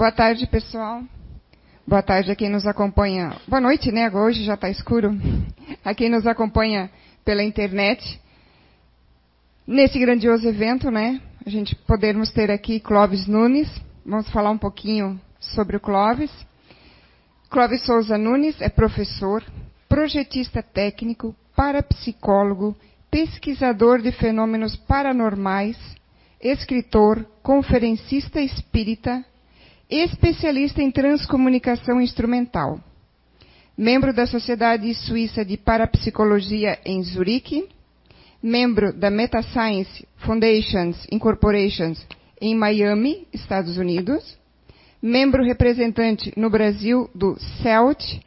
Boa tarde, pessoal. Boa tarde a quem nos acompanha. Boa noite, né? Hoje já está escuro. A quem nos acompanha pela internet. Nesse grandioso evento, né? A gente podermos ter aqui Clóvis Nunes. Vamos falar um pouquinho sobre o Clóvis. Clóvis Souza Nunes é professor, projetista técnico, parapsicólogo, pesquisador de fenômenos paranormais, escritor, conferencista espírita, especialista em transcomunicação instrumental. Membro da Sociedade Suíça de Parapsicologia em Zurique, membro da Metascience Foundations Incorporations em Miami, Estados Unidos, membro representante no Brasil do CELT,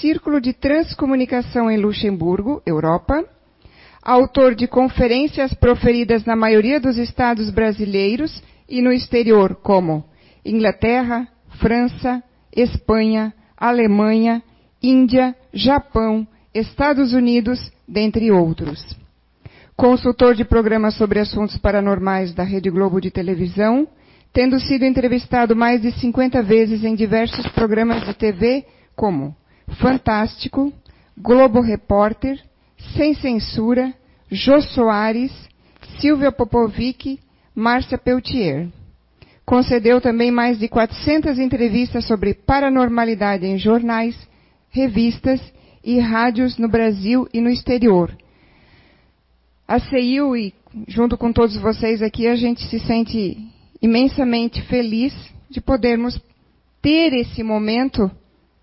Círculo de Transcomunicação em Luxemburgo, Europa, autor de conferências proferidas na maioria dos estados brasileiros e no exterior, como Inglaterra, França, Espanha, Alemanha, Índia, Japão, Estados Unidos, dentre outros. Consultor de programas sobre assuntos paranormais da Rede Globo de televisão, tendo sido entrevistado mais de 50 vezes em diversos programas de TV, como Fantástico, Globo Repórter, Sem Censura, Jô Soares, Silvia Popovic, Márcia Peltier. Concedeu também mais de 400 entrevistas sobre paranormalidade em jornais, revistas e rádios no Brasil e no exterior. A CEIU e junto com todos vocês aqui, a gente se sente imensamente feliz de podermos ter esse momento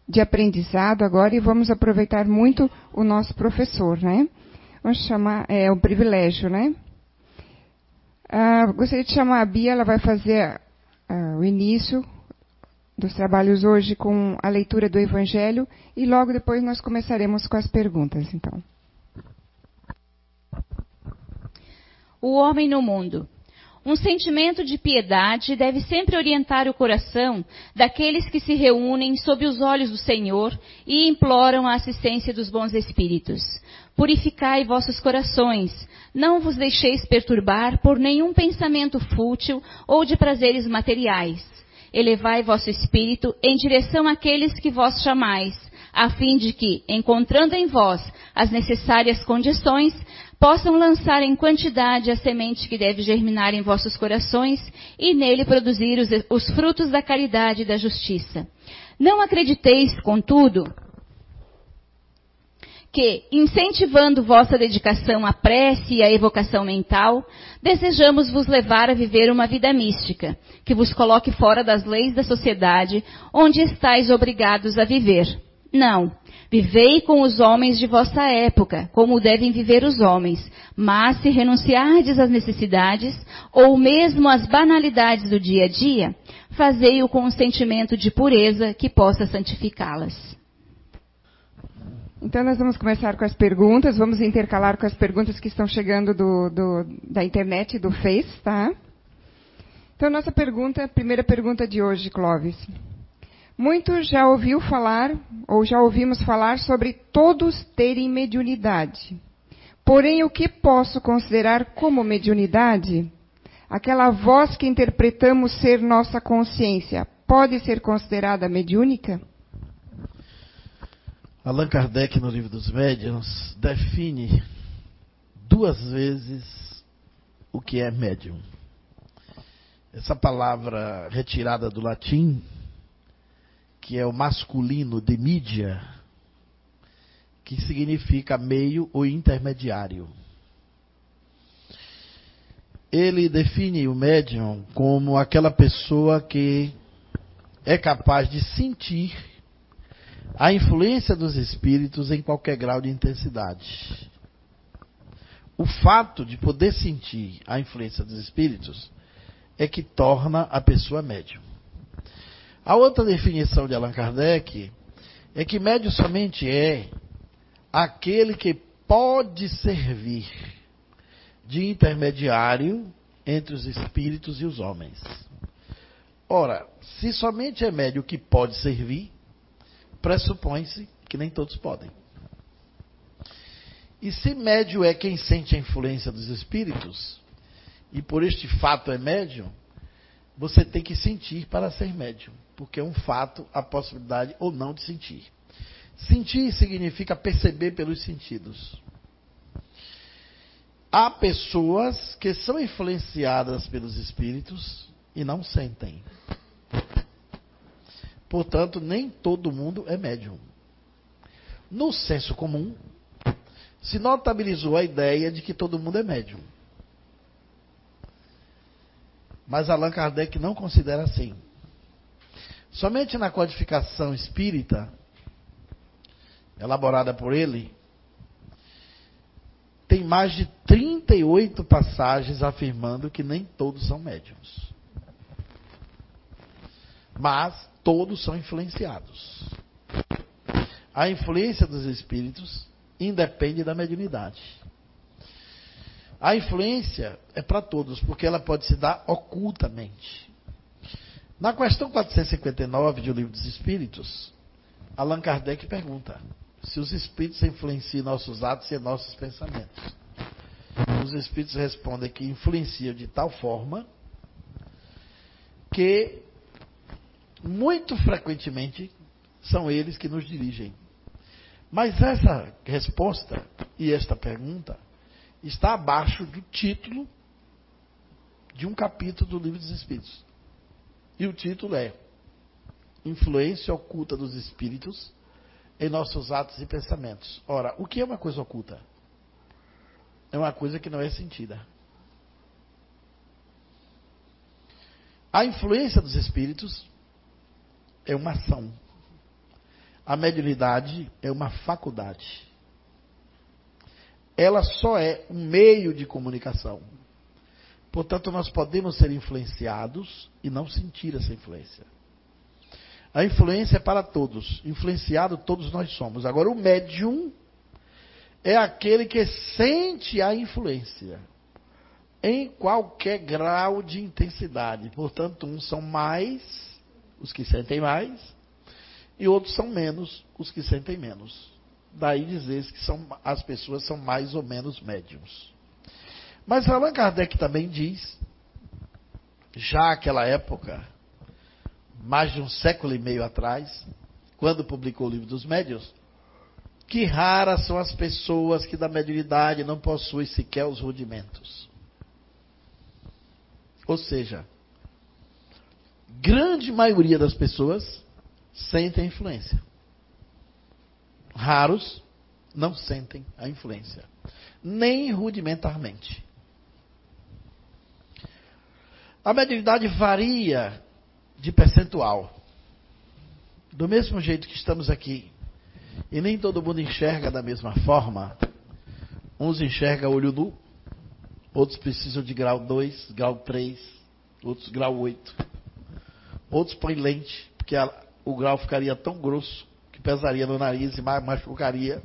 de aprendizado agora e vamos aproveitar muito o nosso professor, né? Vamos chamar, é um privilégio, né? Ah, gostaria de chamar a Bia, ela vai fazer ah, o início dos trabalhos hoje com a leitura do Evangelho e logo depois nós começaremos com as perguntas, então. O homem no mundo. Um sentimento de piedade deve sempre orientar o coração daqueles que se reúnem sob os olhos do Senhor e imploram a assistência dos bons espíritos. Purificai vossos corações, não vos deixeis perturbar por nenhum pensamento fútil ou de prazeres materiais. Elevai vosso espírito em direção àqueles que vós chamais, a fim de que, encontrando em vós as necessárias condições, possam lançar em quantidade a semente que deve germinar em vossos corações e nele produzir os, os frutos da caridade e da justiça. Não acrediteis, contudo, que, incentivando vossa dedicação à prece e à evocação mental, desejamos vos levar a viver uma vida mística, que vos coloque fora das leis da sociedade, onde estáis obrigados a viver. Não. Vivei com os homens de vossa época, como devem viver os homens. Mas se renunciardes às necessidades, ou mesmo às banalidades do dia a dia, fazei-o com um sentimento de pureza que possa santificá-las. Então nós vamos começar com as perguntas, vamos intercalar com as perguntas que estão chegando do, do, da internet do Face, tá? Então nossa pergunta, primeira pergunta de hoje, Clóvis. Muito já ouviu falar, ou já ouvimos falar sobre todos terem mediunidade. Porém, o que posso considerar como mediunidade? Aquela voz que interpretamos ser nossa consciência, pode ser considerada mediúnica? Allan Kardec, no livro dos médiuns, define duas vezes o que é médium. Essa palavra retirada do latim que é o masculino de mídia, que significa meio ou intermediário. Ele define o médium como aquela pessoa que é capaz de sentir a influência dos espíritos em qualquer grau de intensidade. O fato de poder sentir a influência dos espíritos é que torna a pessoa médium. A outra definição de Allan Kardec é que médium somente é aquele que pode servir de intermediário entre os espíritos e os homens. Ora, se somente é médio que pode servir, pressupõe-se que nem todos podem. E se médio é quem sente a influência dos espíritos, e por este fato é médium, você tem que sentir para ser médium porque é um fato a possibilidade ou não de sentir. Sentir significa perceber pelos sentidos. Há pessoas que são influenciadas pelos espíritos e não sentem. Portanto, nem todo mundo é médium. No senso comum, se notabilizou a ideia de que todo mundo é médium. Mas Allan Kardec não considera assim. Somente na codificação espírita, elaborada por ele, tem mais de 38 passagens afirmando que nem todos são médiums. Mas todos são influenciados. A influência dos espíritos independe da mediunidade. A influência é para todos, porque ela pode se dar ocultamente. Na questão 459 do Livro dos Espíritos, Allan Kardec pergunta se os espíritos influenciam nossos atos e nossos pensamentos. Os espíritos respondem que influenciam de tal forma que muito frequentemente são eles que nos dirigem. Mas essa resposta e esta pergunta está abaixo do título de um capítulo do Livro dos Espíritos. E o título é Influência oculta dos espíritos em nossos atos e pensamentos. Ora, o que é uma coisa oculta? É uma coisa que não é sentida. A influência dos espíritos é uma ação. A mediunidade é uma faculdade. Ela só é um meio de comunicação. Portanto, nós podemos ser influenciados e não sentir essa influência. A influência é para todos. Influenciado todos nós somos. Agora, o médium é aquele que sente a influência em qualquer grau de intensidade. Portanto, uns são mais, os que sentem mais, e outros são menos, os que sentem menos. Daí dizer que são, as pessoas são mais ou menos médiums. Mas Allan Kardec também diz, já aquela época, mais de um século e meio atrás, quando publicou o livro dos médios, que raras são as pessoas que da mediunidade não possuem sequer os rudimentos. Ou seja, grande maioria das pessoas sentem a influência. Raros não sentem a influência, nem rudimentarmente. A mediunidade varia de percentual. Do mesmo jeito que estamos aqui, e nem todo mundo enxerga da mesma forma, uns enxergam olho nu, outros precisam de grau 2, grau 3, outros grau 8. Outros põem lente, porque a, o grau ficaria tão grosso que pesaria no nariz e machucaria.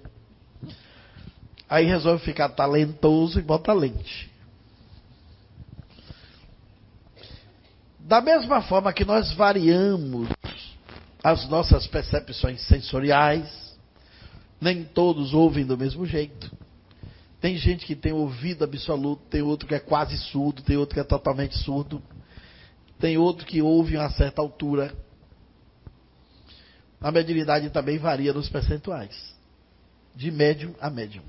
Aí resolve ficar talentoso e bota lente. Da mesma forma que nós variamos as nossas percepções sensoriais, nem todos ouvem do mesmo jeito. Tem gente que tem ouvido absoluto, tem outro que é quase surdo, tem outro que é totalmente surdo, tem outro que ouve a certa altura. A mediunidade também varia nos percentuais, de médium a médium.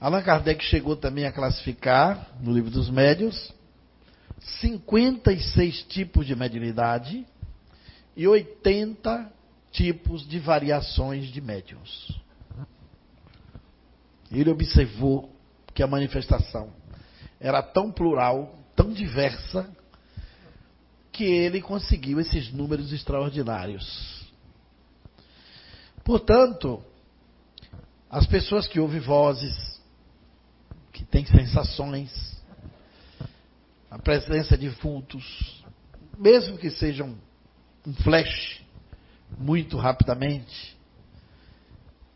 Allan Kardec chegou também a classificar, no livro dos médios, 56 tipos de mediunidade e 80 tipos de variações de médiums. Ele observou que a manifestação era tão plural, tão diversa, que ele conseguiu esses números extraordinários. Portanto, as pessoas que ouvem vozes, que têm sensações, a presença de vultos, mesmo que sejam um flash, muito rapidamente,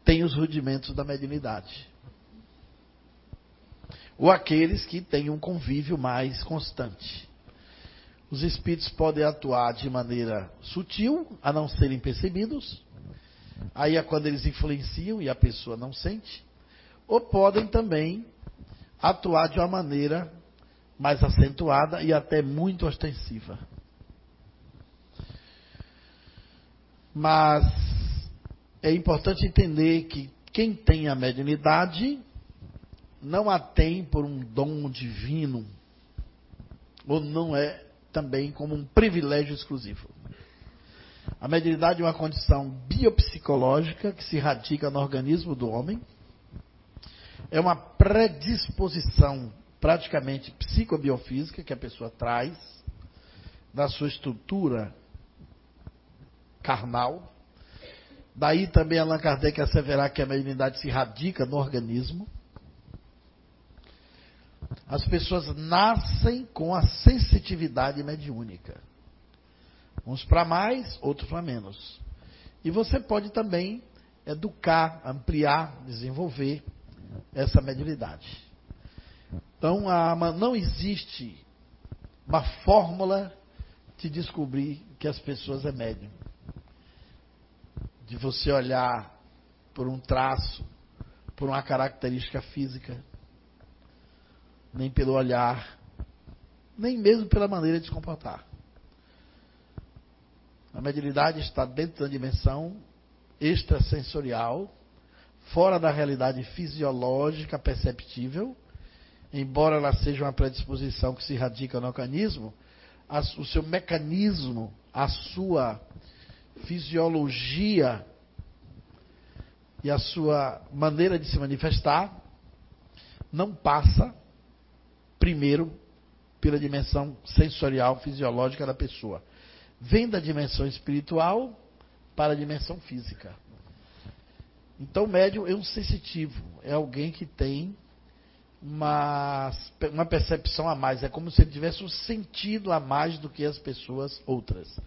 tem os rudimentos da mediunidade. Ou aqueles que têm um convívio mais constante. Os espíritos podem atuar de maneira sutil, a não serem percebidos. Aí é quando eles influenciam e a pessoa não sente. Ou podem também atuar de uma maneira mais acentuada e até muito ostensiva. Mas é importante entender que quem tem a mediunidade não a tem por um dom divino, ou não é também como um privilégio exclusivo. A mediunidade é uma condição biopsicológica que se radica no organismo do homem. É uma predisposição praticamente psicobiofísica que a pessoa traz da sua estrutura carnal. Daí também Allan Kardec asseverar que a mediunidade se radica no organismo. As pessoas nascem com a sensitividade mediúnica. Uns para mais, outros para menos. E você pode também educar, ampliar, desenvolver essa mediunidade. Então, não existe uma fórmula de descobrir que as pessoas é médium. De você olhar por um traço, por uma característica física, nem pelo olhar, nem mesmo pela maneira de se comportar. A mediunidade está dentro da dimensão extrasensorial, fora da realidade fisiológica perceptível, embora ela seja uma predisposição que se radica no organismo, o seu mecanismo, a sua fisiologia e a sua maneira de se manifestar não passa primeiro pela dimensão sensorial, fisiológica da pessoa. Vem da dimensão espiritual para a dimensão física. Então, o médium é um sensitivo, é alguém que tem uma, uma percepção a mais. É como se ele tivesse um sentido a mais do que as pessoas outras.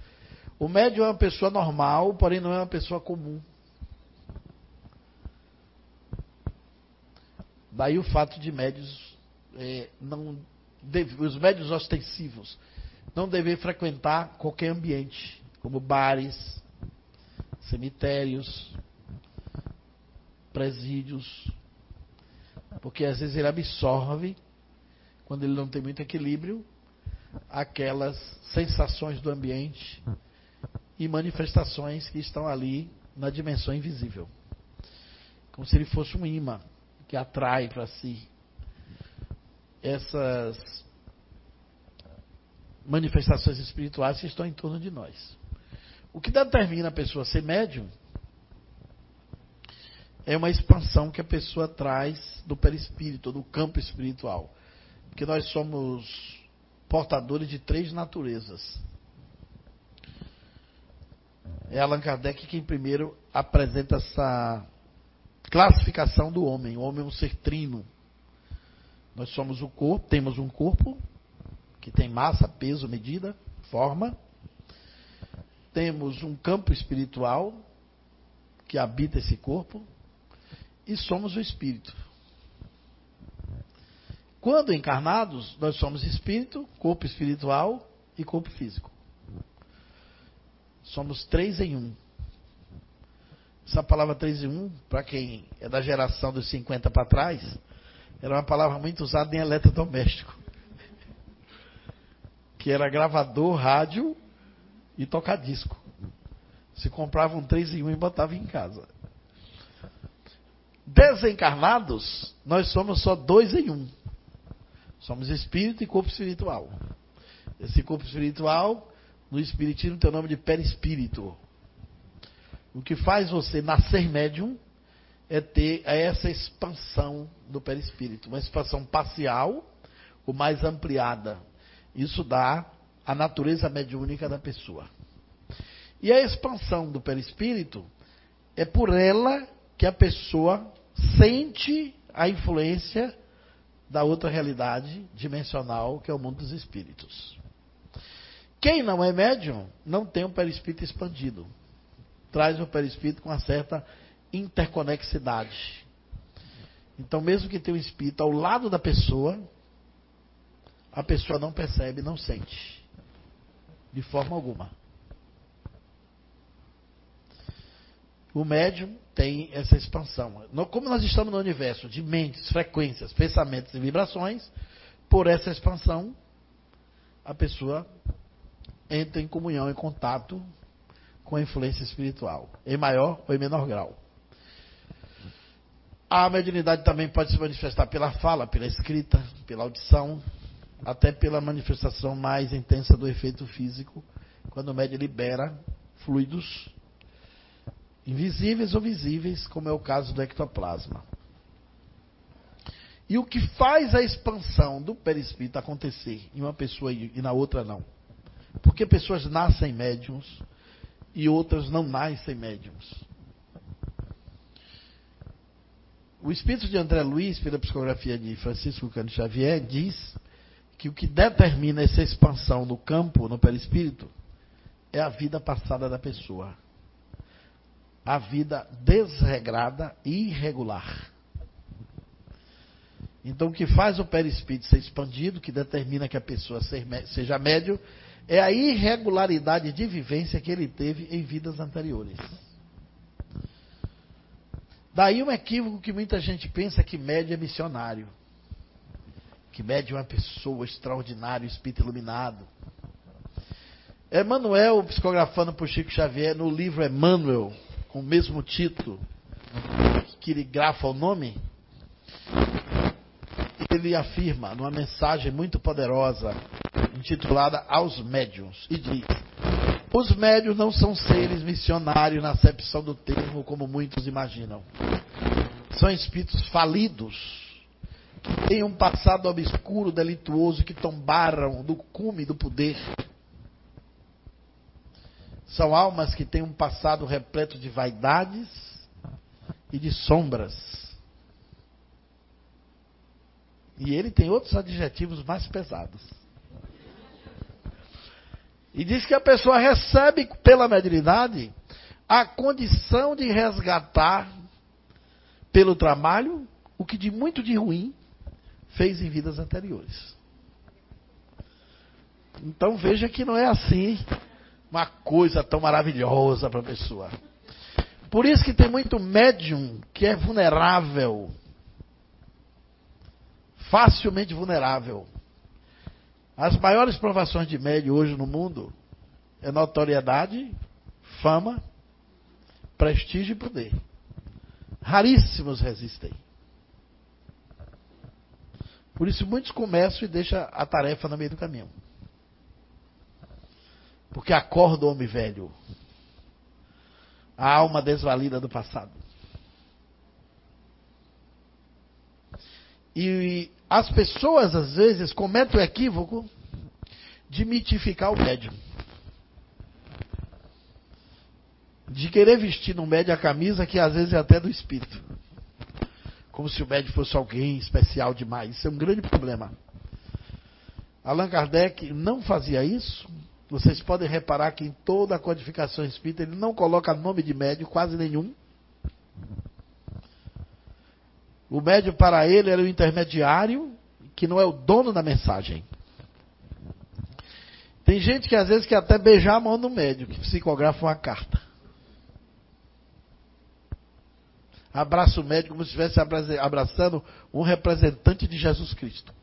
O médium é uma pessoa normal, porém não é uma pessoa comum. Daí o fato de médios é, não os médios ostensivos não devem frequentar qualquer ambiente, como bares, cemitérios, presídios, porque às vezes ele absorve, quando ele não tem muito equilíbrio, aquelas sensações do ambiente e manifestações que estão ali na dimensão invisível. Como se ele fosse um imã que atrai para si essas manifestações espirituais que estão em torno de nós. O que determina a pessoa ser médium é uma expansão que a pessoa traz do perispírito, do campo espiritual. Porque nós somos portadores de três naturezas. É Allan Kardec quem primeiro apresenta essa classificação do homem. O homem é um ser trino nós somos o corpo, temos um corpo que tem massa, peso, medida, forma. Temos um campo espiritual que habita esse corpo e somos o espírito. Quando encarnados, nós somos espírito, corpo espiritual e corpo físico. Somos três em um. Essa palavra três em um, para quem é da geração dos 50 para trás, era uma palavra muito usada em eletrodoméstico. Que era gravador, rádio e tocar disco. Se comprava um 3 em 1 e botava em casa. Desencarnados, nós somos só dois em um. Somos espírito e corpo espiritual. Esse corpo espiritual, no espiritismo tem o nome de perispírito. O que faz você nascer médium é ter essa expansão do perispírito, uma expansão parcial ou mais ampliada. Isso dá a natureza mediúnica da pessoa. E a expansão do perispírito é por ela que a pessoa sente a influência da outra realidade dimensional, que é o mundo dos espíritos. Quem não é médium não tem o perispírito expandido. Traz o perispírito com uma certa interconexidade. Então, mesmo que tenha um espírito ao lado da pessoa, a pessoa não percebe, não sente. De forma alguma. O médium tem essa expansão. Como nós estamos no universo de mentes, frequências, pensamentos e vibrações, por essa expansão, a pessoa entra em comunhão, em contato com a influência espiritual, em maior ou em menor grau. A mediunidade também pode se manifestar pela fala, pela escrita, pela audição, até pela manifestação mais intensa do efeito físico, quando o médium libera fluidos invisíveis ou visíveis, como é o caso do ectoplasma. E o que faz a expansão do perispírito acontecer em uma pessoa e na outra não? Porque pessoas nascem médiums e outras não nascem médiums. O espírito de André Luiz, pela psicografia de Francisco Cândido Xavier, diz que o que determina essa expansão no campo, no perispírito, é a vida passada da pessoa. A vida desregrada e irregular. Então, o que faz o perispírito ser expandido, que determina que a pessoa seja médio, é a irregularidade de vivência que ele teve em vidas anteriores. Daí um equívoco que muita gente pensa que médio é missionário. Que médio é uma pessoa extraordinária, espírito iluminado. Emmanuel, psicografando por Chico Xavier, no livro Emmanuel, com o mesmo título, que ele grafa o nome, ele afirma numa mensagem muito poderosa, intitulada Aos Médiuns, e diz: Os médiuns não são seres missionários na acepção do termo, como muitos imaginam. São espíritos falidos, que têm um passado obscuro, delituoso, que tombaram do cume do poder. São almas que têm um passado repleto de vaidades e de sombras e ele tem outros adjetivos mais pesados. E diz que a pessoa recebe pela mediunidade a condição de resgatar pelo trabalho o que de muito de ruim fez em vidas anteriores. Então veja que não é assim uma coisa tão maravilhosa para a pessoa. Por isso que tem muito médium que é vulnerável facilmente vulnerável. As maiores provações de médio hoje no mundo é notoriedade, fama, prestígio e poder. Raríssimos resistem. Por isso muitos começam e deixam a tarefa no meio do caminho. Porque acorda o homem velho. A alma desvalida do passado. E as pessoas, às vezes, cometem o equívoco de mitificar o médium. De querer vestir no médium a camisa que às vezes é até do espírito. Como se o médium fosse alguém especial demais. Isso é um grande problema. Allan Kardec não fazia isso. Vocês podem reparar que em toda a codificação espírita ele não coloca nome de médium, quase nenhum. O médium para ele era o intermediário, que não é o dono da mensagem. Tem gente que às vezes quer até beijar a mão do médium, que psicografa uma carta. Abraça o médium como se estivesse abraçando um representante de Jesus Cristo.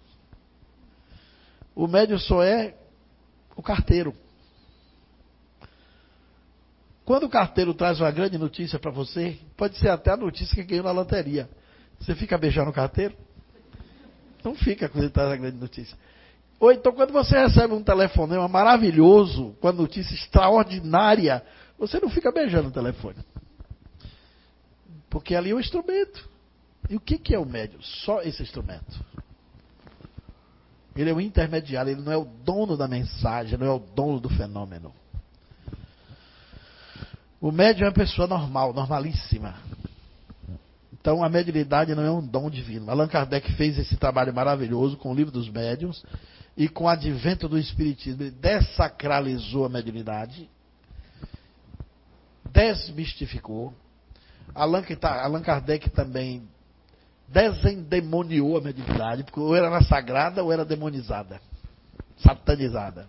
O médium só é o carteiro. Quando o carteiro traz uma grande notícia para você, pode ser até a notícia que ganhou na loteria. Você fica beijando o carteiro? Não fica quando ele traz grande notícia. Ou então, quando você recebe um telefonema maravilhoso, com a notícia extraordinária, você não fica beijando o telefone. Porque ali é o instrumento. E o que, que é o médium? Só esse instrumento. Ele é o intermediário, ele não é o dono da mensagem, não é o dono do fenômeno. O médium é uma pessoa normal, normalíssima. Então a mediunidade não é um dom divino. Allan Kardec fez esse trabalho maravilhoso com o livro dos médiuns e com o advento do Espiritismo. Ele desacralizou a mediunidade, desmistificou. Allan, Allan Kardec também desendemoniou a mediunidade, porque ou era sagrada ou era demonizada, satanizada.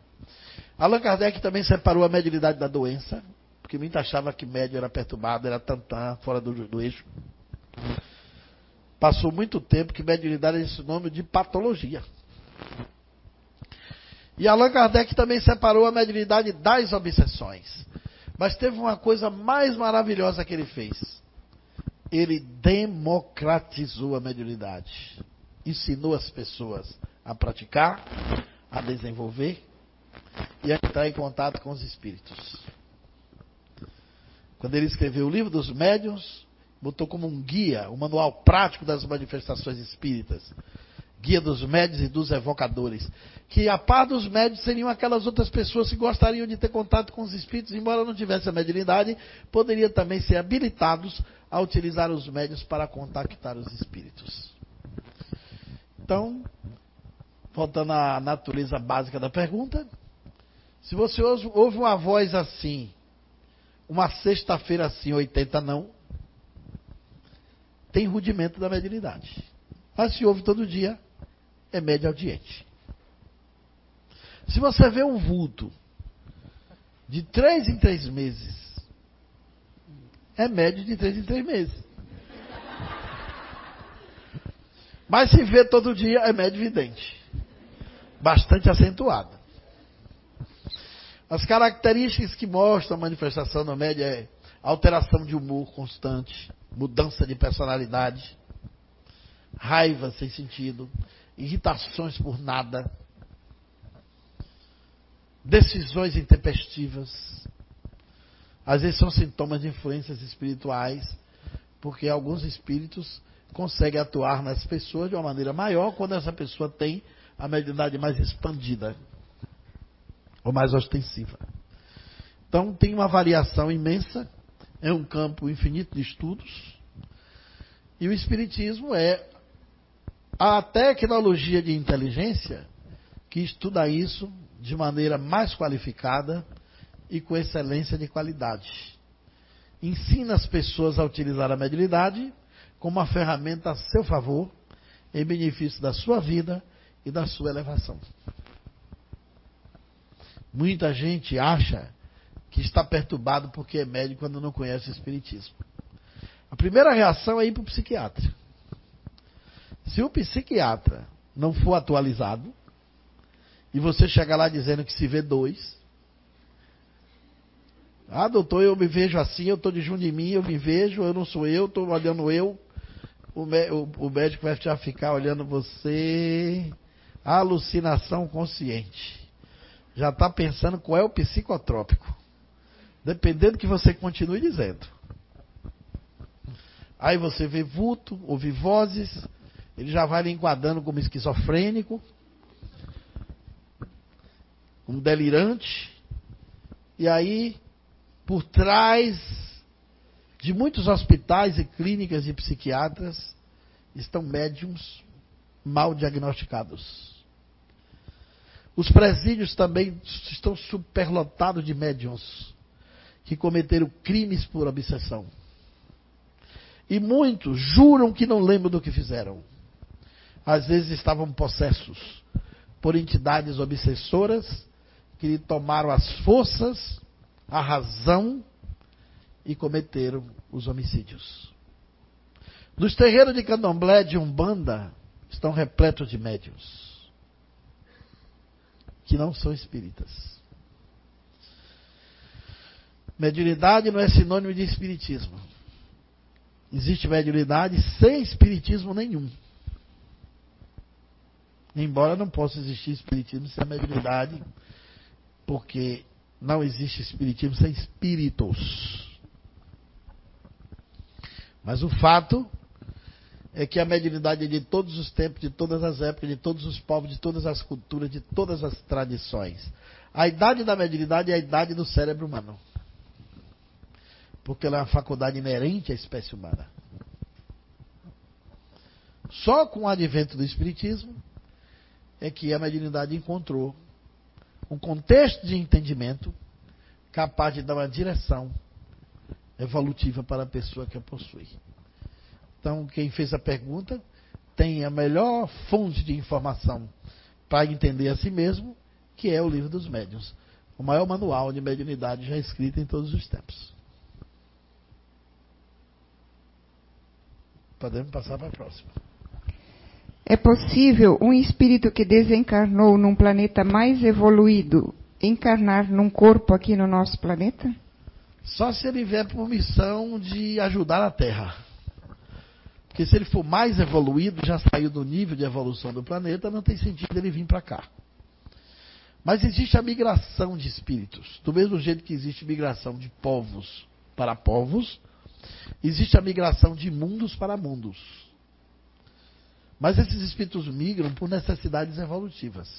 Allan Kardec também separou a mediunidade da doença, porque muita achava que médium era perturbado, era tantã, fora do, do eixo. Passou muito tempo que mediunidade é esse nome de patologia. E Allan Kardec também separou a mediunidade das obsessões. Mas teve uma coisa mais maravilhosa que ele fez. Ele democratizou a mediunidade. Ensinou as pessoas a praticar, a desenvolver e a entrar em contato com os espíritos. Quando ele escreveu o livro dos médiuns, botou como um guia, um manual prático das manifestações espíritas. Guia dos médios e dos evocadores. Que a par dos médios seriam aquelas outras pessoas que gostariam de ter contato com os espíritos, embora não tivessem a mediunidade, poderiam também ser habilitados a utilizar os médios para contactar os espíritos. Então, voltando à natureza básica da pergunta, se você ouve uma voz assim, uma sexta-feira assim, 80 não, tem rudimento da mediunidade. Mas se ouve todo dia, é média audiente. Se você vê um vulto de três em três meses, é médio de três em três meses. Mas se vê todo dia, é médio vidente. Bastante acentuado. As características que mostram a manifestação da média é alteração de humor constante, mudança de personalidade, raiva sem sentido, irritações por nada, decisões intempestivas. Às vezes são sintomas de influências espirituais, porque alguns espíritos conseguem atuar nas pessoas de uma maneira maior quando essa pessoa tem a mediunidade mais expandida ou mais ostensiva. Então tem uma variação imensa, é um campo infinito de estudos, e o Espiritismo é a tecnologia de inteligência que estuda isso de maneira mais qualificada e com excelência de qualidade. Ensina as pessoas a utilizar a mediunidade como uma ferramenta a seu favor, em benefício da sua vida e da sua elevação. Muita gente acha que está perturbado porque é médico quando não conhece o Espiritismo. A primeira reação é ir para o psiquiatra. Se o psiquiatra não for atualizado, e você chegar lá dizendo que se vê dois, ah, doutor, eu me vejo assim, eu estou de junto de mim, eu me vejo, eu não sou eu, estou olhando eu. O, o, o, médico vai já ficar olhando você. Alucinação consciente. Já está pensando qual é o psicotrópico. Dependendo do que você continue dizendo. Aí você vê vulto, ouve vozes, ele já vai lhe enquadrando como esquizofrênico, como delirante. E aí, por trás de muitos hospitais e clínicas de psiquiatras, estão médiums mal diagnosticados. Os presídios também estão superlotados de médiums que cometeram crimes por obsessão. E muitos juram que não lembram do que fizeram. Às vezes estavam possessos por entidades obsessoras que lhe tomaram as forças, a razão e cometeram os homicídios. Nos terreiros de candomblé de Umbanda estão repletos de médios que não são espíritas. Mediunidade não é sinônimo de espiritismo. Existe mediunidade sem espiritismo nenhum. Embora não possa existir espiritismo sem mediunidade, porque não existe espiritismo sem espíritos. Mas o fato é que a mediunidade é de todos os tempos, de todas as épocas, de todos os povos, de todas as culturas, de todas as tradições. A idade da mediunidade é a idade do cérebro humano porque ela é uma faculdade inerente à espécie humana. Só com o advento do Espiritismo é que a mediunidade encontrou um contexto de entendimento capaz de dar uma direção evolutiva para a pessoa que a possui. Então, quem fez a pergunta tem a melhor fonte de informação para entender a si mesmo, que é o livro dos médiuns, o maior manual de mediunidade já escrito em todos os tempos. Podemos passar para a próxima. É possível um espírito que desencarnou num planeta mais evoluído encarnar num corpo aqui no nosso planeta? Só se ele vier por missão de ajudar a Terra. Porque se ele for mais evoluído, já saiu do nível de evolução do planeta, não tem sentido ele vir para cá. Mas existe a migração de espíritos. Do mesmo jeito que existe migração de povos para povos, existe a migração de mundos para mundos. Mas esses espíritos migram por necessidades evolutivas.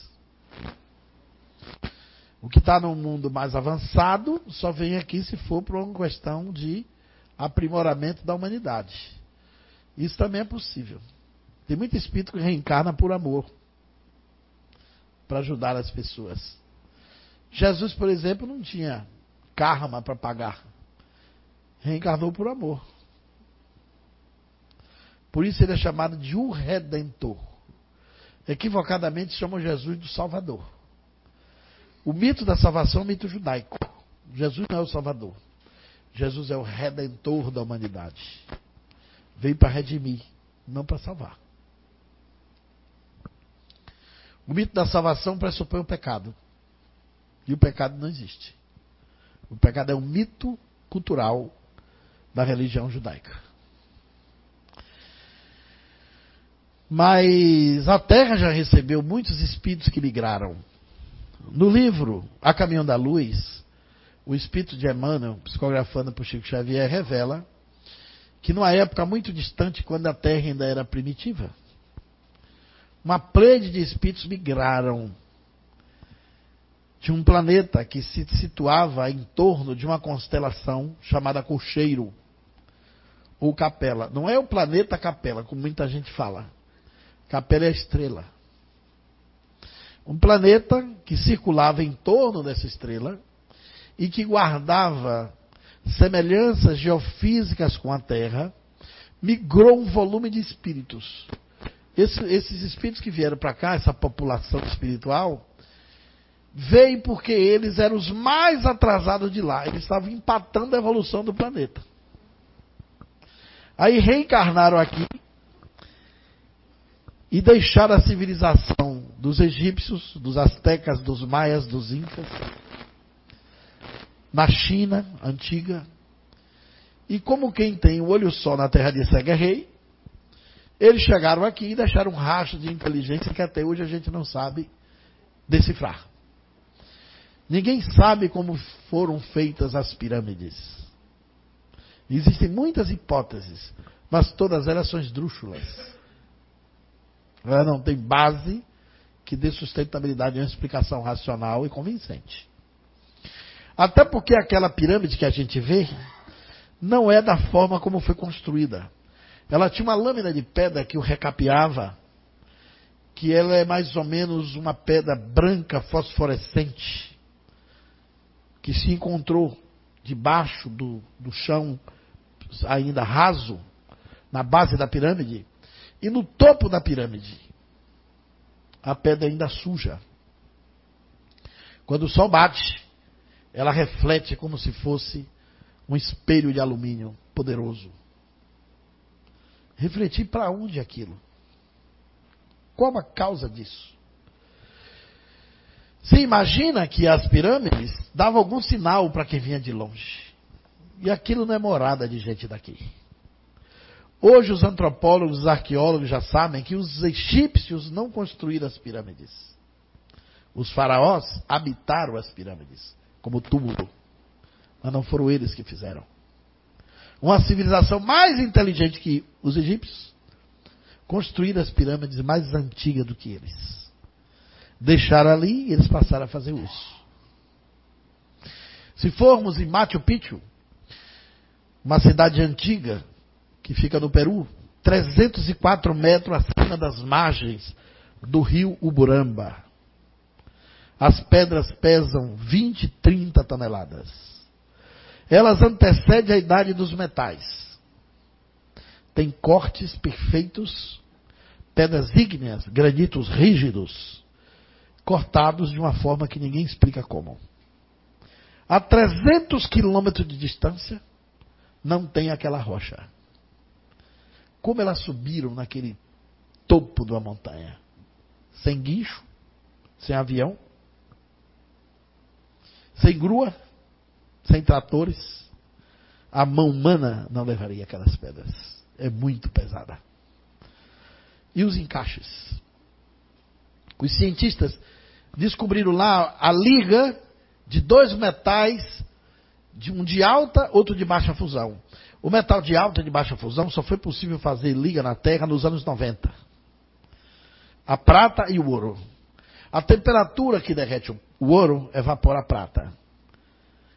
O que está no mundo mais avançado só vem aqui se for por uma questão de aprimoramento da humanidade. Isso também é possível. Tem muito espírito que reencarna por amor para ajudar as pessoas. Jesus, por exemplo, não tinha karma para pagar. Reencarnou por amor. Por isso ele é chamado de o Redentor. Equivocadamente chamam Jesus do Salvador. O mito da salvação é um mito judaico. Jesus não é o Salvador. Jesus é o Redentor da humanidade. Veio para redimir, não para salvar. O mito da salvação pressupõe o pecado. E o pecado não existe. O pecado é um mito cultural da religião judaica. Mas a Terra já recebeu muitos espíritos que migraram. No livro A Caminho da Luz, o espírito de Emmanuel, psicografando por Chico Xavier, revela que numa época muito distante, quando a Terra ainda era primitiva, uma plede de espíritos migraram de um planeta que se situava em torno de uma constelação chamada Cocheiro ou Capela. Não é o planeta Capela, como muita gente fala. Capela é a estrela. Um planeta que circulava em torno dessa estrela e que guardava semelhanças geofísicas com a Terra, migrou um volume de espíritos esse, esses espíritos que vieram para cá, essa população espiritual, veio porque eles eram os mais atrasados de lá. Eles estavam empatando a evolução do planeta. Aí reencarnaram aqui e deixaram a civilização dos egípcios, dos astecas, dos maias, dos incas, na China antiga. E como quem tem o olho só na terra de cega é rei, eles chegaram aqui e deixaram um rastro de inteligência que até hoje a gente não sabe decifrar. Ninguém sabe como foram feitas as pirâmides. Existem muitas hipóteses, mas todas elas são esdrúxulas. Ela não tem base que dê sustentabilidade a uma explicação racional e convincente. Até porque aquela pirâmide que a gente vê não é da forma como foi construída. Ela tinha uma lâmina de pedra que o recapeava, que ela é mais ou menos uma pedra branca fosforescente, que se encontrou debaixo do, do chão ainda raso, na base da pirâmide, e no topo da pirâmide, a pedra ainda suja. Quando o sol bate, ela reflete como se fosse um espelho de alumínio poderoso refletir para onde aquilo. Qual a causa disso? Você imagina que as pirâmides davam algum sinal para quem vinha de longe. E aquilo não é morada de gente daqui. Hoje os antropólogos, os arqueólogos já sabem que os egípcios não construíram as pirâmides. Os faraós habitaram as pirâmides como túmulo. Mas não foram eles que fizeram uma civilização mais inteligente que os egípcios, construíram as pirâmides mais antigas do que eles. Deixaram ali e eles passaram a fazer uso. Se formos em Machu Picchu, uma cidade antiga que fica no Peru, 304 metros acima das margens do rio Uburamba. As pedras pesam 20, 30 toneladas. Elas antecedem a idade dos metais. Tem cortes perfeitos, pedras ígneas, granitos rígidos, cortados de uma forma que ninguém explica como. A 300 quilômetros de distância, não tem aquela rocha. Como elas subiram naquele topo uma montanha? Sem guincho, sem avião, sem grua, sem tratores, a mão humana não levaria aquelas pedras. É muito pesada. E os encaixes? Os cientistas descobriram lá a liga de dois metais, de um de alta, outro de baixa fusão. O metal de alta e de baixa fusão só foi possível fazer liga na Terra nos anos 90. A prata e o ouro. A temperatura que derrete o ouro evapora a prata.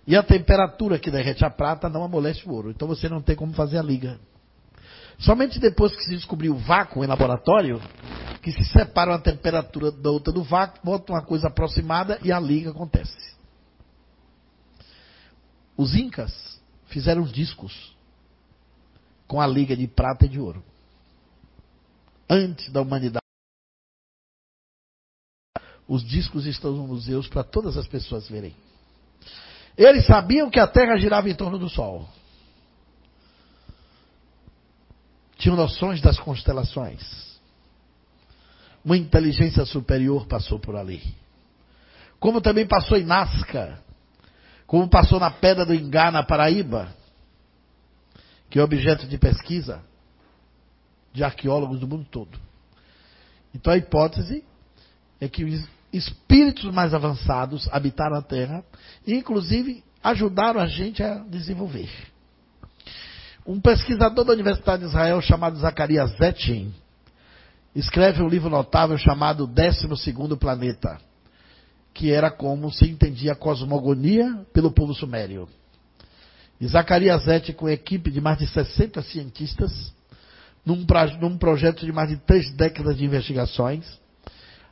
E a temperatura que derrete a prata não amolece o ouro. Então você não tem como fazer a liga. Somente depois que se descobriu o vácuo em laboratório, que se separa a temperatura da outra do vácuo, bota uma coisa aproximada e a liga acontece. Os incas fizeram discos com a liga de prata e de ouro. Antes da humanidade. Os discos estão nos museus para todas as pessoas verem. Eles sabiam que a Terra girava em torno do Sol. Tinham noções das constelações. Uma inteligência superior passou por ali. Como também passou em Nazca. Como passou na Pedra do Ingá, na Paraíba. Que é objeto de pesquisa de arqueólogos do mundo todo. Então a hipótese é que espíritos mais avançados habitaram a Terra e, inclusive, ajudaram a gente a desenvolver. Um pesquisador da Universidade de Israel chamado Zacarias Zettin escreve um livro notável chamado Décimo Segundo Planeta, que era como se entendia a cosmogonia pelo povo sumério. E Zacarias Zettin, com equipe de mais de 60 cientistas, num, num projeto de mais de três décadas de investigações,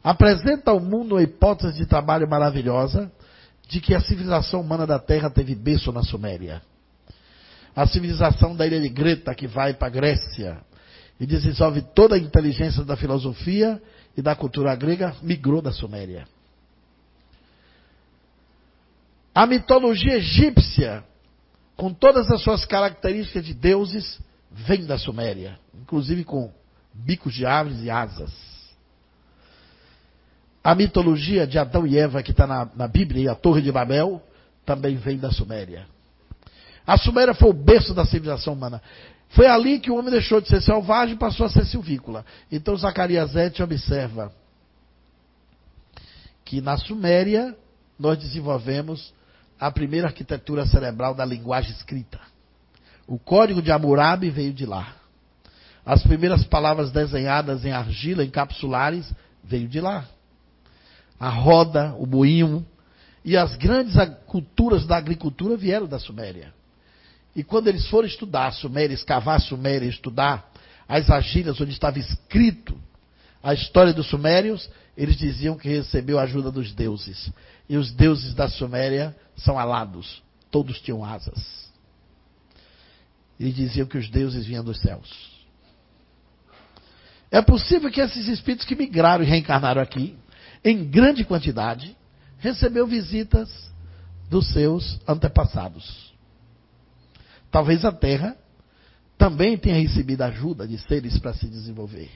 apresenta ao mundo uma hipótese de trabalho maravilhosa de que a civilização humana da Terra teve berço na Suméria. A civilização da ilha de Greta, que vai para a Grécia e desenvolve toda a inteligência da filosofia e da cultura grega, migrou da Suméria. A mitologia egípcia, com todas as suas características de deuses, vem da Suméria, inclusive com bicos de árvores e asas. A mitologia de Adão e Eva, que está na, na Bíblia, e a Torre de Babel, também vem da Suméria. A Suméria foi o berço da civilização humana. Foi ali que o homem deixou de ser selvagem e passou a ser silvícola. Então Zacarias Ete observa que na Suméria nós desenvolvemos a primeira arquitetura cerebral da linguagem escrita. O código de Hammurabi veio de lá. As primeiras palavras desenhadas em argila, em capsulares, veio de lá a roda, o moinho. E as grandes culturas da agricultura vieram da Suméria. E quando eles foram estudar a Suméria, escavar a Suméria, estudar as argilhas onde estava escrito a história dos sumérios, eles diziam que recebeu a ajuda dos deuses. E os deuses da Suméria são alados. Todos tinham asas. Eles diziam que os deuses vinham dos céus. É possível que esses espíritos que migraram e reencarnaram aqui em grande quantidade, recebeu visitas dos seus antepassados. Talvez a Terra também tenha recebido ajuda de seres para se desenvolver.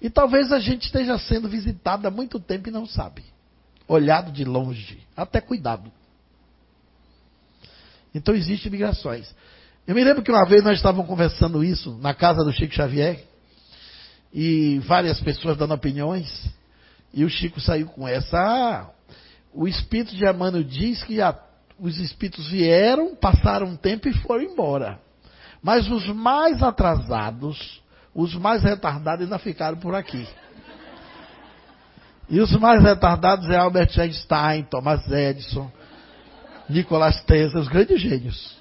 E talvez a gente esteja sendo visitado há muito tempo e não sabe. Olhado de longe, até cuidado. Então existem migrações. Eu me lembro que uma vez nós estávamos conversando isso na casa do Chico Xavier e várias pessoas dando opiniões. E o Chico saiu com essa. Ah, o espírito de Emmanuel diz que a, os espíritos vieram, passaram um tempo e foram embora. Mas os mais atrasados, os mais retardados ainda ficaram por aqui. E os mais retardados é Albert Einstein, Thomas Edison, Nicolas Tesla, os grandes gênios.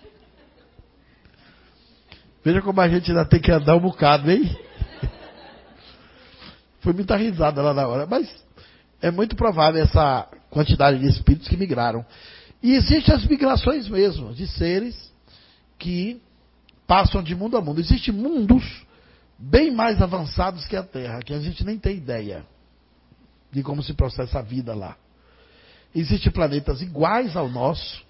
Veja como a gente ainda tem que andar um bocado, hein? Foi muita risada lá na hora, mas é muito provável essa quantidade de espíritos que migraram. E existem as migrações mesmo, de seres que passam de mundo a mundo. Existem mundos bem mais avançados que a Terra, que a gente nem tem ideia de como se processa a vida lá. Existem planetas iguais ao nosso,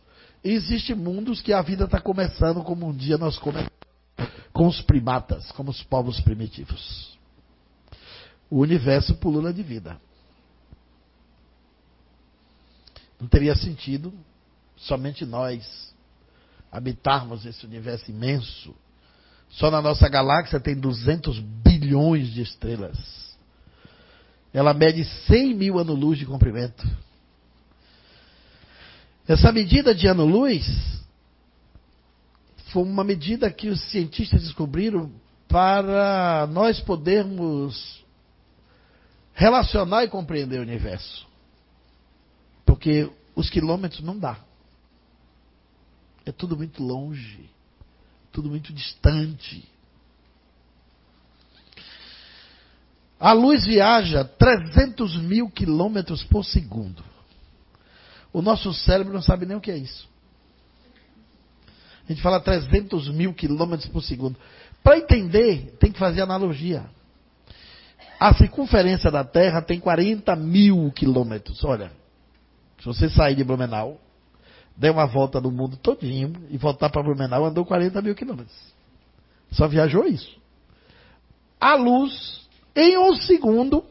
existem mundos que a vida está começando como um dia nós começamos com os primatas, como os povos primitivos. O universo pulula de vida. Não teria sentido somente nós habitarmos esse universo imenso. Só na nossa galáxia tem 200 bilhões de estrelas. Ela mede 100 mil anos-luz de comprimento. Essa medida de ano-luz foi uma medida que os cientistas descobriram para nós podermos relacionar e compreender o universo. Porque os quilômetros não dá. É tudo muito longe, tudo muito distante. A luz viaja 300 mil quilômetros por segundo. O nosso cérebro não sabe nem o que é isso. A gente fala 300 mil quilômetros por segundo. Para entender, tem que fazer analogia. A circunferência da Terra tem 40 mil quilômetros. Olha, se você sair de Blumenau, der uma volta no mundo todinho e voltar para Blumenau, andou 40 mil quilômetros. Só viajou isso. A luz, em um segundo,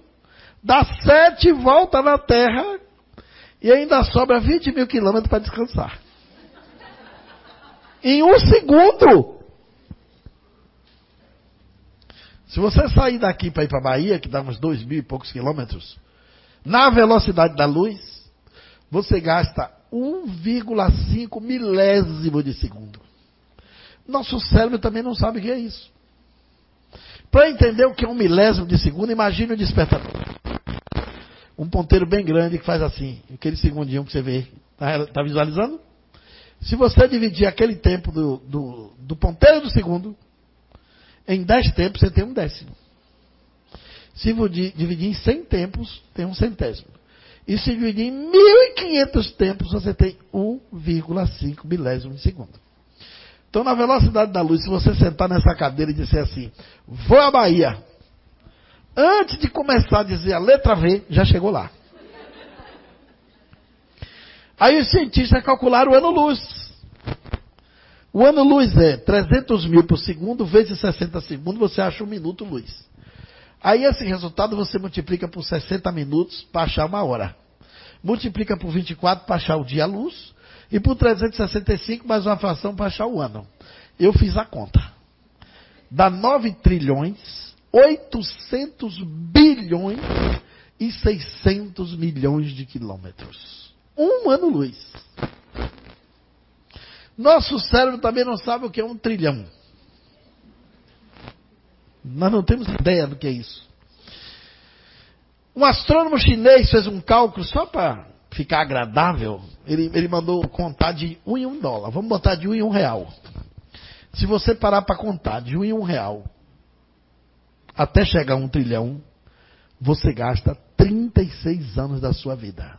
dá sete voltas na Terra e ainda sobra 20 mil quilômetros para descansar. Em um segundo! Se você sair daqui para ir para a Bahia, que dá uns dois mil e poucos quilômetros, na velocidade da luz, você gasta 1,5 milésimo de segundo. Nosso cérebro também não sabe o que é isso. Para entender o que é um milésimo de segundo, imagine o despertador. Um ponteiro bem grande que faz assim, aquele segundinho que você vê. Está tá visualizando? Se você dividir aquele tempo do, do, do ponteiro do segundo, em 10 tempos você tem um décimo. Se dividir em 100 tempos, tem um centésimo. E se dividir em 1.500 tempos, você tem 1,5 milésimo de segundo. Então, na velocidade da luz, se você sentar nessa cadeira e disser assim, vou à Bahia, antes de começar a dizer a letra V, já chegou lá. Aí os cientistas calcularam o ano-luz. O ano-luz é 300 mil por segundo vezes 60 segundos, você acha um minuto-luz. Aí esse resultado você multiplica por 60 minutos para achar uma hora. Multiplica por 24 para achar o dia-luz. E por 365 mais uma fração para achar o ano. Eu fiz a conta. Dá 9 trilhões, 800 bilhões e 600 milhões de quilômetros. Um ano-luz. Nosso cérebro também não sabe o que é um trilhão. Nós não temos ideia do que é isso. Um astrônomo chinês fez um cálculo só para ficar agradável. Ele, ele mandou contar de um em um dólar. Vamos botar de um em um real. Se você parar para contar de um em um real até chegar a um trilhão, você gasta 36 anos da sua vida.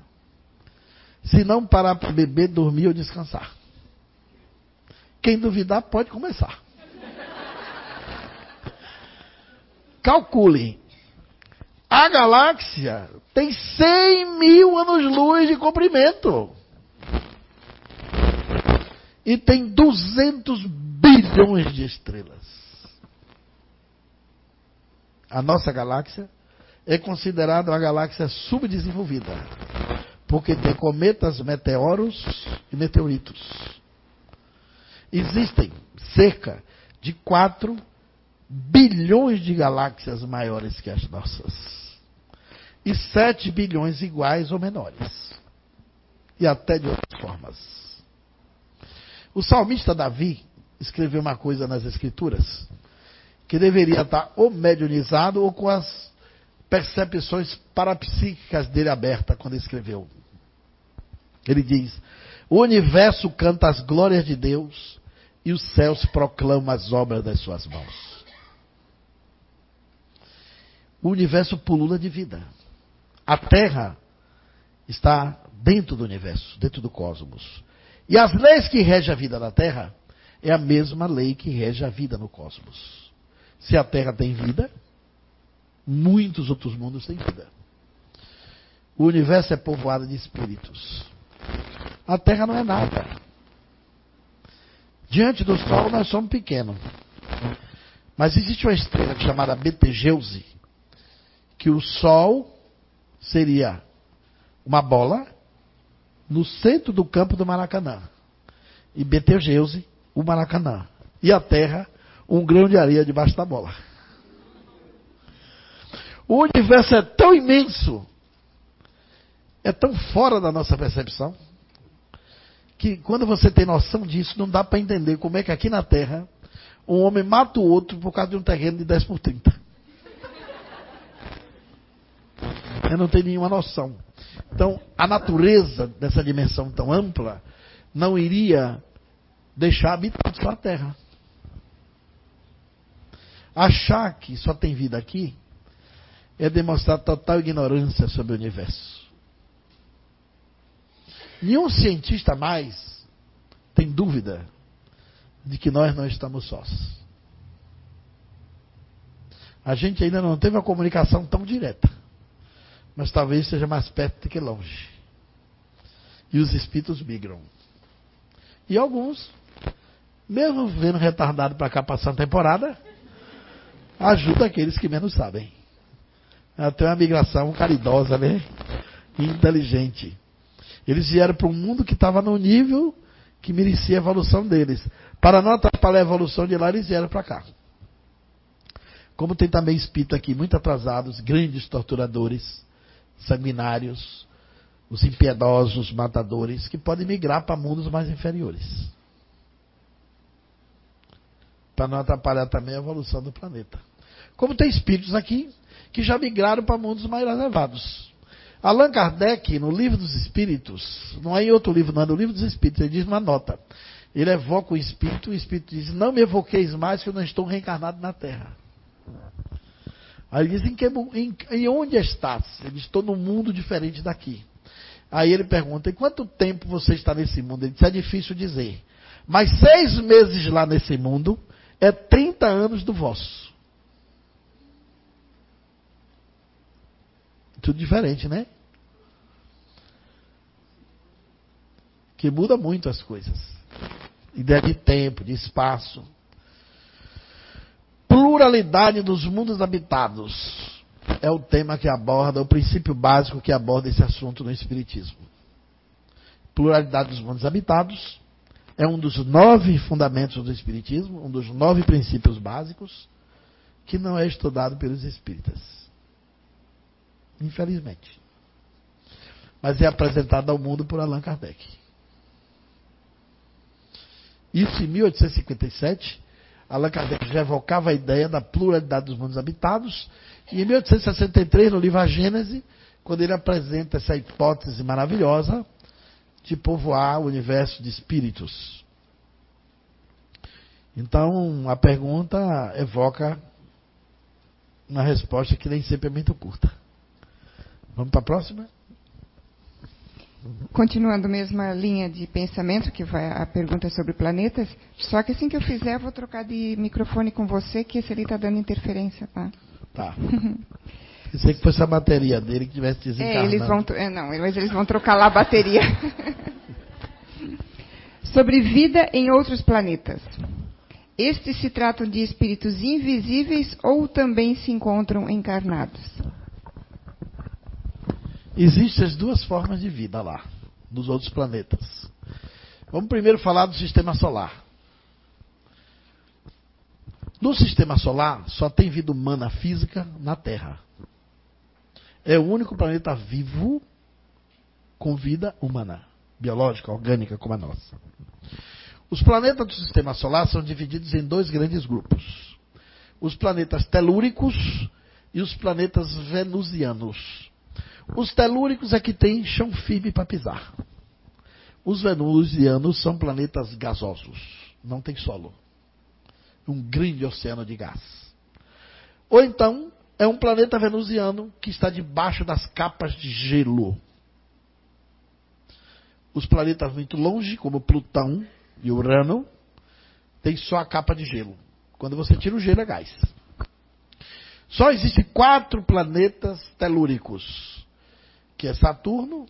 Se não parar para beber, dormir ou descansar. Quem duvidar pode começar. Calcule. A galáxia tem 100 mil anos-luz de comprimento. E tem 200 bilhões de estrelas. A nossa galáxia é considerada uma galáxia subdesenvolvida. Porque tem cometas, meteoros e meteoritos. Existem cerca de 4 bilhões de galáxias maiores que as nossas. E 7 bilhões iguais ou menores. E até de outras formas. O salmista Davi escreveu uma coisa nas Escrituras que deveria estar ou mediunizado ou com as percepções parapsíquicas dele abertas quando escreveu. Ele diz: O universo canta as glórias de Deus e os céus proclamam as obras das suas mãos. O universo pulula de vida. A Terra está dentro do universo, dentro do cosmos. E as leis que regem a vida na Terra é a mesma lei que rege a vida no cosmos. Se a Terra tem vida, muitos outros mundos têm vida. O universo é povoado de espíritos. A Terra não é nada. Diante do Sol nós somos pequenos. Mas existe uma estrela chamada Betelgeuse, que o Sol seria uma bola no centro do campo do Maracanã. E Betelgeuse o Maracanã. E a Terra, um grão de areia debaixo da bola. O universo é tão imenso, é tão fora da nossa percepção, que quando você tem noção disso, não dá para entender como é que aqui na Terra um homem mata o outro por causa de um terreno de 10 por 30. Eu não tenho nenhuma noção. Então, a natureza dessa dimensão tão ampla não iria deixar habitados a Terra. Achar que só tem vida aqui é demonstrar total ignorância sobre o universo. Nenhum cientista mais tem dúvida de que nós não estamos sós. A gente ainda não teve uma comunicação tão direta, mas talvez seja mais perto do que longe. E os espíritos migram. E alguns, mesmo vendo retardado para cá passando temporada, ajudam aqueles que menos sabem. Até uma migração caridosa, né? Inteligente. Eles vieram para um mundo que estava no nível que merecia a evolução deles. Para não atrapalhar a evolução de lá, eles vieram para cá. Como tem também espírito aqui, muito atrasados, grandes torturadores, sanguinários, os impiedosos matadores, que podem migrar para mundos mais inferiores. Para não atrapalhar também a evolução do planeta. Como tem espíritos aqui que já migraram para mundos mais elevados. Allan Kardec, no Livro dos Espíritos, não é em outro livro, não, é no Livro dos Espíritos, ele diz uma nota. Ele evoca o Espírito, o Espírito diz: Não me evoqueis mais, que eu não estou reencarnado na Terra. Aí ele diz: Em, que, em, em onde estás? Ele diz: Estou num mundo diferente daqui. Aí ele pergunta: Em quanto tempo você está nesse mundo? Ele diz: É difícil dizer. Mas seis meses lá nesse mundo é 30 anos do vosso. Tudo diferente, né? Que muda muito as coisas. Ideia de tempo, de espaço. Pluralidade dos mundos habitados. É o tema que aborda, o princípio básico que aborda esse assunto no Espiritismo. Pluralidade dos mundos habitados é um dos nove fundamentos do Espiritismo, um dos nove princípios básicos, que não é estudado pelos espíritas. Infelizmente. Mas é apresentado ao mundo por Allan Kardec. Isso em 1857, Allan Kardec já evocava a ideia da pluralidade dos mundos habitados, e em 1863, no livro A Gênese, quando ele apresenta essa hipótese maravilhosa de povoar o universo de espíritos. Então, a pergunta evoca uma resposta que nem sempre é muito curta. Vamos para a próxima? Continuando a mesma linha de pensamento, que vai a pergunta sobre planetas, só que assim que eu fizer, eu vou trocar de microfone com você, que esse ali está dando interferência, tá? Tá. Pensei que fosse a bateria dele que tivesse desencarnado. É, eles vão, é, não, mas eles vão trocar lá a bateria. sobre vida em outros planetas. Estes se tratam de espíritos invisíveis ou também se encontram encarnados? Existem as duas formas de vida lá, nos outros planetas. Vamos primeiro falar do sistema solar. No sistema solar só tem vida humana física na Terra. É o único planeta vivo com vida humana, biológica, orgânica como a nossa. Os planetas do sistema solar são divididos em dois grandes grupos: os planetas telúricos e os planetas venusianos. Os telúricos é que tem chão firme para pisar. Os venusianos são planetas gasosos, não tem solo. Um grande oceano de gás. Ou então, é um planeta venusiano que está debaixo das capas de gelo. Os planetas muito longe, como Plutão e Urano, tem só a capa de gelo. Quando você tira o gelo, é gás. Só existem quatro planetas telúricos que é Saturno,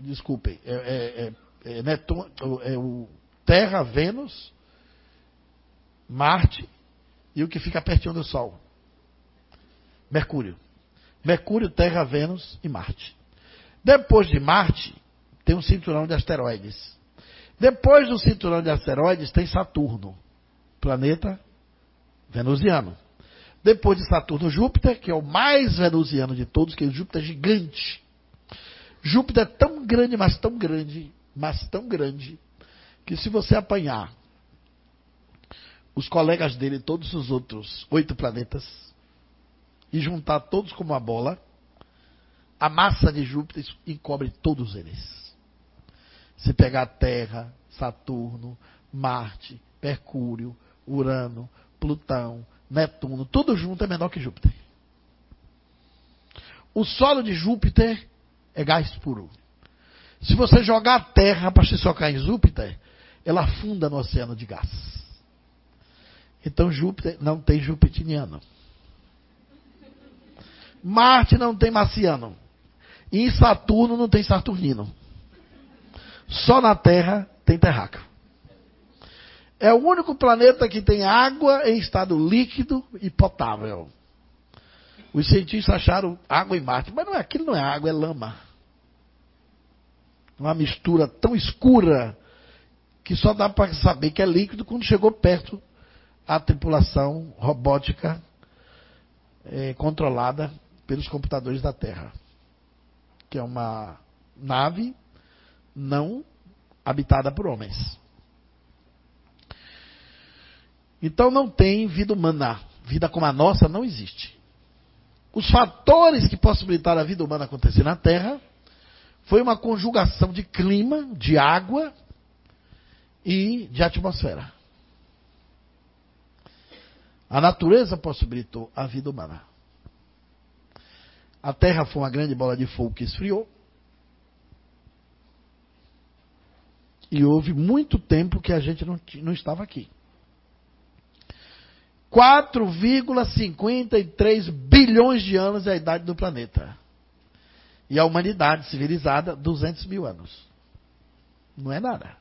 desculpem, é, é, é, é Netuno, é o Terra, Vênus, Marte e o que fica pertinho do Sol. Mercúrio. Mercúrio, Terra, Vênus e Marte. Depois de Marte, tem um cinturão de asteroides. Depois do cinturão de asteroides tem Saturno, planeta venusiano. Depois de Saturno, Júpiter, que é o mais venusiano de todos, que é o Júpiter gigante. Júpiter é tão grande, mas tão grande, mas tão grande, que se você apanhar os colegas dele, todos os outros oito planetas, e juntar todos como uma bola, a massa de Júpiter encobre todos eles. Se pegar Terra, Saturno, Marte, Mercúrio, Urano, Plutão, Netuno, tudo junto é menor que Júpiter. O solo de Júpiter é gás puro. Se você jogar a Terra para se socar em Júpiter, ela afunda no oceano de gás. Então Júpiter não tem jupitiniano. Marte não tem marciano. E em Saturno não tem saturnino. Só na Terra tem terráqueo. É o único planeta que tem água em estado líquido e potável. Os cientistas acharam água em Marte, mas não é, aquilo não é água, é lama. Uma mistura tão escura que só dá para saber que é líquido quando chegou perto a tripulação robótica é, controlada pelos computadores da Terra, que é uma nave não habitada por homens. Então não tem vida humana. Vida como a nossa não existe. Os fatores que possibilitaram a vida humana acontecer na Terra foi uma conjugação de clima, de água e de atmosfera. A natureza possibilitou a vida humana. A Terra foi uma grande bola de fogo que esfriou. E houve muito tempo que a gente não, não estava aqui. 4,53 bilhões de anos é a idade do planeta. E a humanidade civilizada, 200 mil anos. Não é nada.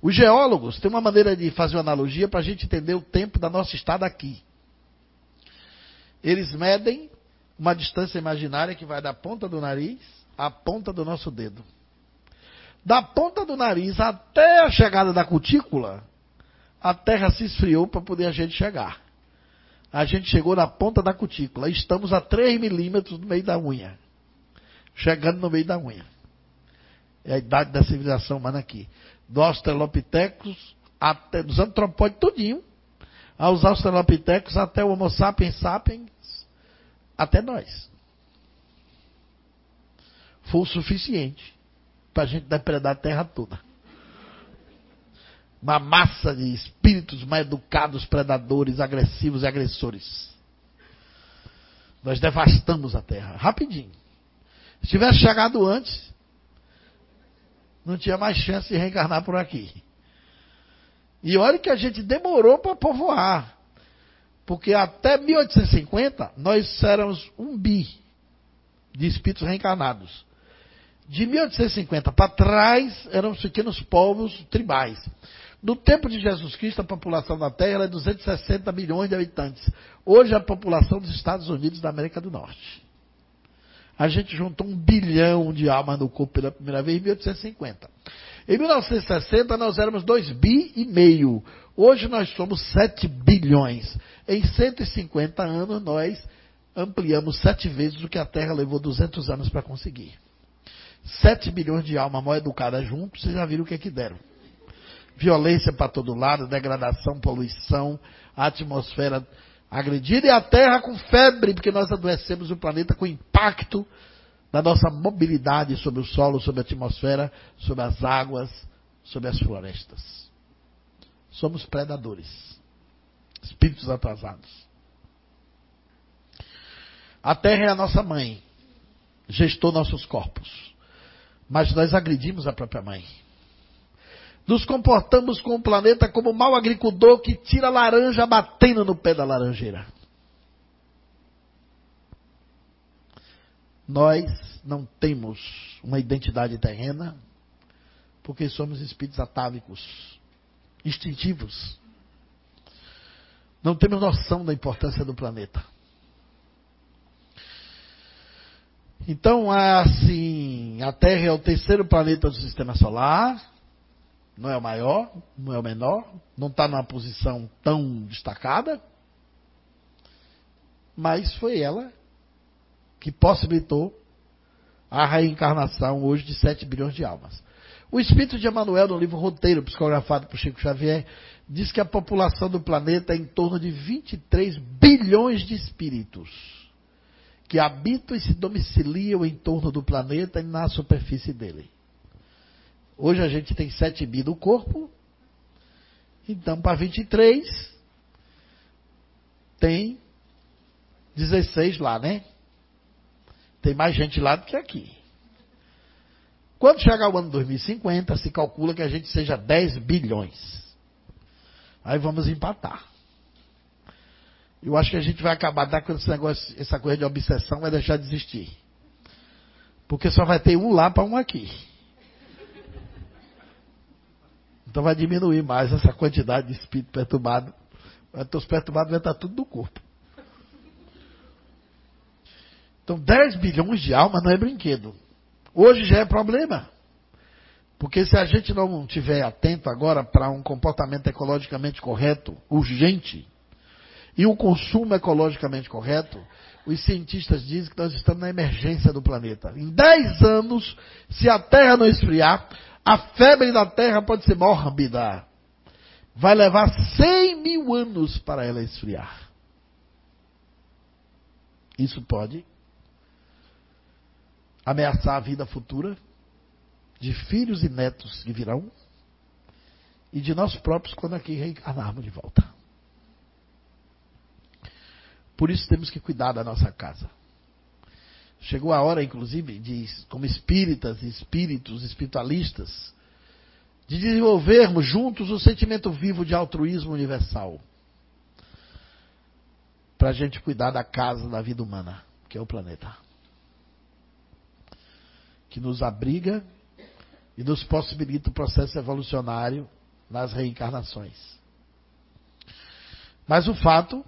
Os geólogos têm uma maneira de fazer uma analogia para a gente entender o tempo da nossa estada aqui. Eles medem uma distância imaginária que vai da ponta do nariz à ponta do nosso dedo. Da ponta do nariz até a chegada da cutícula, a terra se esfriou para poder a gente chegar. A gente chegou na ponta da cutícula. Estamos a 3 milímetros no meio da unha. Chegando no meio da unha. É a idade da civilização humana aqui. Do Australopithecus até dos antropóides tudinho, aos Australopithecus até o Homo sapiens sapiens, até nós. Foi o suficiente para a gente depredar a terra toda uma massa de espíritos mal educados, predadores, agressivos e agressores. Nós devastamos a terra, rapidinho. Se tivesse chegado antes, não tinha mais chance de reencarnar por aqui. E olha que a gente demorou para povoar. Porque até 1850 nós éramos um bi de espíritos reencarnados. De 1850 para trás eram pequenos povos tribais. No tempo de Jesus Cristo, a população da Terra é 260 milhões de habitantes. Hoje, a população dos Estados Unidos da América do Norte. A gente juntou um bilhão de almas no corpo pela primeira vez em 1850. Em 1960, nós éramos 2 bi e meio. Hoje, nós somos 7 bilhões. Em 150 anos, nós ampliamos sete vezes o que a Terra levou 200 anos para conseguir. 7 bilhões de almas mal educadas juntos, vocês já viram o que é que deram violência para todo lado, degradação, poluição, atmosfera agredida e a Terra com febre, porque nós adoecemos o planeta com impacto da nossa mobilidade sobre o solo, sobre a atmosfera, sobre as águas, sobre as florestas. Somos predadores, espíritos atrasados. A Terra é a nossa mãe, gestou nossos corpos, mas nós agredimos a própria mãe. Nos comportamos com o planeta como um mau agricultor que tira laranja batendo no pé da laranjeira. Nós não temos uma identidade terrena porque somos espíritos atávicos, instintivos. Não temos noção da importância do planeta. Então, assim, a Terra é o terceiro planeta do sistema solar, não é o maior, não é o menor, não está numa posição tão destacada, mas foi ela que possibilitou a reencarnação hoje de 7 bilhões de almas. O espírito de Emmanuel, no livro Roteiro, psicografado por Chico Xavier, diz que a população do planeta é em torno de 23 bilhões de espíritos que habitam e se domiciliam em torno do planeta e na superfície dele. Hoje a gente tem 7 bi no corpo, então para 23 tem 16 lá, né? Tem mais gente lá do que aqui. Quando chegar o ano 2050, se calcula que a gente seja 10 bilhões. Aí vamos empatar. Eu acho que a gente vai acabar dar com esse negócio, essa coisa de obsessão, vai deixar de existir. Porque só vai ter um lá para um aqui. Então vai diminuir mais essa quantidade de espírito perturbado. Os perturbados vai estar tudo no corpo. Então 10 bilhões de almas não é brinquedo. Hoje já é problema. Porque se a gente não estiver atento agora para um comportamento ecologicamente correto, urgente, e um consumo ecologicamente correto, os cientistas dizem que nós estamos na emergência do planeta. Em 10 anos, se a Terra não esfriar, a febre da Terra pode ser mórbida. Vai levar 100 mil anos para ela esfriar. Isso pode ameaçar a vida futura de filhos e netos que virão e de nós próprios quando aqui reencarnarmos de volta. Por isso temos que cuidar da nossa casa. Chegou a hora, inclusive, de, como espíritas espíritos espiritualistas, de desenvolvermos juntos o sentimento vivo de altruísmo universal. Para a gente cuidar da casa da vida humana, que é o planeta que nos abriga e nos possibilita o processo evolucionário nas reencarnações. Mas o fato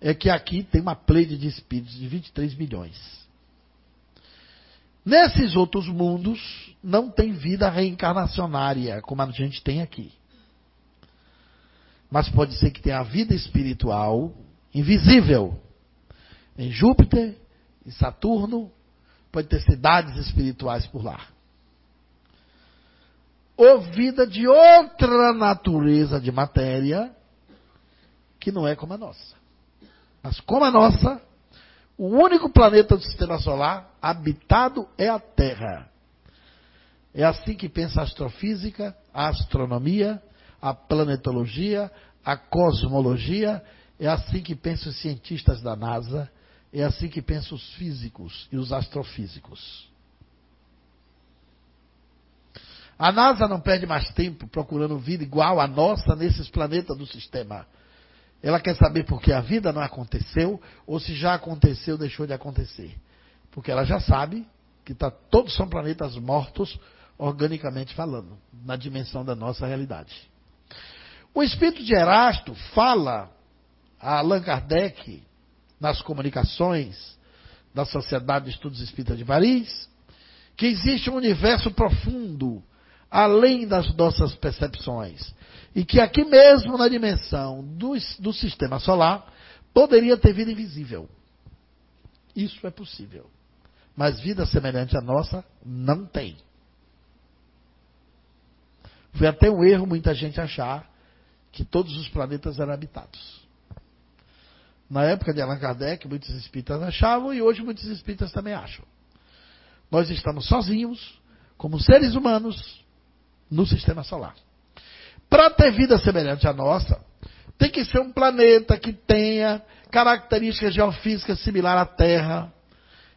é que aqui tem uma pleide de espíritos de 23 milhões. Nesses outros mundos não tem vida reencarnacionária como a gente tem aqui. Mas pode ser que tenha a vida espiritual invisível em Júpiter, em Saturno, Pode ter cidades espirituais por lá. Ou vida de outra natureza de matéria que não é como a nossa. Mas como a nossa, o único planeta do sistema solar habitado é a Terra. É assim que pensa a astrofísica, a astronomia, a planetologia, a cosmologia, é assim que pensam os cientistas da NASA, é assim que pensam os físicos e os astrofísicos. A NASA não perde mais tempo procurando vida igual à nossa nesses planetas do sistema. Ela quer saber por que a vida não aconteceu ou se já aconteceu, deixou de acontecer. Porque ela já sabe que tá, todos são planetas mortos, organicamente falando, na dimensão da nossa realidade. O espírito de Erasto fala a Allan Kardec nas comunicações da Sociedade de Estudos Espíritas de Paris, que existe um universo profundo, além das nossas percepções, e que aqui mesmo na dimensão do, do sistema solar poderia ter vida invisível. Isso é possível. Mas vida semelhante à nossa não tem. Foi até um erro muita gente achar que todos os planetas eram habitados. Na época de Allan Kardec, muitos espíritas achavam e hoje muitos espíritas também acham. Nós estamos sozinhos, como seres humanos, no sistema solar. Para ter vida semelhante à nossa, tem que ser um planeta que tenha características geofísicas similares à Terra,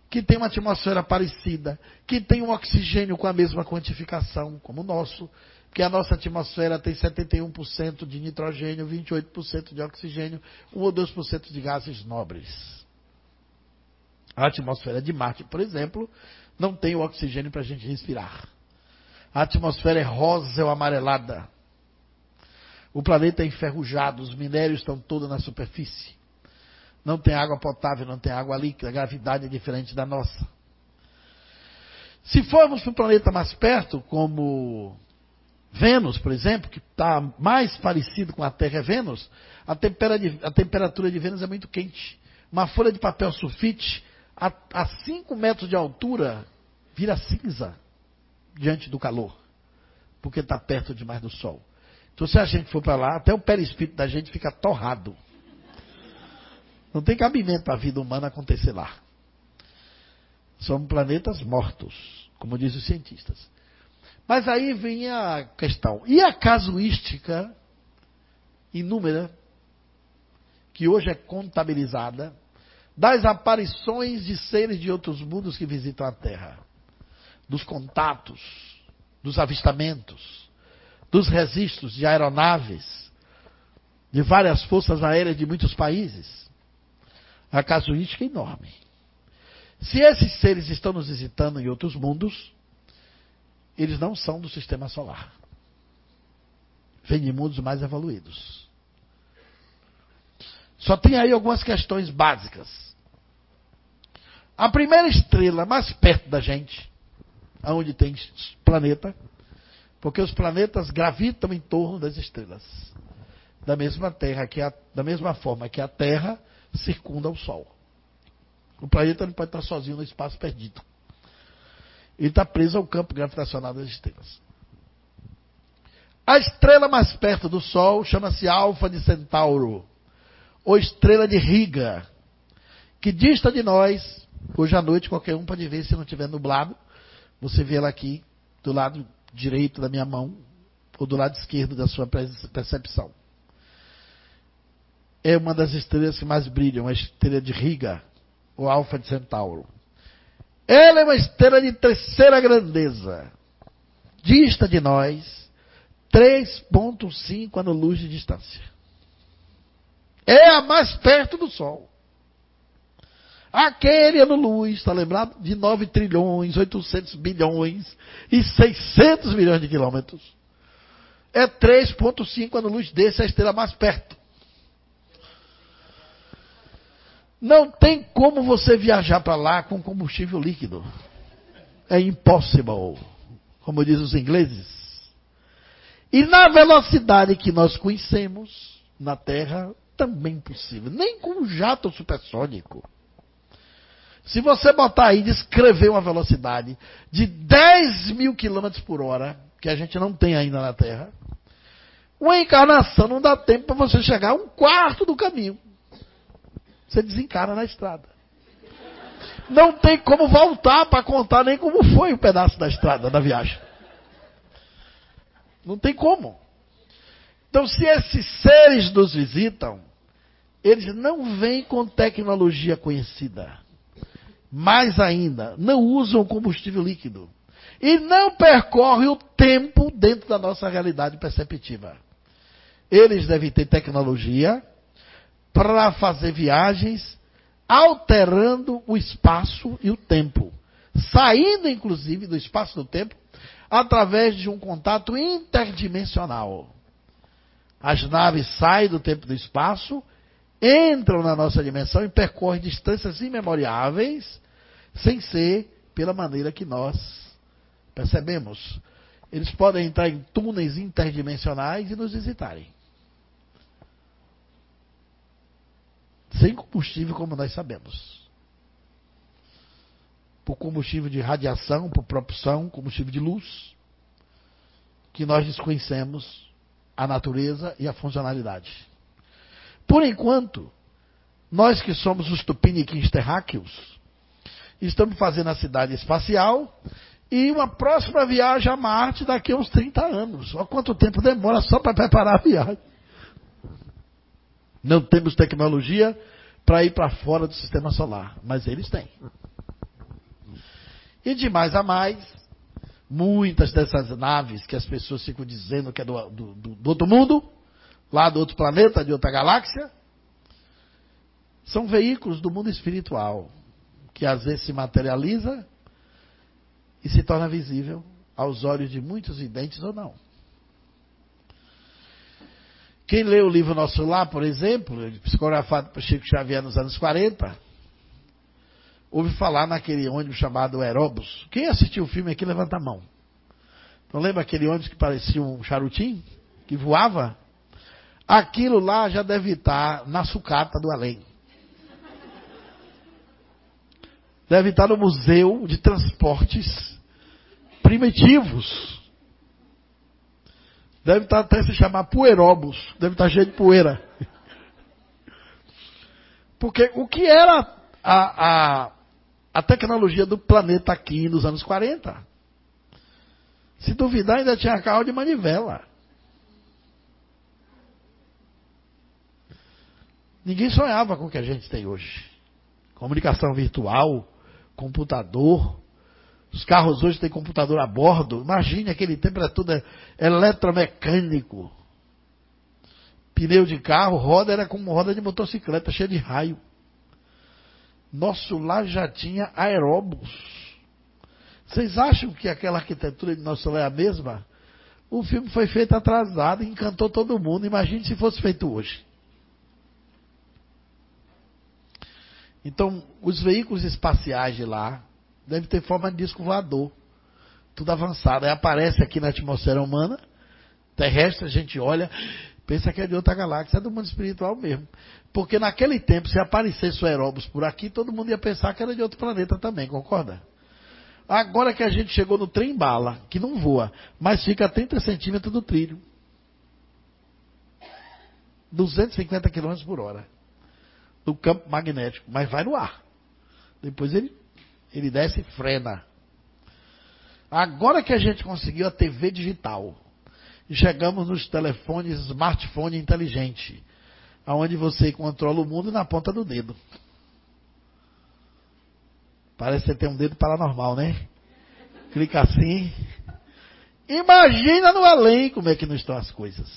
que tenha uma atmosfera parecida, que tenha um oxigênio com a mesma quantificação como o nosso, que a nossa atmosfera tem 71% de nitrogênio, 28% de oxigênio, 1 ou 2% de gases nobres. A atmosfera de Marte, por exemplo, não tem o oxigênio para a gente respirar. A atmosfera é rosa ou amarelada. O planeta é enferrujado, os minérios estão todos na superfície. Não tem água potável, não tem água líquida, a gravidade é diferente da nossa. Se formos para um planeta mais perto, como Vênus, por exemplo, que está mais parecido com a Terra é Vênus, a, a temperatura de Vênus é muito quente. Uma folha de papel sulfite a 5 metros de altura vira cinza diante do calor, porque está perto demais do Sol. Então, se a gente for para lá, até o perispírito da gente fica torrado. Não tem cabimento para a vida humana acontecer lá. São planetas mortos, como dizem os cientistas. Mas aí vem a questão. E a casuística inúmera, que hoje é contabilizada, das aparições de seres de outros mundos que visitam a Terra, dos contatos, dos avistamentos, dos registros de aeronaves, de várias forças aéreas de muitos países. A casuística é enorme. Se esses seres estão nos visitando em outros mundos, eles não são do sistema solar. Vêm de mundos mais evoluídos. Só tem aí algumas questões básicas. A primeira estrela mais perto da gente, aonde tem planeta, porque os planetas gravitam em torno das estrelas. Da mesma terra que a, da mesma forma que a Terra circunda o Sol. O planeta não pode estar sozinho no espaço perdido. Ele está preso ao campo gravitacional das estrelas. A estrela mais perto do Sol chama-se Alfa de Centauro, ou estrela de Riga, que dista de nós, hoje à noite qualquer um pode ver se não estiver nublado, você vê ela aqui do lado direito da minha mão, ou do lado esquerdo da sua percepção. É uma das estrelas que mais brilham, a estrela de Riga, ou Alfa de Centauro. Ela é uma estrela de terceira grandeza. Dista de nós 3,5 anos-luz de distância. É a mais perto do Sol. Aquele ano-luz, está lembrado? De 9 trilhões, 800 bilhões e 600 milhões de quilômetros. É 3,5 anos-luz desse, a estrela mais perto. Não tem como você viajar para lá com combustível líquido. É impossible, como dizem os ingleses. E na velocidade que nós conhecemos na Terra, também impossível. Nem com um jato supersônico. Se você botar aí descrever uma velocidade de 10 mil quilômetros por hora, que a gente não tem ainda na Terra, uma encarnação não dá tempo para você chegar a um quarto do caminho. Você desencara na estrada. Não tem como voltar para contar nem como foi o pedaço da estrada da viagem. Não tem como. Então, se esses seres nos visitam, eles não vêm com tecnologia conhecida. Mais ainda, não usam combustível líquido. E não percorrem o tempo dentro da nossa realidade perceptiva. Eles devem ter tecnologia para fazer viagens alterando o espaço e o tempo, saindo inclusive do espaço e do tempo através de um contato interdimensional. As naves saem do tempo e do espaço, entram na nossa dimensão e percorrem distâncias imemoriáveis, sem ser pela maneira que nós percebemos. Eles podem entrar em túneis interdimensionais e nos visitarem. Sem combustível, como nós sabemos. Por combustível de radiação, por propulsão, combustível de luz, que nós desconhecemos a natureza e a funcionalidade. Por enquanto, nós que somos os tupiniquins terráqueos, estamos fazendo a cidade espacial e uma próxima viagem a Marte daqui a uns 30 anos. Olha quanto tempo demora só para preparar a viagem. Não temos tecnologia para ir para fora do sistema solar, mas eles têm. E de mais a mais, muitas dessas naves que as pessoas ficam dizendo que é do, do, do outro mundo, lá do outro planeta, de outra galáxia, são veículos do mundo espiritual, que às vezes se materializa e se torna visível aos olhos de muitos videntes ou não. Quem lê o livro Nosso Lar, por exemplo, psicografado por Chico Xavier nos anos 40, ouve falar naquele ônibus chamado Aerobus. Quem assistiu o filme aqui, levanta a mão. Não lembra aquele ônibus que parecia um charutim? Que voava? Aquilo lá já deve estar na sucata do além. Deve estar no Museu de Transportes Primitivos. Deve estar até se chamar Poeirobus. Deve estar cheio de poeira. Porque o que era a, a, a tecnologia do planeta aqui nos anos 40? Se duvidar, ainda tinha carro de manivela. Ninguém sonhava com o que a gente tem hoje. Comunicação virtual, computador. Os carros hoje têm computador a bordo. Imagine aquele tempo era tudo eletromecânico. Pneu de carro, roda era como roda de motocicleta, cheia de raio. Nosso lar já tinha aeróbus. Vocês acham que aquela arquitetura de nosso lar é a mesma? O filme foi feito atrasado encantou todo mundo. Imagine se fosse feito hoje. Então, os veículos espaciais de lá devem ter forma de disco voador. Tudo avançado. Aí aparece aqui na atmosfera humana, terrestre, a gente olha, pensa que é de outra galáxia, é do mundo espiritual mesmo. Porque naquele tempo, se aparecesse o aeróbus por aqui, todo mundo ia pensar que era de outro planeta também, concorda? Agora que a gente chegou no trem bala, que não voa, mas fica a 30 centímetros do trilho. 250 km por hora. No campo magnético, mas vai no ar. Depois ele, ele desce e frena. Agora que a gente conseguiu a TV digital, e chegamos nos telefones, smartphone inteligente, aonde você controla o mundo na ponta do dedo. Parece que você tem um dedo paranormal, né? Clica assim. Imagina no além como é que não estão as coisas.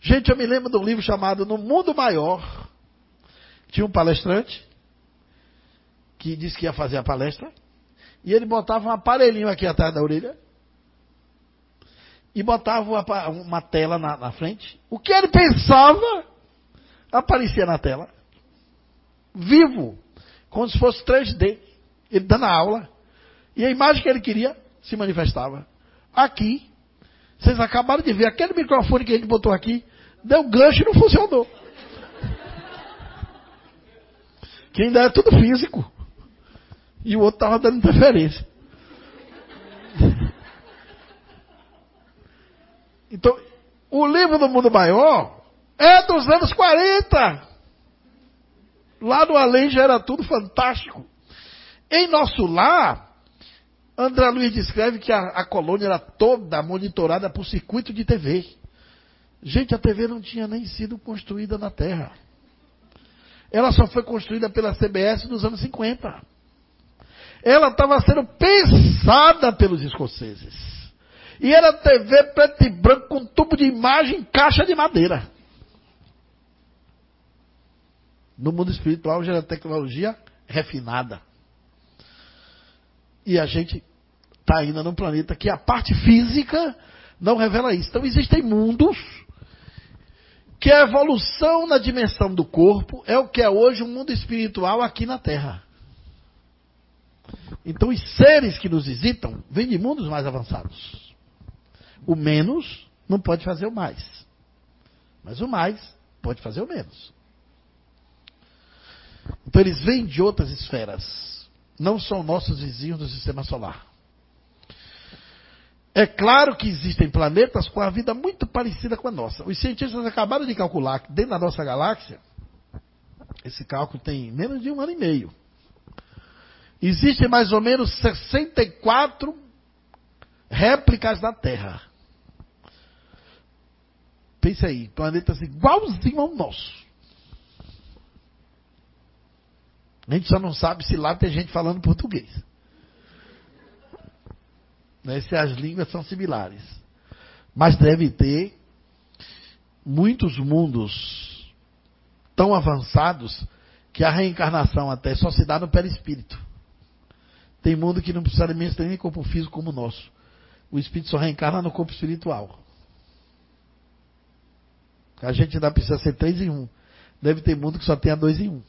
Gente, eu me lembro de um livro chamado No Mundo Maior. Tinha um palestrante que disse que ia fazer a palestra. E ele botava um aparelhinho aqui atrás da orelha. E botava uma tela na, na frente. O que ele pensava aparecia na tela. Vivo como se fosse 3D. Ele dando a aula. E a imagem que ele queria se manifestava. Aqui, vocês acabaram de ver, aquele microfone que a gente botou aqui, deu gancho e não funcionou. Que ainda é tudo físico. E o outro estava dando interferência. Então, o livro do mundo maior é dos anos 40. Lá no além já era tudo fantástico. Em nosso lar, André Luiz descreve que a, a colônia era toda monitorada por circuito de TV. Gente, a TV não tinha nem sido construída na Terra. Ela só foi construída pela CBS nos anos 50. Ela estava sendo pensada pelos escoceses. E era TV preto e branco com tubo de imagem, caixa de madeira. No mundo espiritual já é tecnologia refinada. E a gente está ainda num planeta que a parte física não revela isso. Então existem mundos que a evolução na dimensão do corpo é o que é hoje o mundo espiritual aqui na Terra. Então os seres que nos visitam vêm de mundos mais avançados. O menos não pode fazer o mais. Mas o mais pode fazer o menos. Então eles vêm de outras esferas. Não são nossos vizinhos do sistema solar. É claro que existem planetas com a vida muito parecida com a nossa. Os cientistas acabaram de calcular que dentro da nossa galáxia, esse cálculo tem menos de um ano e meio. Existem mais ou menos 64 réplicas da Terra. Pense aí, planetas igualzinho ao nosso. A gente só não sabe se lá tem gente falando português. Né, se as línguas são similares. Mas deve ter muitos mundos tão avançados que a reencarnação até só se dá no perispírito. Tem mundo que não precisa nem corpo físico como o nosso. O espírito só reencarna no corpo espiritual. A gente ainda precisa ser três em um. Deve ter mundo que só tenha dois em um.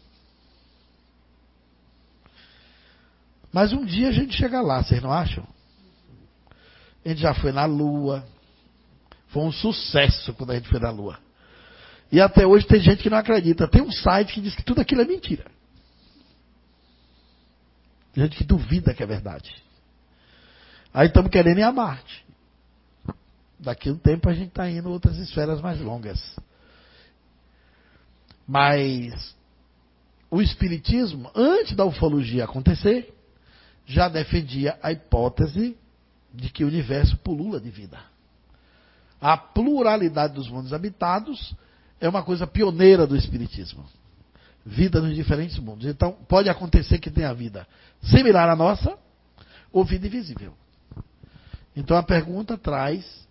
Mas um dia a gente chega lá, vocês não acham? A gente já foi na Lua. Foi um sucesso quando a gente foi na Lua. E até hoje tem gente que não acredita. Tem um site que diz que tudo aquilo é mentira. Gente que duvida que é verdade. Aí estamos querendo ir a Marte. Daqui um tempo a gente está indo outras esferas mais longas. Mas o Espiritismo, antes da ufologia acontecer, já defendia a hipótese de que o universo pulula de vida. A pluralidade dos mundos habitados é uma coisa pioneira do Espiritismo. Vida nos diferentes mundos. Então, pode acontecer que tenha vida similar à nossa ou vida invisível. Então, a pergunta traz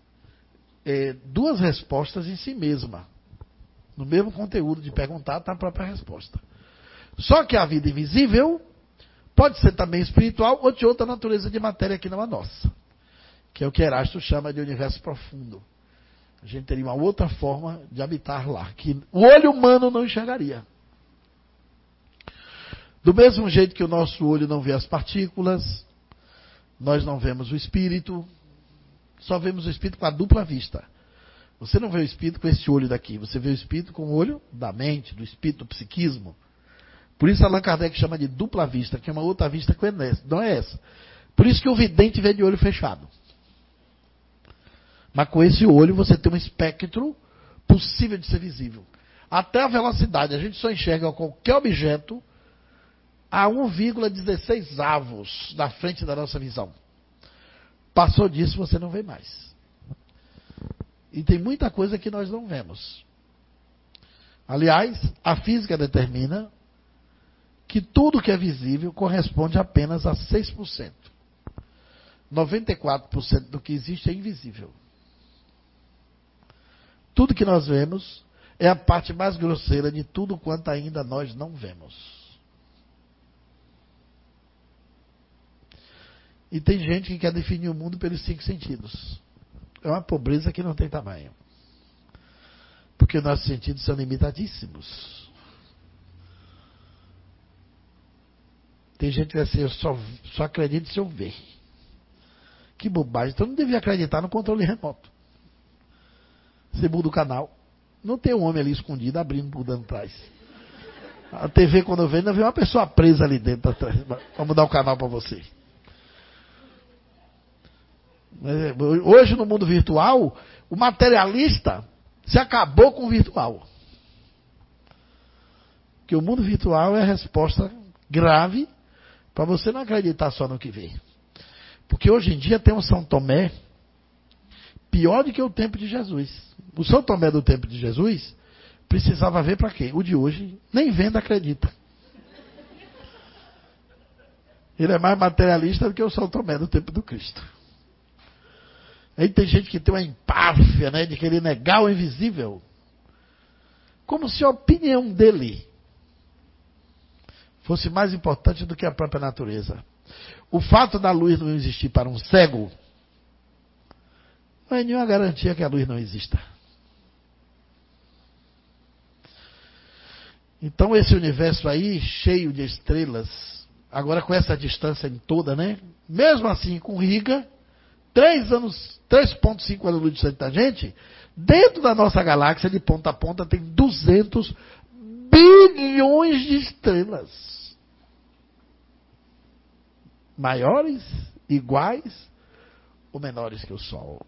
é, duas respostas em si mesma. No mesmo conteúdo de perguntar, está a própria resposta. Só que a vida invisível pode ser também espiritual ou de outra natureza de matéria que não a nossa. Que é o que Erasto chama de universo profundo a gente teria uma outra forma de habitar lá, que o olho humano não enxergaria. Do mesmo jeito que o nosso olho não vê as partículas, nós não vemos o espírito, só vemos o espírito com a dupla vista. Você não vê o espírito com esse olho daqui, você vê o espírito com o olho da mente, do espírito, do psiquismo. Por isso Allan Kardec chama de dupla vista, que é uma outra vista que não é essa. Por isso que o vidente vê de olho fechado. Mas com esse olho você tem um espectro possível de ser visível. Até a velocidade, a gente só enxerga qualquer objeto a 1,16 avos da frente da nossa visão. Passou disso, você não vê mais. E tem muita coisa que nós não vemos. Aliás, a física determina que tudo que é visível corresponde apenas a 6%. 94% do que existe é invisível. Tudo que nós vemos é a parte mais grosseira de tudo quanto ainda nós não vemos. E tem gente que quer definir o mundo pelos cinco sentidos. É uma pobreza que não tem tamanho. Porque nossos sentidos são limitadíssimos. Tem gente que vai ser, eu só, só acredito se eu ver. Que bobagem. Então não devia acreditar no controle remoto. Você muda o canal. Não tem um homem ali escondido abrindo dentro atrás. A TV, quando vem, não vê uma pessoa presa ali dentro atrás. Vamos mudar o canal para você. É, hoje, no mundo virtual, o materialista se acabou com o virtual. Que o mundo virtual é a resposta grave para você não acreditar só no que vê. Porque hoje em dia tem um São Tomé pior do que o tempo de Jesus. O São Tomé do tempo de Jesus precisava ver para quê? O de hoje, nem vendo acredita. Ele é mais materialista do que o São Tomé do tempo do Cristo. Aí tem gente que tem uma empáfia, né, de querer negar o invisível. Como se a opinião dele fosse mais importante do que a própria natureza. O fato da luz não existir para um cego não é nenhuma garantia que a luz não exista. Então esse universo aí, cheio de estrelas, agora com essa distância em toda, né? Mesmo assim, com Riga, 3 anos, 3.5 anos luz distante da gente, dentro da nossa galáxia, de ponta a ponta, tem 200 bilhões de estrelas. Maiores, iguais ou menores que o Sol.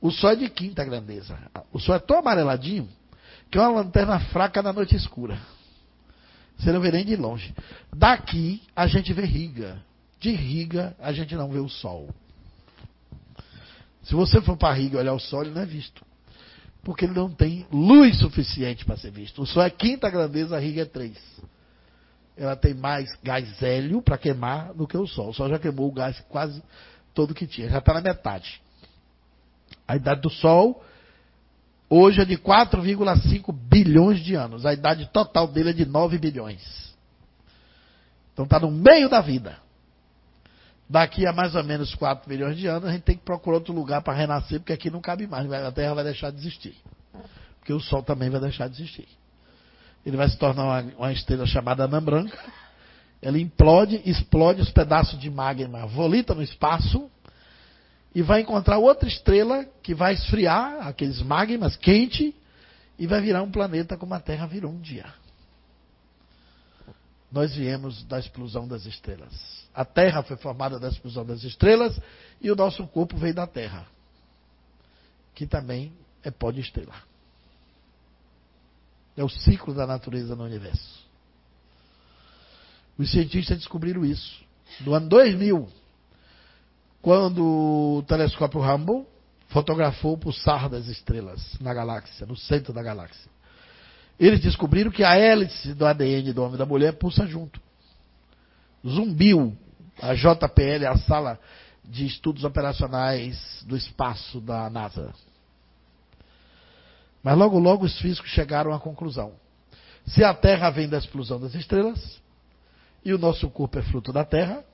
O Sol é de quinta grandeza. O Sol é tão amareladinho que é uma lanterna fraca na noite escura. Você não vê nem de longe. Daqui a gente vê Riga. De Riga a gente não vê o sol. Se você for para Riga olhar o sol, ele não é visto. Porque ele não tem luz suficiente para ser visto. O sol é quinta grandeza, a Riga é três. Ela tem mais gás hélio para queimar do que o sol. O sol já queimou o gás quase todo que tinha. Já está na metade. A idade do sol Hoje é de 4,5 bilhões de anos. A idade total dele é de 9 bilhões. Então está no meio da vida. Daqui a mais ou menos 4 bilhões de anos, a gente tem que procurar outro lugar para renascer, porque aqui não cabe mais. A Terra vai deixar de existir. Porque o Sol também vai deixar de existir. Ele vai se tornar uma, uma estrela chamada anã branca. Ela implode, explode os pedaços de magma, volita no espaço e vai encontrar outra estrela que vai esfriar aqueles magmas quente e vai virar um planeta como a Terra virou um dia. Nós viemos da explosão das estrelas. A Terra foi formada da explosão das estrelas e o nosso corpo veio da Terra, que também é pó de estrela. É o ciclo da natureza no universo. Os cientistas descobriram isso. No ano 2000, quando o telescópio Hubble fotografou o pulsar das estrelas na galáxia, no centro da galáxia. Eles descobriram que a hélice do ADN do homem e da mulher pulsa junto. Zumbiu a JPL, a sala de estudos operacionais do espaço da NASA. Mas logo, logo os físicos chegaram à conclusão. Se a Terra vem da explosão das estrelas, e o nosso corpo é fruto da Terra,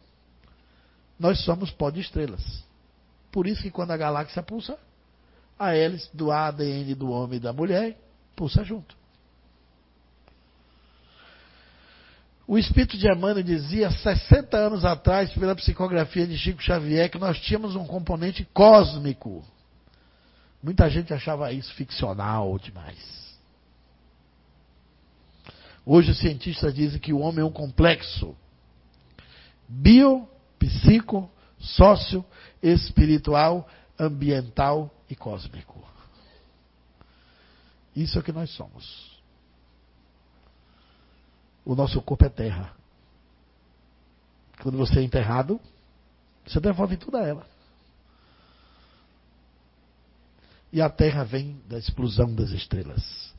nós somos pó de estrelas. Por isso que quando a galáxia pulsa, a hélice do ADN do homem e da mulher pulsa junto. O espírito de Emmanuel dizia 60 anos atrás, pela psicografia de Chico Xavier, que nós tínhamos um componente cósmico. Muita gente achava isso ficcional demais. Hoje os cientistas dizem que o homem é um complexo bio, psico, sócio, espiritual, ambiental e cósmico. Isso é o que nós somos. O nosso corpo é terra. Quando você é enterrado, você devolve tudo a ela. E a terra vem da explosão das estrelas.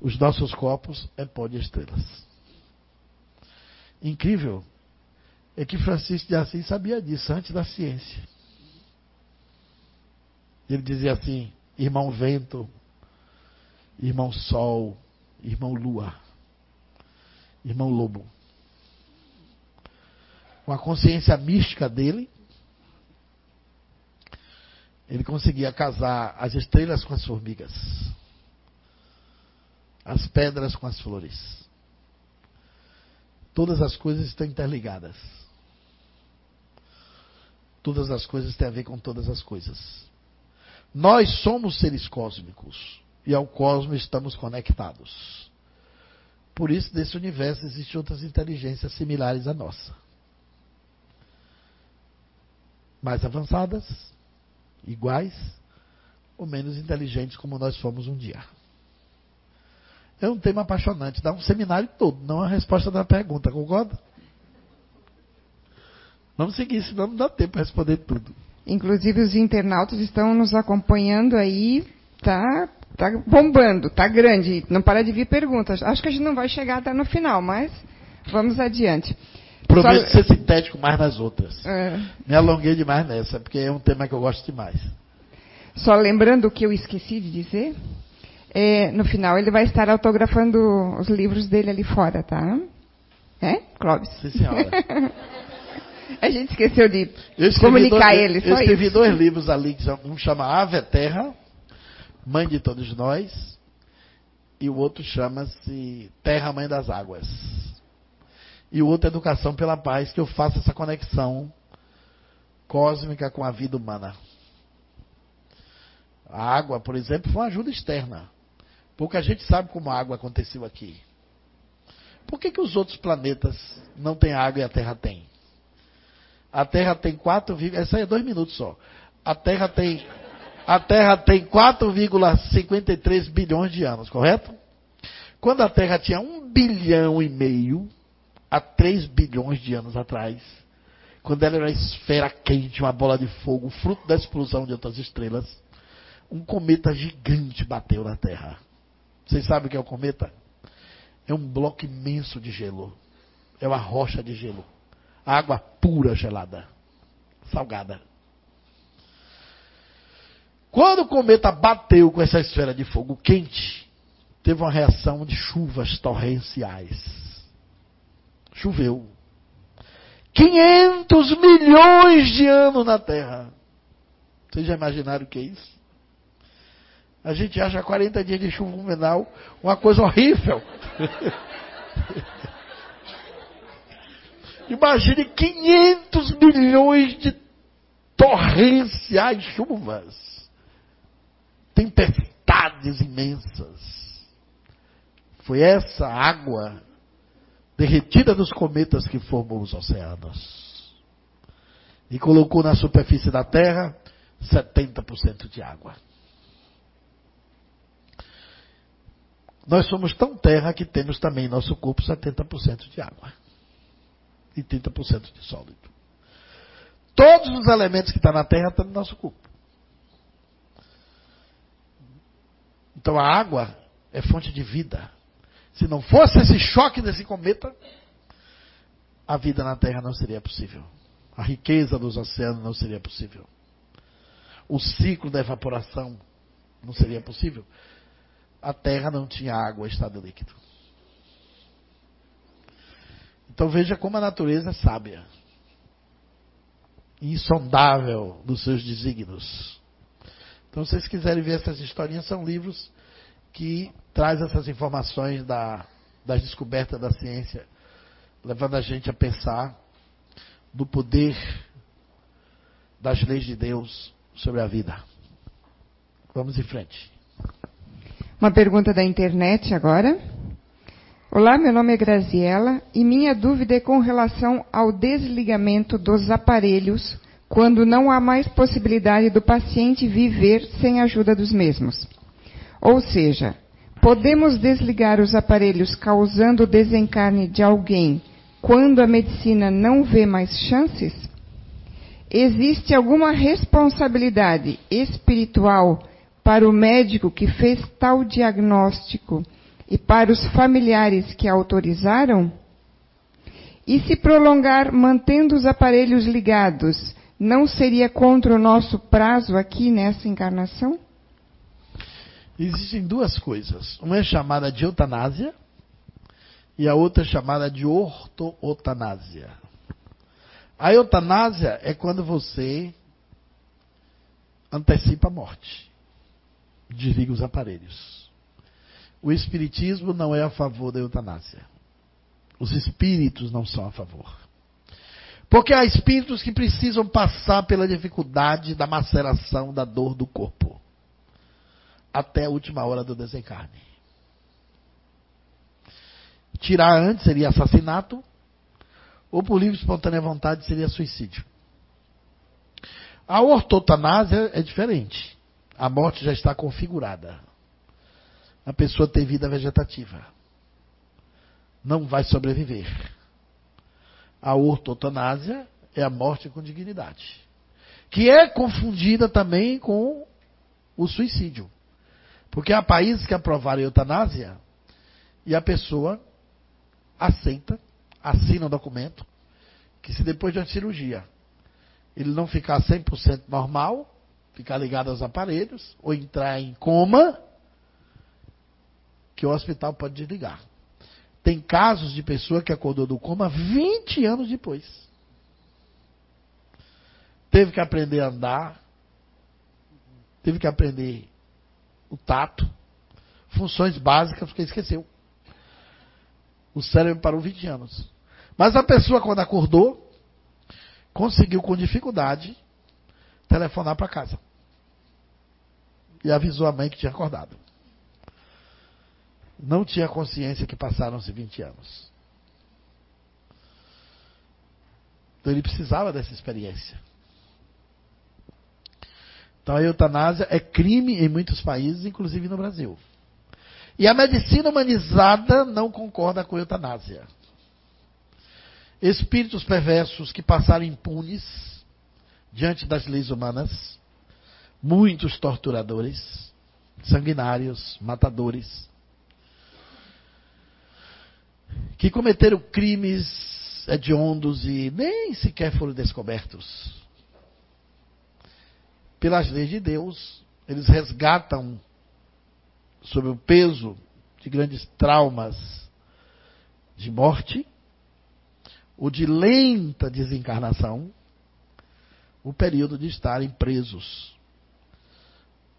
Os nossos corpos é pó de estrelas. Incrível é que Francisco de Assis sabia disso antes da ciência. Ele dizia assim: irmão vento, irmão sol, irmão lua, irmão lobo. Com a consciência mística dele, ele conseguia casar as estrelas com as formigas, as pedras com as flores. Todas as coisas estão interligadas. Todas as coisas têm a ver com todas as coisas. Nós somos seres cósmicos e ao cosmos estamos conectados. Por isso, nesse universo existem outras inteligências similares à nossa. Mais avançadas, iguais ou menos inteligentes como nós fomos um dia. É um tema apaixonante, dá um seminário todo, não a resposta da pergunta, concorda? Vamos seguir, senão não dá tempo para responder tudo. Inclusive os internautas estão nos acompanhando aí, tá, tá bombando, tá grande, não para de vir perguntas. Acho que a gente não vai chegar até no final, mas vamos adiante. Prometo Só... ser sintético mais nas outras. É. Me alonguei demais nessa, porque é um tema que eu gosto demais. Só lembrando o que eu esqueci de dizer, é, no final ele vai estar autografando os livros dele ali fora, tá? É, Clóvis? Sim, senhora. A gente esqueceu de comunicar dois, ele. Eu escrevi isso. dois livros ali, um chama Ave Terra, Mãe de Todos Nós, e o outro chama-se Terra, Mãe das Águas. E o outro Educação pela Paz, que eu faço essa conexão cósmica com a vida humana. A água, por exemplo, foi uma ajuda externa. Pouca gente sabe como a água aconteceu aqui. Por que, que os outros planetas não têm água e a Terra tem? A Terra tem 4, essa aí é dois minutos só. A Terra tem a Terra tem 4,53 bilhões de anos, correto? Quando a Terra tinha um bilhão e meio, há 3 bilhões de anos atrás, quando ela era uma esfera quente, uma bola de fogo, fruto da explosão de outras estrelas, um cometa gigante bateu na Terra. Vocês sabem o que é o cometa? É um bloco imenso de gelo. É uma rocha de gelo. Água pura gelada, salgada. Quando o cometa bateu com essa esfera de fogo quente, teve uma reação de chuvas torrenciais. Choveu. 500 milhões de anos na Terra. Vocês já imaginaram o que é isso? A gente acha 40 dias de chuva fenomenal uma coisa horrível. Imagine 500 milhões de torrenciais chuvas, tempestades imensas. Foi essa água derretida dos cometas que formou os oceanos. E colocou na superfície da Terra 70% de água. Nós somos tão terra que temos também em nosso corpo 70% de água e 30% de sólido. Todos os elementos que estão na terra estão no nosso corpo. Então a água é fonte de vida. Se não fosse esse choque desse cometa, a vida na terra não seria possível. A riqueza dos oceanos não seria possível. O ciclo da evaporação não seria possível a terra não tinha água estado líquido. Então veja como a natureza é sábia, insondável nos seus desígnios. Então, se vocês quiserem ver essas historinhas, são livros que trazem essas informações da, das descobertas da ciência, levando a gente a pensar do poder das leis de Deus sobre a vida. Vamos em frente. Uma pergunta da internet agora. Olá, meu nome é Graziela e minha dúvida é com relação ao desligamento dos aparelhos quando não há mais possibilidade do paciente viver sem a ajuda dos mesmos. Ou seja, podemos desligar os aparelhos causando o desencarne de alguém quando a medicina não vê mais chances? Existe alguma responsabilidade espiritual para o médico que fez tal diagnóstico e para os familiares que autorizaram? E se prolongar mantendo os aparelhos ligados, não seria contra o nosso prazo aqui nessa encarnação? Existem duas coisas. Uma é chamada de eutanásia e a outra é chamada de ortoeutanásia. A eutanásia é quando você antecipa a morte desliga os aparelhos. O Espiritismo não é a favor da eutanásia. Os espíritos não são a favor. Porque há espíritos que precisam passar pela dificuldade da maceração da dor do corpo. Até a última hora do desencarne. Tirar antes seria assassinato, ou por livre e espontânea vontade seria suicídio. A ortotanásia é diferente. A morte já está configurada. A pessoa tem vida vegetativa. Não vai sobreviver. A ortotanásia é a morte com dignidade. Que é confundida também com o suicídio. Porque há países que aprovaram a eutanásia e a pessoa aceita, assina o um documento, que se depois de uma cirurgia ele não ficar 100% normal, ficar ligado aos aparelhos ou entrar em coma, que o hospital pode desligar. Tem casos de pessoa que acordou do coma 20 anos depois. Teve que aprender a andar, teve que aprender o tato, funções básicas, porque esqueceu. O cérebro parou 20 anos. Mas a pessoa, quando acordou, conseguiu com dificuldade telefonar para casa. E avisou a mãe que tinha acordado. Não tinha consciência que passaram-se 20 anos. Então ele precisava dessa experiência. Então a eutanásia é crime em muitos países, inclusive no Brasil. E a medicina humanizada não concorda com a eutanásia. Espíritos perversos que passaram impunes diante das leis humanas, muitos torturadores, sanguinários, matadores, que cometeram crimes hediondos e nem sequer foram descobertos. Pelas leis de Deus, eles resgatam, sob o peso de grandes traumas de morte, ou de lenta desencarnação, o período de estarem presos.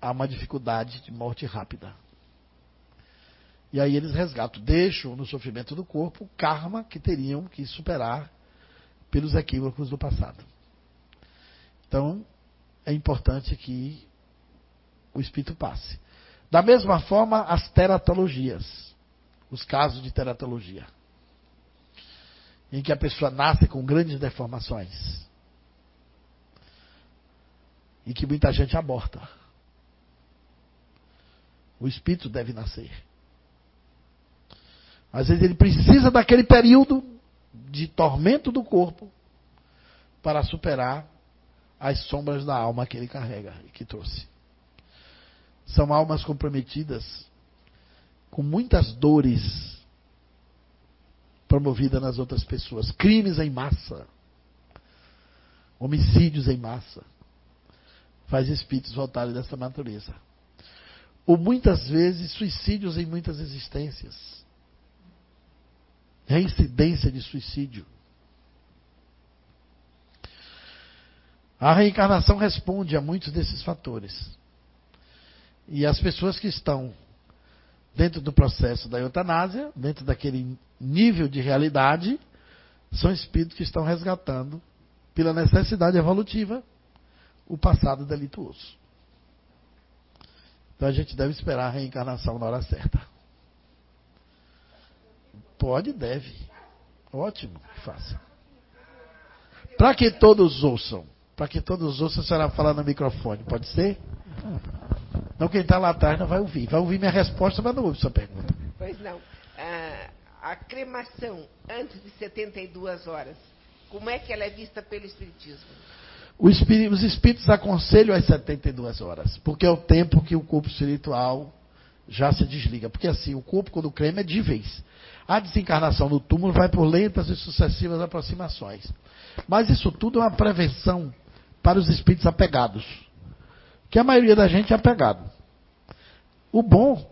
Há uma dificuldade de morte rápida. E aí eles resgatam, deixam no sofrimento do corpo o karma que teriam que superar pelos equívocos do passado. Então, é importante que o espírito passe. Da mesma forma, as teratologias, os casos de teratologia, em que a pessoa nasce com grandes deformações e que muita gente aborta. O espírito deve nascer. Às vezes ele precisa daquele período de tormento do corpo para superar as sombras da alma que ele carrega e que trouxe. São almas comprometidas com muitas dores promovidas nas outras pessoas, crimes em massa, homicídios em massa, faz espíritos voltarem dessa natureza. Ou muitas vezes suicídios em muitas existências. Reincidência de suicídio. A reencarnação responde a muitos desses fatores. E as pessoas que estão dentro do processo da eutanásia, dentro daquele nível de realidade, são espíritos que estão resgatando, pela necessidade evolutiva, o passado delituoso. Então a gente deve esperar a reencarnação na hora certa. Pode, deve. Ótimo, faça. Para que todos ouçam. Para que todos ouçam, a senhora falar no microfone. Pode ser? Não, quem está lá atrás não vai ouvir. Vai ouvir minha resposta, mas não ouve sua pergunta. Pois não. Ah, a cremação antes de 72 horas, como é que ela é vista pelo Espiritismo? Espírito, os espíritos aconselham as 72 horas, porque é o tempo que o corpo espiritual já se desliga. Porque assim, o corpo, quando crema, é de vez. A desencarnação no túmulo vai por lentas e sucessivas aproximações. Mas isso tudo é uma prevenção para os espíritos apegados que a maioria da gente é apegado. O bom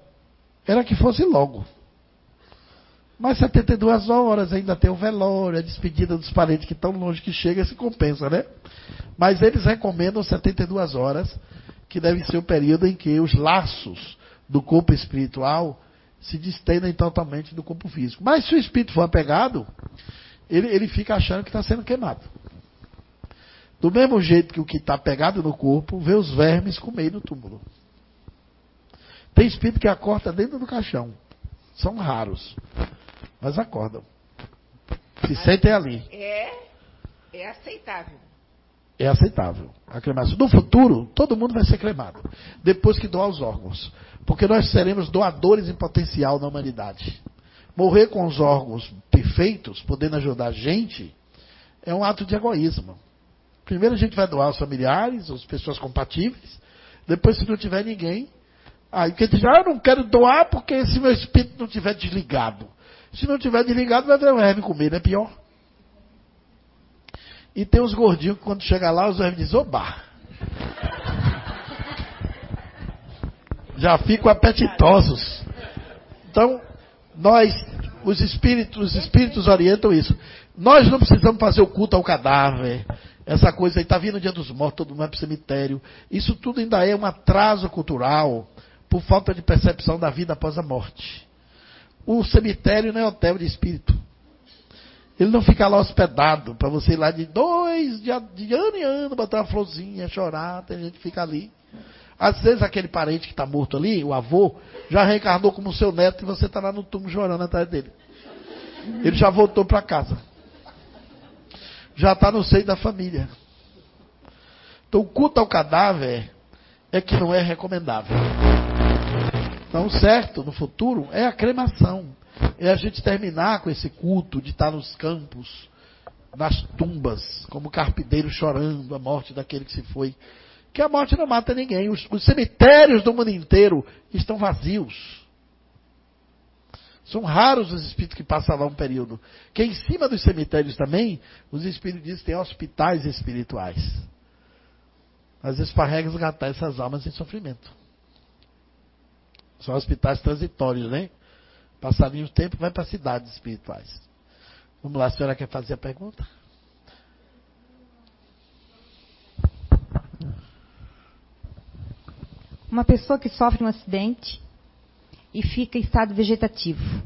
era que fosse logo. Mas 72 horas ainda tem o velório, a despedida dos parentes que estão longe que chega, se compensa, né? Mas eles recomendam 72 horas, que deve ser o período em que os laços do corpo espiritual se distendem totalmente do corpo físico. Mas se o espírito for apegado, ele, ele fica achando que está sendo queimado. Do mesmo jeito que o que está pegado no corpo vê os vermes comer no túmulo. Tem espírito que acorda dentro do caixão. São raros. Mas acordam. Se sentem ali. É, é aceitável. É aceitável. A cremação. No futuro, todo mundo vai ser cremado. Depois que doar os órgãos. Porque nós seremos doadores em potencial na humanidade. Morrer com os órgãos perfeitos, podendo ajudar a gente, é um ato de egoísmo. Primeiro a gente vai doar aos familiares, às pessoas compatíveis. Depois, se não tiver ninguém, aí quem diz, ah, eu não quero doar porque se meu espírito não tiver desligado. Se não tiver desligado, vai ver o verme comer, não é pior? E tem os gordinhos que quando chega lá, os vermes dizem, oba! Já ficam apetitosos. Então, nós, os espíritos, os espíritos orientam isso. Nós não precisamos fazer o culto ao cadáver. Essa coisa aí, está vindo o dia dos mortos, todo mundo vai para o cemitério. Isso tudo ainda é um atraso cultural por falta de percepção da vida após a morte. O cemitério não é hotel de espírito. Ele não fica lá hospedado para você ir lá de dois, de, de ano em ano, botar uma florzinha, chorar, tem gente que fica ali. Às vezes aquele parente que está morto ali, o avô, já reencarnou como seu neto e você está lá no túmulo chorando atrás dele. Ele já voltou para casa já está no seio da família. Então, o culto ao cadáver é que não é recomendável. Então, certo, no futuro, é a cremação. É a gente terminar com esse culto de estar nos campos, nas tumbas, como carpideiro chorando a morte daquele que se foi. Que a morte não mata ninguém. Os, os cemitérios do mundo inteiro estão vazios. São raros os espíritos que passam lá um período. Que em cima dos cemitérios também, os espíritos dizem que tem hospitais espirituais. Às vezes para resgatar essas almas em sofrimento. São hospitais transitórios, né? Passadinho o tempo, vai para cidades espirituais. Vamos lá, a senhora quer fazer a pergunta? Uma pessoa que sofre um acidente e fica em estado vegetativo.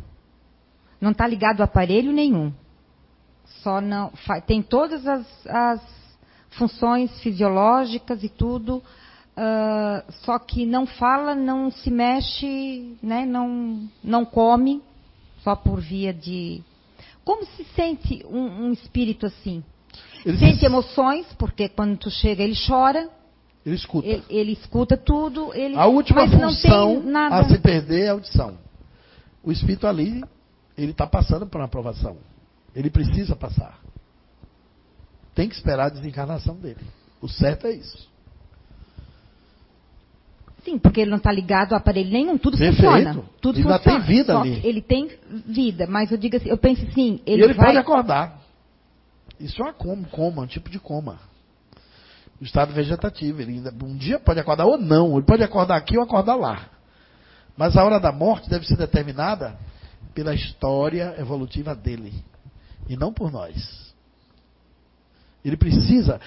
Não está ligado a aparelho nenhum. Só não tem todas as, as funções fisiológicas e tudo, ah, só que não fala, não se mexe, né, não, não come, só por via de. Como se sente um, um espírito assim? Ele, Sente emoções, porque quando tu chega ele chora, ele escuta. ele, ele escuta tudo, ele A última mas função a se perder é a audição. O espírito ali, ele está passando por uma aprovação. Ele precisa passar. Tem que esperar a desencarnação dele. O certo é isso. Sim, porque ele não está ligado a aparelho nenhum, tudo Perfeito. funciona. Tudo ainda funciona. tem vida Só ali. Ele tem vida, mas eu digo assim, eu penso assim, Ele ele, e ele vai. pode acordar. Isso é uma coma, coma, um tipo de coma. O estado vegetativo. Ele ainda, um dia pode acordar ou não. Ele pode acordar aqui ou acordar lá. Mas a hora da morte deve ser determinada pela história evolutiva dele. E não por nós. Ele precisa.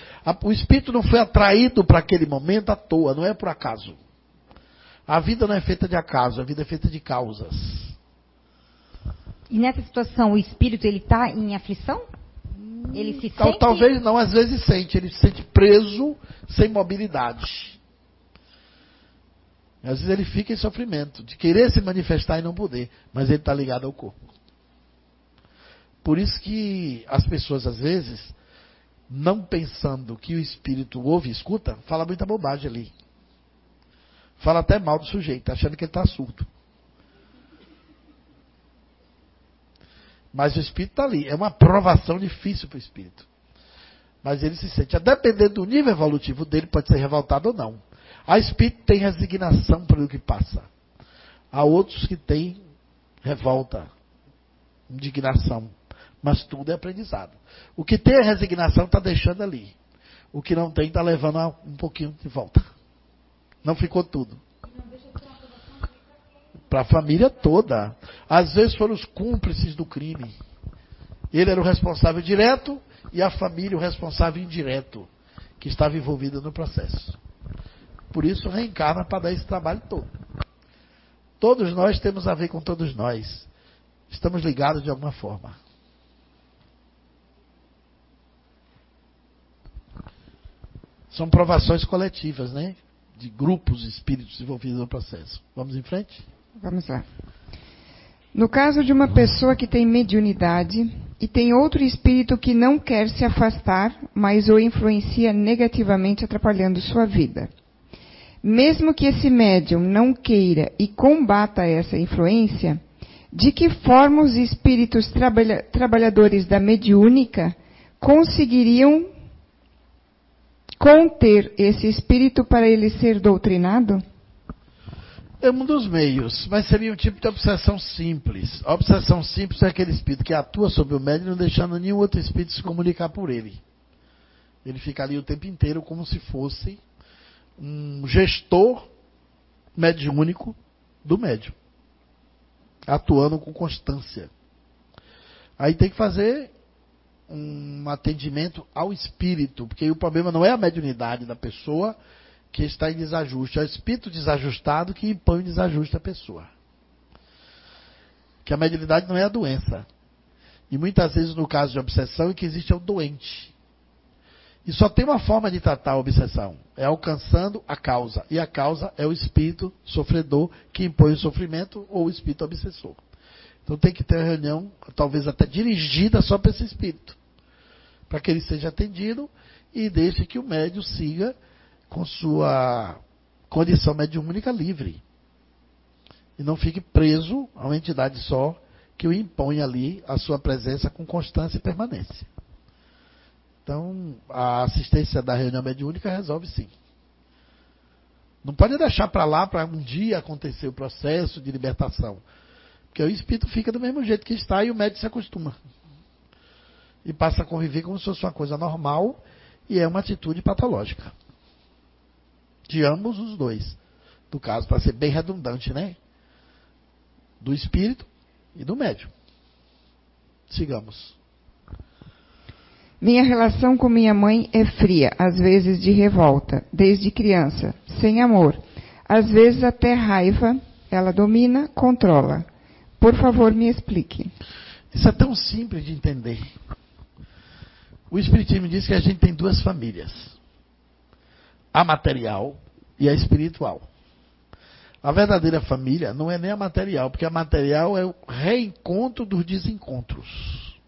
o espírito não foi atraído para aquele momento à toa, não é por acaso. A vida não é feita de acaso, a vida é feita de causas. E nessa situação, o espírito ele está em aflição? Ele se Tal- sente. Talvez não, às vezes sente. Ele se sente preso, sem mobilidade. Às vezes ele fica em sofrimento, de querer se manifestar e não poder, mas ele está ligado ao corpo. Por isso que as pessoas, às vezes, não pensando que o espírito ouve e escuta, fala muita bobagem ali. Fala até mal do sujeito, achando que ele está surdo. Mas o espírito está ali. É uma provação difícil para o espírito. Mas ele se sente. A depender do nível evolutivo dele, pode ser revoltado ou não. Há espírito tem resignação pelo que passa. Há outros que têm revolta, indignação. Mas tudo é aprendizado. O que tem a resignação está deixando ali. O que não tem está levando a um pouquinho de volta. Não ficou tudo. Para a família toda. Às vezes foram os cúmplices do crime. Ele era o responsável direto e a família o responsável indireto, que estava envolvida no processo. Por isso reencarna para dar esse trabalho todo. Todos nós temos a ver com todos nós. Estamos ligados de alguma forma. São provações coletivas, né? De grupos, espíritos envolvidos no processo. Vamos em frente? Vamos lá. No caso de uma pessoa que tem mediunidade e tem outro espírito que não quer se afastar, mas o influencia negativamente, atrapalhando sua vida. Mesmo que esse médium não queira e combata essa influência, de que forma os espíritos trabalha- trabalhadores da mediúnica conseguiriam conter esse espírito para ele ser doutrinado? É um dos meios, mas seria um tipo de obsessão simples. A obsessão simples é aquele espírito que atua sobre o médium, não deixando nenhum outro espírito se comunicar por ele. Ele fica ali o tempo inteiro como se fosse um gestor mediúnico do médium, atuando com constância. Aí tem que fazer um atendimento ao espírito, porque o problema não é a mediunidade da pessoa que está em desajuste, é o espírito desajustado que impõe o desajuste à pessoa. Que a mediunidade não é a doença. E muitas vezes, no caso de obsessão, é que existe é o doente. E só tem uma forma de tratar a obsessão: é alcançando a causa. E a causa é o espírito sofredor que impõe o sofrimento ou o espírito obsessor. Então tem que ter uma reunião, talvez até dirigida só para esse espírito. Para que ele seja atendido e deixe que o médium siga com sua condição mediúnica livre. E não fique preso a uma entidade só que o impõe ali a sua presença com constância e permanência. Então, a assistência da reunião mediúnica resolve sim. Não pode deixar para lá para um dia acontecer o processo de libertação. Porque o espírito fica do mesmo jeito que está e o médico se acostuma. E passa a conviver como se fosse uma coisa normal e é uma atitude patológica. De ambos os dois. No caso, para ser bem redundante, né? Do espírito e do médium. Sigamos. Minha relação com minha mãe é fria, às vezes de revolta, desde criança, sem amor. Às vezes até raiva, ela domina, controla. Por favor, me explique. Isso é tão simples de entender. O Espiritismo diz que a gente tem duas famílias: a material e a espiritual. A verdadeira família não é nem a material, porque a material é o reencontro dos desencontros.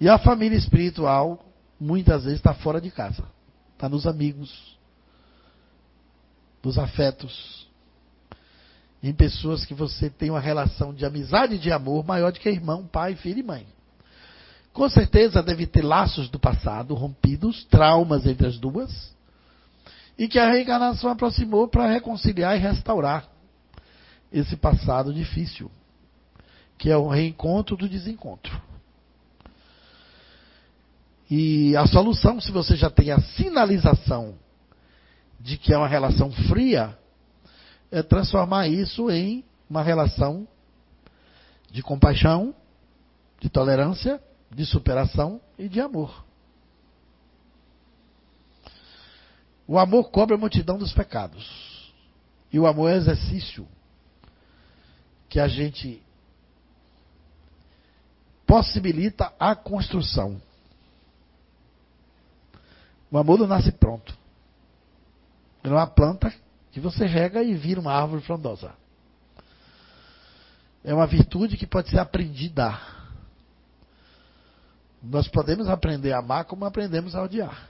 E a família espiritual, muitas vezes, está fora de casa. Está nos amigos, nos afetos, em pessoas que você tem uma relação de amizade e de amor maior do que irmão, pai, filho e mãe. Com certeza deve ter laços do passado rompidos, traumas entre as duas, e que a reencarnação aproximou para reconciliar e restaurar esse passado difícil, que é o reencontro do desencontro. E a solução, se você já tem a sinalização de que é uma relação fria, é transformar isso em uma relação de compaixão, de tolerância, de superação e de amor. O amor cobre a multidão dos pecados. E o amor é exercício que a gente possibilita a construção. O amor não nasce pronto. É uma planta que você rega e vira uma árvore frondosa. É uma virtude que pode ser aprendida. Nós podemos aprender a amar como aprendemos a odiar.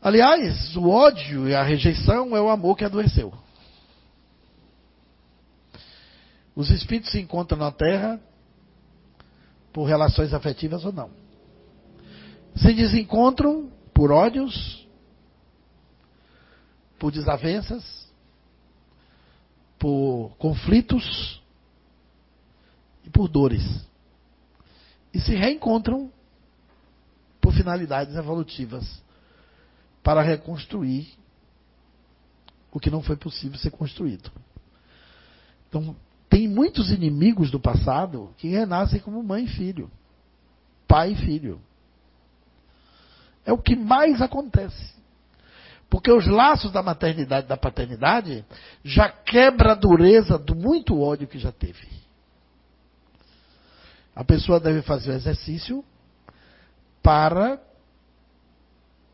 Aliás, o ódio e a rejeição é o amor que adoeceu. Os espíritos se encontram na Terra por relações afetivas ou não. Se desencontram por ódios, por desavenças, por conflitos e por dores. E se reencontram por finalidades evolutivas para reconstruir o que não foi possível ser construído. Então, tem muitos inimigos do passado que renascem como mãe e filho, pai e filho. É o que mais acontece. Porque os laços da maternidade e da paternidade já quebra a dureza do muito ódio que já teve. A pessoa deve fazer o exercício para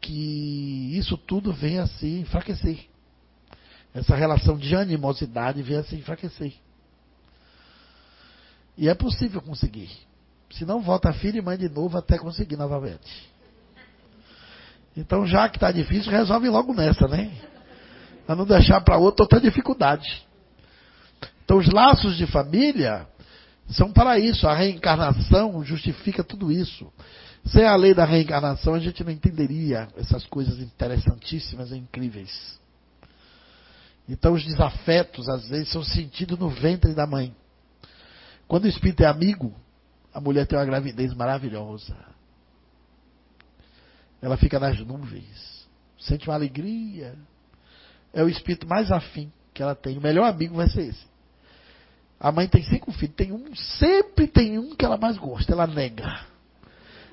que isso tudo venha a se enfraquecer. Essa relação de animosidade venha a se enfraquecer. E é possível conseguir. Se não, volta filho e mãe de novo até conseguir novamente. Então, já que está difícil, resolve logo nessa, né? Para não deixar para outra outra dificuldade. Então, os laços de família são para isso. A reencarnação justifica tudo isso. Sem a lei da reencarnação, a gente não entenderia essas coisas interessantíssimas e incríveis. Então, os desafetos, às vezes, são sentidos no ventre da mãe. Quando o espírito é amigo, a mulher tem uma gravidez maravilhosa ela fica nas nuvens, sente uma alegria. É o espírito mais afim que ela tem. O melhor amigo vai ser esse. A mãe tem cinco filhos, tem um, sempre tem um que ela mais gosta, ela nega.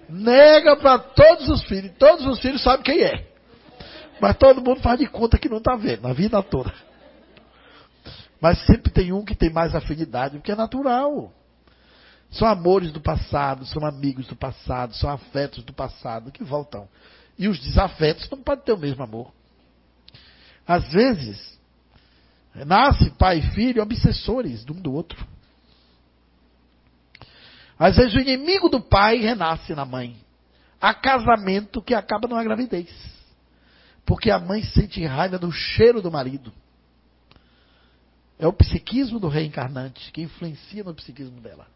Nega para todos os filhos, todos os filhos sabem quem é. Mas todo mundo faz de conta que não está vendo, a vida toda. Mas sempre tem um que tem mais afinidade, porque é natural. São amores do passado, são amigos do passado, são afetos do passado que voltam. E os desafetos não podem ter o mesmo amor. Às vezes, nasce pai e filho obsessores de um do outro. Às vezes o inimigo do pai renasce na mãe. Há casamento que acaba numa gravidez. Porque a mãe sente raiva do cheiro do marido. É o psiquismo do reencarnante que influencia no psiquismo dela.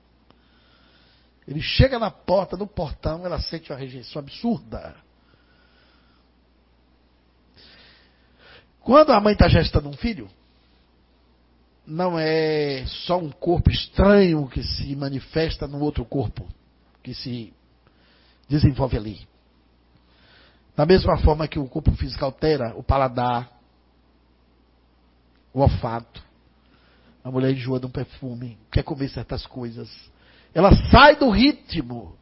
Ele chega na porta, no portão, ela sente uma rejeição absurda. Quando a mãe está gestando um filho, não é só um corpo estranho que se manifesta no outro corpo, que se desenvolve ali. Da mesma forma que o corpo físico altera o paladar, o olfato. A mulher enjoa de um perfume, quer comer certas coisas. Ela sai do ritmo.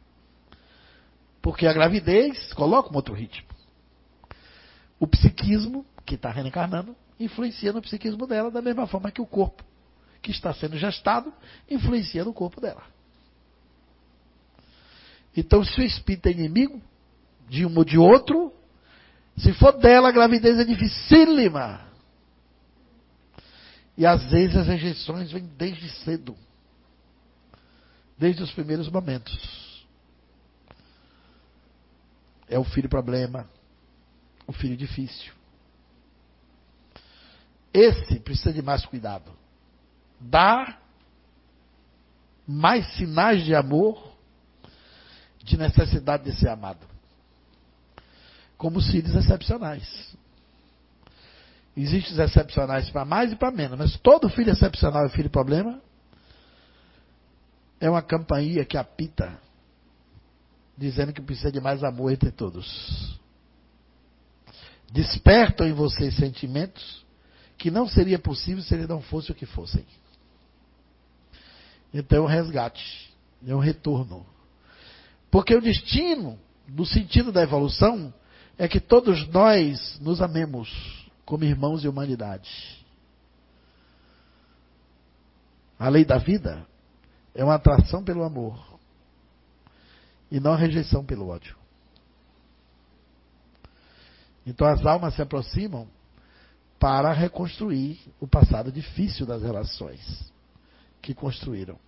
Porque a gravidez coloca um outro ritmo. O psiquismo, que está reencarnando, influencia no psiquismo dela da mesma forma que o corpo, que está sendo gestado, influencia no corpo dela. Então, se o espírito é inimigo de um ou de outro, se for dela, a gravidez é dificílima. E às vezes as rejeições vêm desde cedo desde os primeiros momentos. É o filho problema, o filho difícil. Esse precisa de mais cuidado. Dá mais sinais de amor, de necessidade de ser amado. Como os filhos excepcionais. Existem os excepcionais para mais e para menos, mas todo filho excepcional é filho problema? é uma campainha que apita, dizendo que precisa de mais amor entre todos. Despertam em vocês sentimentos que não seria possível se ele não fosse o que fossem. Então é um resgate, é um retorno. Porque o destino, no sentido da evolução, é que todos nós nos amemos como irmãos de humanidade. A lei da vida é uma atração pelo amor e não a rejeição pelo ódio. Então as almas se aproximam para reconstruir o passado difícil das relações que construíram.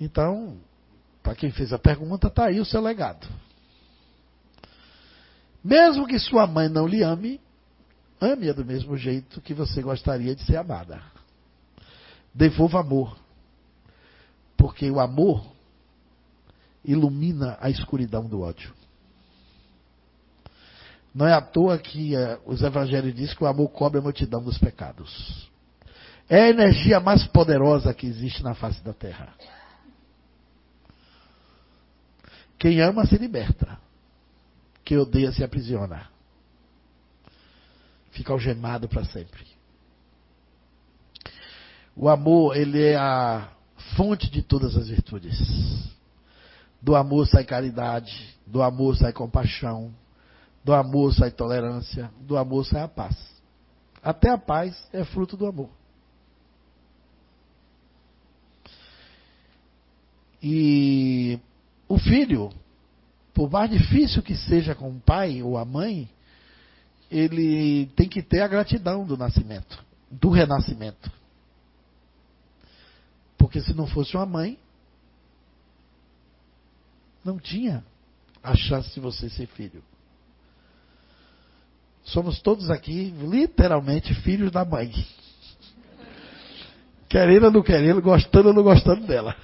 Então, para quem fez a pergunta, está aí o seu legado. Mesmo que sua mãe não lhe ame, ame-a do mesmo jeito que você gostaria de ser amada. Devolva amor. Porque o amor ilumina a escuridão do ódio. Não é à toa que uh, os evangelhos dizem que o amor cobre a multidão dos pecados. É a energia mais poderosa que existe na face da terra. Quem ama se liberta. Quem odeia se aprisiona. Fica algemado para sempre. O amor, ele é a fonte de todas as virtudes. Do amor sai caridade, do amor sai compaixão, do amor sai tolerância, do amor sai a paz. Até a paz é fruto do amor. E o filho, por mais difícil que seja com o pai ou a mãe, ele tem que ter a gratidão do nascimento, do renascimento. Porque se não fosse uma mãe, não tinha a chance de você ser filho. Somos todos aqui, literalmente, filhos da mãe. Querendo ou não querendo, gostando ou não gostando dela.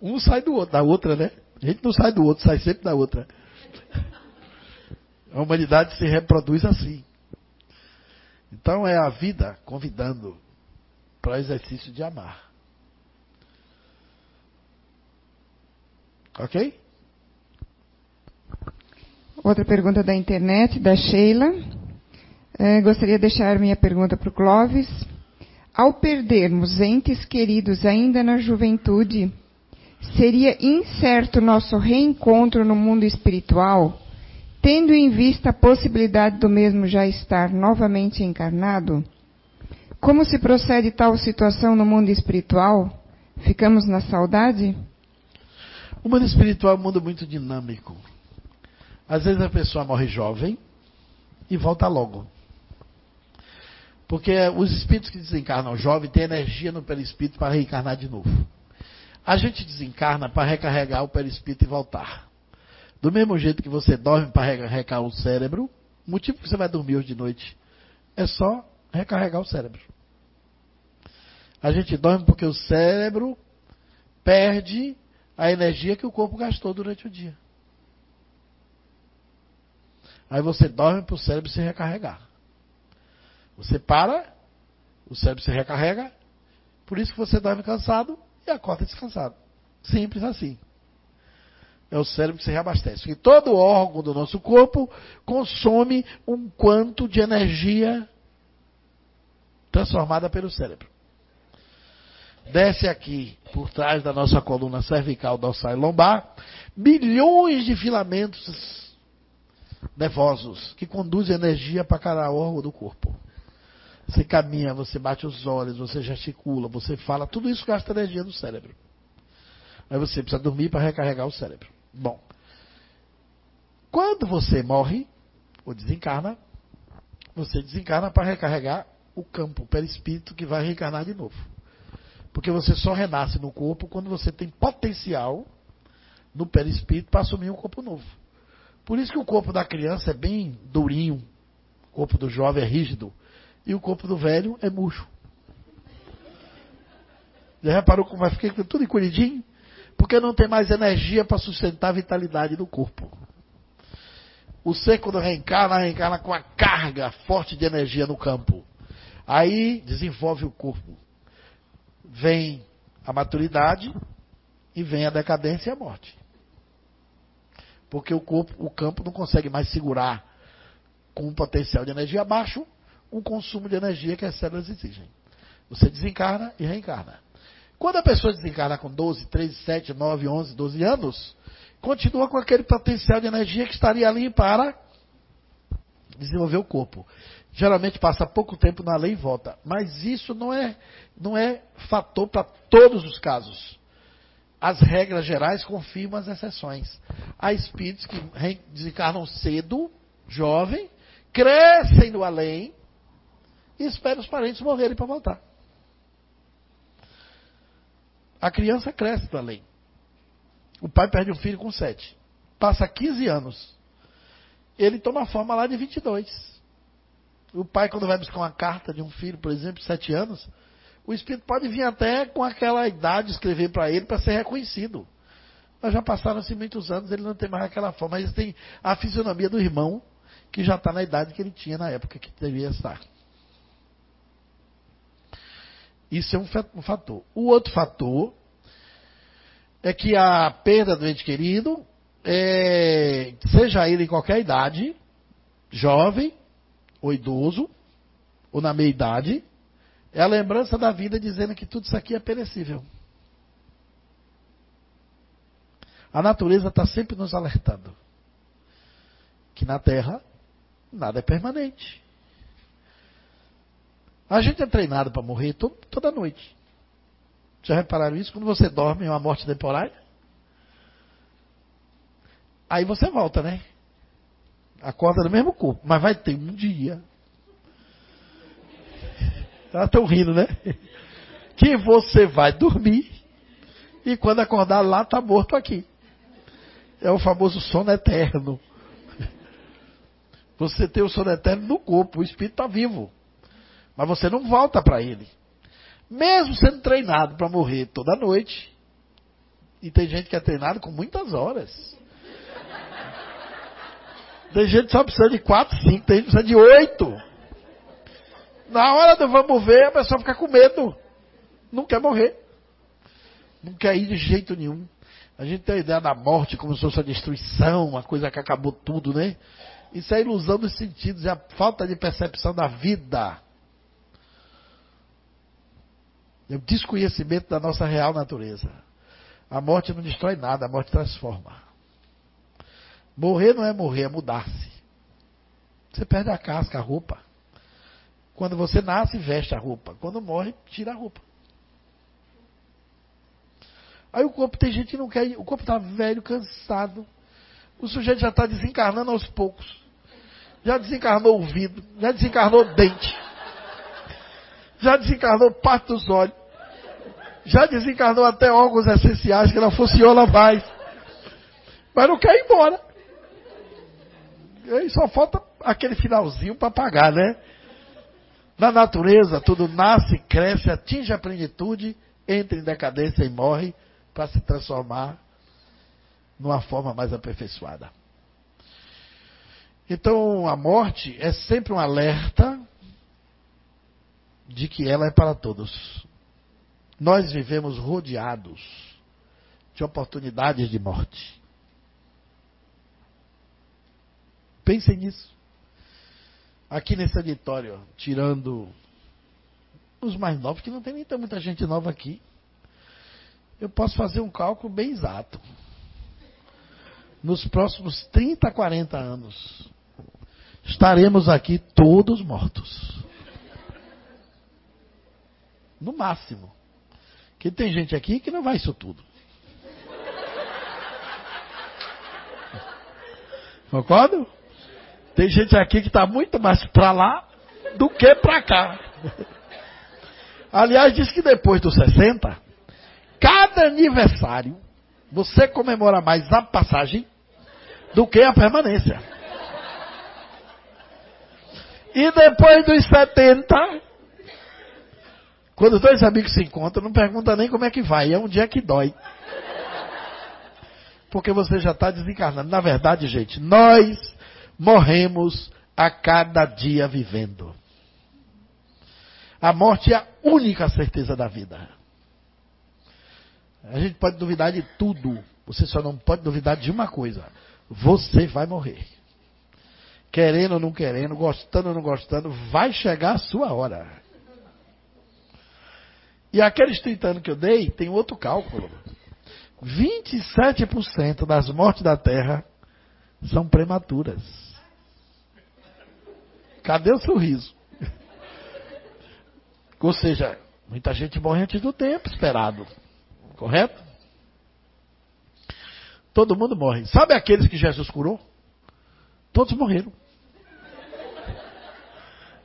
Um sai do outro, da outra, né? A gente não sai do outro, sai sempre da outra. A humanidade se reproduz assim. Então é a vida convidando para o exercício de amar. Ok? Outra pergunta da internet, da Sheila. É, gostaria de deixar minha pergunta para o Clóvis. Ao perdermos entes queridos ainda na juventude, seria incerto nosso reencontro no mundo espiritual, tendo em vista a possibilidade do mesmo já estar novamente encarnado? Como se procede tal situação no mundo espiritual? Ficamos na saudade? O mundo espiritual é um mundo muito dinâmico. Às vezes a pessoa morre jovem e volta logo. Porque os espíritos que desencarnam jovem têm energia no perispírito para reencarnar de novo. A gente desencarna para recarregar o perispírito e voltar. Do mesmo jeito que você dorme para recarregar o cérebro, o motivo que você vai dormir hoje de noite é só recarregar o cérebro. A gente dorme porque o cérebro perde a energia que o corpo gastou durante o dia. Aí você dorme para o cérebro se recarregar. Você para, o cérebro se recarrega, por isso que você dorme cansado e acorda descansado. Simples assim. É o cérebro que se reabastece. E todo órgão do nosso corpo consome um quanto de energia transformada pelo cérebro desce aqui por trás da nossa coluna cervical, dorsal e lombar, milhões de filamentos nervosos que conduzem energia para cada órgão do corpo. Você caminha, você bate os olhos, você gesticula, você fala, tudo isso gasta energia no cérebro. Aí você precisa dormir para recarregar o cérebro. Bom, quando você morre ou desencarna, você desencarna para recarregar o campo, o perispírito que vai reencarnar de novo. Porque você só renasce no corpo quando você tem potencial no perispírito para assumir um corpo novo. Por isso que o corpo da criança é bem durinho, o corpo do jovem é rígido e o corpo do velho é murcho. Já reparou como vai ficar tudo encolhidinho? Porque não tem mais energia para sustentar a vitalidade do corpo. O ser, quando reencarna, reencarna com a carga forte de energia no campo. Aí desenvolve o corpo. Vem a maturidade e vem a decadência e a morte. Porque o corpo, o campo não consegue mais segurar com um potencial de energia baixo um consumo de energia que as células exigem. Você desencarna e reencarna. Quando a pessoa desencarna com 12, 13, 7, 9, 11, 12 anos, continua com aquele potencial de energia que estaria ali para desenvolver o corpo. Geralmente passa pouco tempo na lei e volta. Mas isso não é, não é fator para todos os casos. As regras gerais confirmam as exceções. Há espíritos que desencarnam cedo, jovem, crescem no além e esperam os parentes morrerem para voltar. A criança cresce no além. O pai perde um filho com 7. Passa 15 anos. Ele toma forma lá de 22. O pai, quando vai buscar uma carta de um filho, por exemplo, de 7 anos, o espírito pode vir até com aquela idade escrever para ele para ser reconhecido. Mas já passaram-se muitos anos, ele não tem mais aquela forma. Mas tem a fisionomia do irmão, que já está na idade que ele tinha na época que devia estar. Isso é um fator. O outro fator é que a perda do ente querido, é, seja ele em qualquer idade, jovem ou idoso, ou na meia idade, é a lembrança da vida dizendo que tudo isso aqui é perecível. A natureza está sempre nos alertando que na Terra nada é permanente. A gente é treinado para morrer todo, toda noite. Já repararam isso? Quando você dorme, é uma morte temporária. Aí você volta, né? Acorda no mesmo corpo, mas vai ter um dia elas estão rindo, né? Que você vai dormir e quando acordar lá está morto aqui. É o famoso sono eterno. Você tem o sono eterno no corpo, o espírito está vivo. Mas você não volta para ele. Mesmo sendo treinado para morrer toda noite. E tem gente que é treinado com muitas horas. Tem gente que só precisa de quatro, cinco, tem gente que precisa de oito. Na hora do vamos ver, a pessoa fica com medo. Não quer morrer. Não quer ir de jeito nenhum. A gente tem a ideia da morte como se fosse a destruição, uma coisa que acabou tudo, né? Isso é ilusão dos sentidos, é a falta de percepção da vida. É o desconhecimento da nossa real natureza. A morte não destrói nada, a morte transforma. Morrer não é morrer, é mudar-se. Você perde a casca, a roupa. Quando você nasce, veste a roupa. Quando morre, tira a roupa. Aí o corpo tem gente que não quer. O corpo está velho, cansado. O sujeito já está desencarnando aos poucos. Já desencarnou o ouvido, já desencarnou o dente. Já desencarnou parte dos olhos. Já desencarnou até órgãos essenciais que não funcionam mais. Mas não quer ir embora. E aí só falta aquele finalzinho para pagar, né? Na natureza, tudo nasce, cresce, atinge a plenitude, entra em decadência e morre para se transformar numa forma mais aperfeiçoada. Então, a morte é sempre um alerta de que ela é para todos. Nós vivemos rodeados de oportunidades de morte. Pensem nisso aqui nesse auditório, tirando os mais novos, que não tem nem muita gente nova aqui, eu posso fazer um cálculo bem exato. Nos próximos 30, 40 anos, estaremos aqui todos mortos. No máximo. Que tem gente aqui que não vai isso tudo. Concordo? Tem gente aqui que está muito mais para lá do que para cá. Aliás, diz que depois dos 60, cada aniversário, você comemora mais a passagem do que a permanência. E depois dos 70, quando dois amigos se encontram, não pergunta nem como é que vai, é um dia que dói. Porque você já está desencarnando. Na verdade, gente, nós morremos a cada dia vivendo. A morte é a única certeza da vida. A gente pode duvidar de tudo. Você só não pode duvidar de uma coisa: você vai morrer. Querendo ou não querendo, gostando ou não gostando, vai chegar a sua hora. E aqueles 30 anos que eu dei, tem outro cálculo. 27% das mortes da Terra são prematuras. Cadê o sorriso? Ou seja, muita gente morre antes do tempo esperado. Correto? Todo mundo morre. Sabe aqueles que Jesus curou? Todos morreram.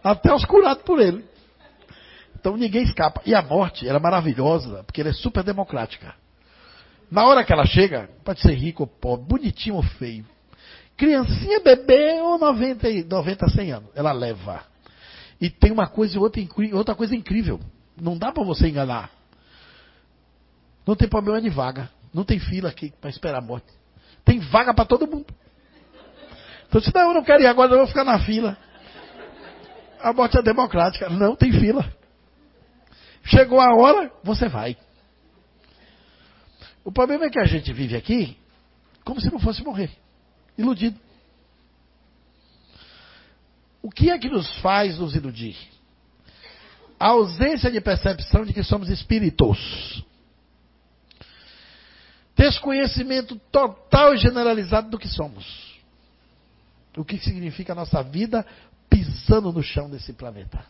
Até os curados por ele. Então ninguém escapa. E a morte era maravilhosa, porque ela é super democrática. Na hora que ela chega, pode ser rico ou pobre, bonitinho ou feio, criancinha, bebê ou 90, 90 100 anos, ela leva. E tem uma coisa outra, outra coisa incrível. Não dá para você enganar. Não tem problema de vaga. Não tem fila aqui para esperar a morte. Tem vaga para todo mundo. Então, se não, eu não quero ir agora, eu vou ficar na fila. A morte é democrática. Não tem fila. Chegou a hora, você vai. O problema é que a gente vive aqui como se não fosse morrer. Iludido. O que é que nos faz nos iludir? A ausência de percepção de que somos espíritos. Desconhecimento total e generalizado do que somos. O que significa a nossa vida pisando no chão desse planeta.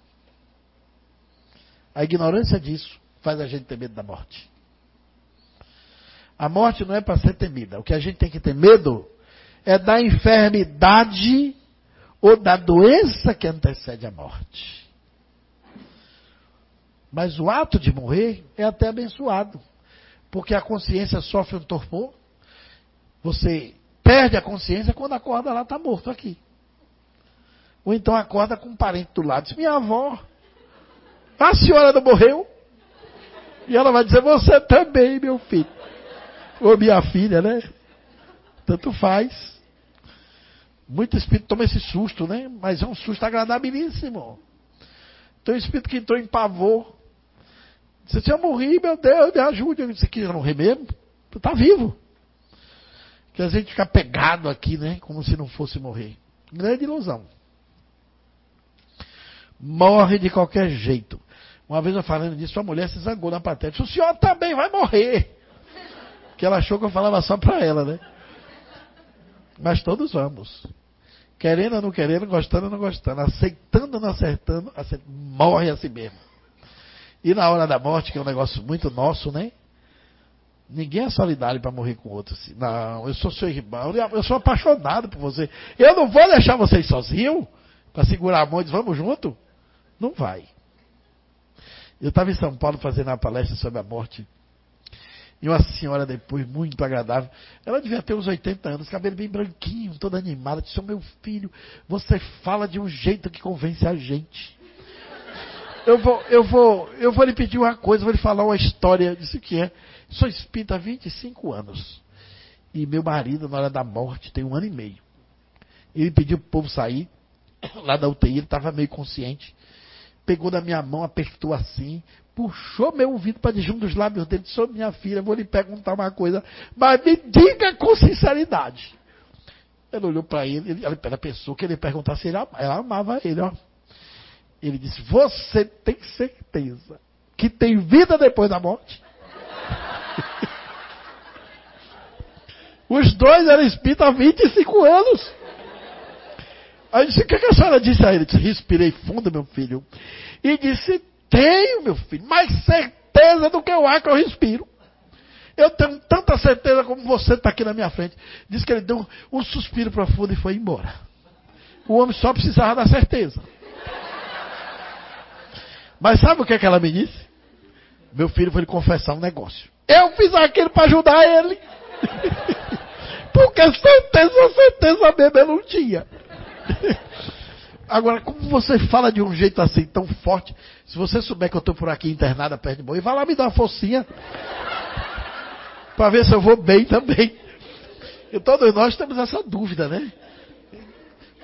A ignorância disso faz a gente ter medo da morte. A morte não é para ser temida. O que a gente tem que ter medo é da enfermidade ou da doença que antecede a morte. Mas o ato de morrer é até abençoado, porque a consciência sofre um torpor. Você perde a consciência quando acorda lá, está morto aqui. Ou então acorda com um parente do lado, diz, minha avó, a senhora não morreu? E ela vai dizer, você também, meu filho. Ou minha filha, né? Tanto faz. Muito espírito toma esse susto, né? Mas é um susto agradabilíssimo. Tem um espírito que entrou em pavor. Você se eu morri, meu Deus, me ajude. Você quer morrer mesmo? Tu está vivo. Que a gente fica pegado aqui, né? Como se não fosse morrer. Grande ilusão. Morre de qualquer jeito. Uma vez eu falando disso, a mulher se zangou na plateia. O senhor também vai morrer. Que ela achou que eu falava só para ela, né? Mas todos vamos. Querendo ou não querendo, gostando ou não gostando, aceitando ou não acertando, acertando, morre assim mesmo. E na hora da morte, que é um negócio muito nosso, né? Ninguém é solidário para morrer com outro. Assim. Não, eu sou seu irmão, eu sou apaixonado por você. Eu não vou deixar vocês sozinhos para segurar a mão e dizer, vamos junto? Não vai. Eu estava em São Paulo fazendo uma palestra sobre a morte. E uma senhora depois, muito agradável. Ela devia ter uns 80 anos, cabelo bem branquinho, toda animada. Disse, meu filho, você fala de um jeito que convence a gente. Eu vou, eu vou, eu vou lhe pedir uma coisa, vou lhe falar uma história. Disse o que é. Sou espírita há 25 anos. E meu marido, na hora da morte, tem um ano e meio. Ele pediu para o povo sair, lá da UTI, ele estava meio consciente. Pegou na minha mão, apertou assim, puxou meu ouvido para junto dos lábios dele, disse, minha filha, vou lhe perguntar uma coisa, mas me diga com sinceridade. Ela olhou para ele, ela pensou que ele ia perguntar se ele, ela amava ele. Ó. Ele disse, você tem certeza que tem vida depois da morte? Os dois eram espíritos há 25 anos. Aí disse, o que, a senhora disse a ele? disse, respirei fundo, meu filho. E disse, tenho, meu filho, mais certeza do que o ar que eu respiro. Eu tenho tanta certeza como você está aqui na minha frente. Diz que ele deu um, suspiro profundo e foi embora. O homem só precisava da certeza. Mas sabe o que, é que ela me disse? Meu filho foi lhe confessar um negócio. Eu fiz aquilo para ajudar ele. Porque certeza, certeza mesmo eu não tinha. Agora, como você fala de um jeito assim tão forte, se você souber que eu estou por aqui internada perto de boi, vai lá me dar uma focinha. para ver se eu vou bem também. E todos nós temos essa dúvida, né?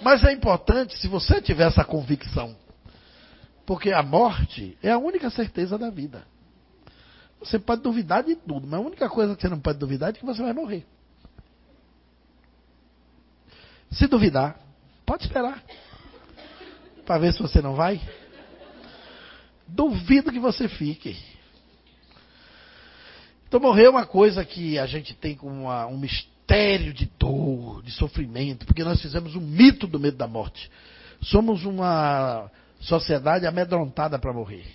Mas é importante se você tiver essa convicção. Porque a morte é a única certeza da vida. Você pode duvidar de tudo, mas a única coisa que você não pode duvidar é que você vai morrer. Se duvidar, pode esperar. Para ver se você não vai. Duvido que você fique. Então, morrer é uma coisa que a gente tem como uma, um mistério de dor, de sofrimento, porque nós fizemos um mito do medo da morte. Somos uma sociedade amedrontada para morrer.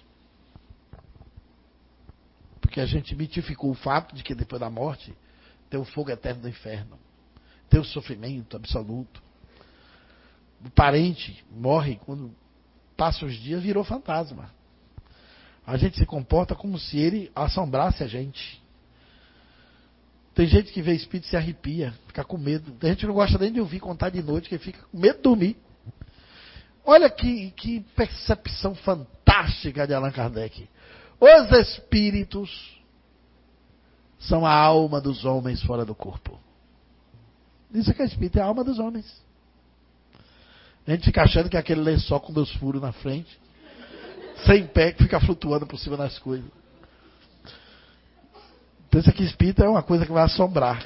Porque a gente mitificou o fato de que depois da morte tem o fogo eterno do inferno, tem o sofrimento absoluto. O parente morre quando passa os dias, virou fantasma. A gente se comporta como se ele assombrasse a gente. Tem gente que vê espírito e se arrepia, fica com medo. Tem gente que não gosta nem de ouvir contar de noite, que fica com medo de dormir. Olha que, que percepção fantástica de Allan Kardec. Os espíritos são a alma dos homens fora do corpo. Isso que é espírito, é a alma dos homens. A gente fica achando que é aquele lençol com dois furos na frente, sem pé, que fica flutuando por cima das coisas. Pensa que espírito é uma coisa que vai assombrar.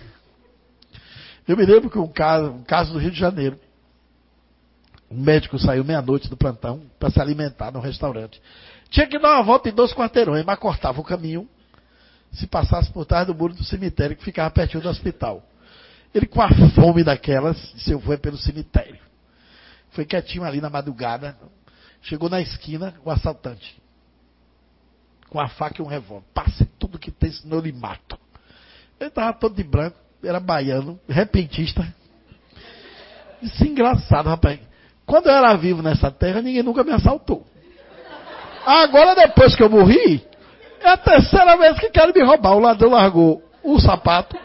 Eu me lembro que um caso, um caso do Rio de Janeiro. Um médico saiu meia-noite do plantão para se alimentar no restaurante. Tinha que dar uma volta em dois quarteirões, mas cortava o caminho se passasse por trás do muro do cemitério que ficava pertinho do hospital. Ele, com a fome daquelas, disse: Eu vou é pelo cemitério. Foi quietinho ali na madrugada. Chegou na esquina, o assaltante. Com a faca e um revólver. Passe tudo que tem, senão eu lhe mato. Ele estava todo de branco, era baiano, repentista. Isso é engraçado, rapaz. Quando eu era vivo nessa terra, ninguém nunca me assaltou. Agora, depois que eu morri, é a terceira vez que querem me roubar. O ladrão largou o sapato,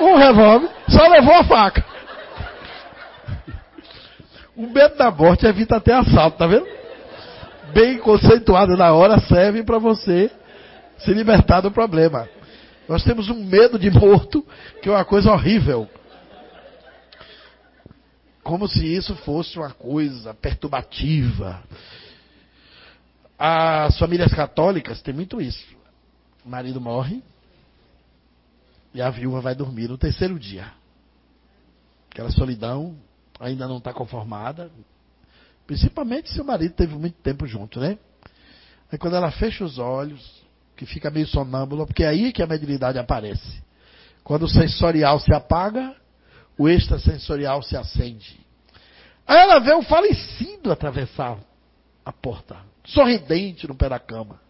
o revólver, só levou a faca. O medo da morte evita até assalto, tá vendo? Bem conceituado na hora, serve para você se libertar do problema. Nós temos um medo de morto, que é uma coisa horrível como se isso fosse uma coisa perturbativa. As famílias católicas têm muito isso. O marido morre e a viúva vai dormir no terceiro dia. Aquela solidão ainda não está conformada. Principalmente se o marido teve muito tempo junto, né? Aí quando ela fecha os olhos, que fica meio sonâmbula, porque é aí que a mediunidade aparece. Quando o sensorial se apaga, o extrasensorial se acende. Aí ela vê o falecido atravessar a porta, sorridente no pé da cama.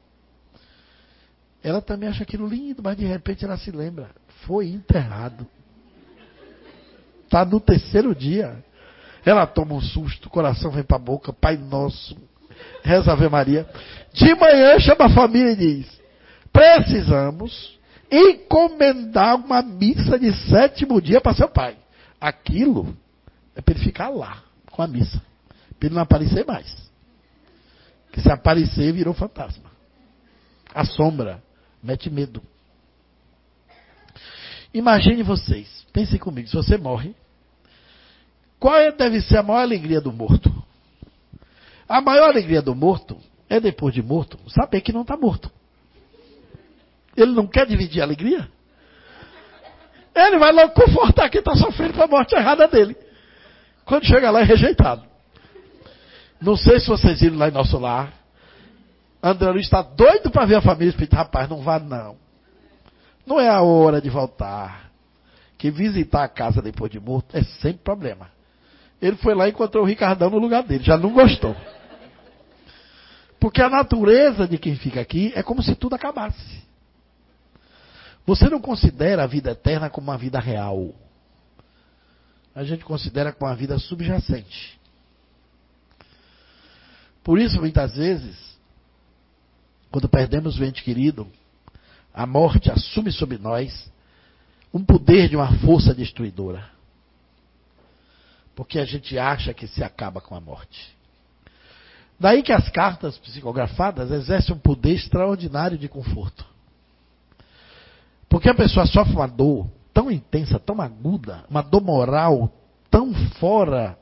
Ela também acha aquilo lindo, mas de repente ela se lembra: foi enterrado. Está no terceiro dia. Ela toma um susto, o coração vem para a boca, Pai Nosso, reza Ave Maria. De manhã chama a família e diz: precisamos encomendar uma missa de sétimo dia para seu pai. Aquilo é para ele ficar lá, com a missa. Para ele não aparecer mais. Que se aparecer, virou fantasma. A sombra mete medo. Imagine vocês, pensem comigo, se você morre, qual é, deve ser a maior alegria do morto? A maior alegria do morto é depois de morto, saber que não está morto. Ele não quer dividir a alegria? Ele vai logo confortar quem está sofrendo com a morte errada dele. Quando chega lá é rejeitado. Não sei se vocês viram lá em nosso lar. André Luiz está doido para ver a família espírita. Rapaz, não vá não. Não é a hora de voltar. Que visitar a casa depois de morto é sempre problema. Ele foi lá e encontrou o Ricardão no lugar dele. Já não gostou. Porque a natureza de quem fica aqui é como se tudo acabasse. Você não considera a vida eterna como uma vida real. A gente considera como uma vida subjacente. Por isso, muitas vezes, quando perdemos o ente querido, a morte assume sobre nós um poder de uma força destruidora. Porque a gente acha que se acaba com a morte. Daí que as cartas psicografadas exercem um poder extraordinário de conforto. Porque a pessoa sofre uma dor tão intensa, tão aguda, uma dor moral tão fora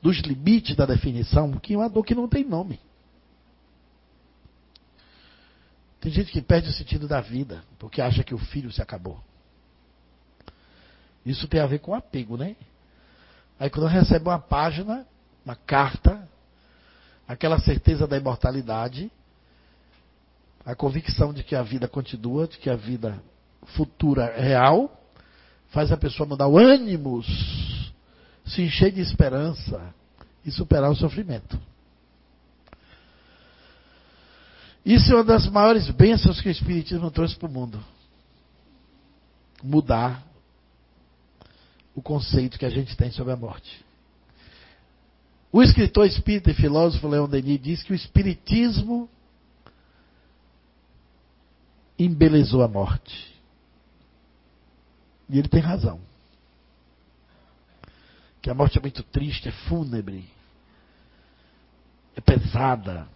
dos limites da definição, que é uma dor que não tem nome. Tem gente que perde o sentido da vida porque acha que o filho se acabou. Isso tem a ver com apego, né? Aí quando recebe uma página, uma carta, aquela certeza da imortalidade, a convicção de que a vida continua, de que a vida futura é real, faz a pessoa mudar o ânimo, se encher de esperança e superar o sofrimento. Isso é uma das maiores bênçãos que o Espiritismo trouxe para o mundo. Mudar o conceito que a gente tem sobre a morte. O escritor espírita e filósofo Leon Denis diz que o Espiritismo embelezou a morte. E ele tem razão. Que a morte é muito triste, é fúnebre, é pesada.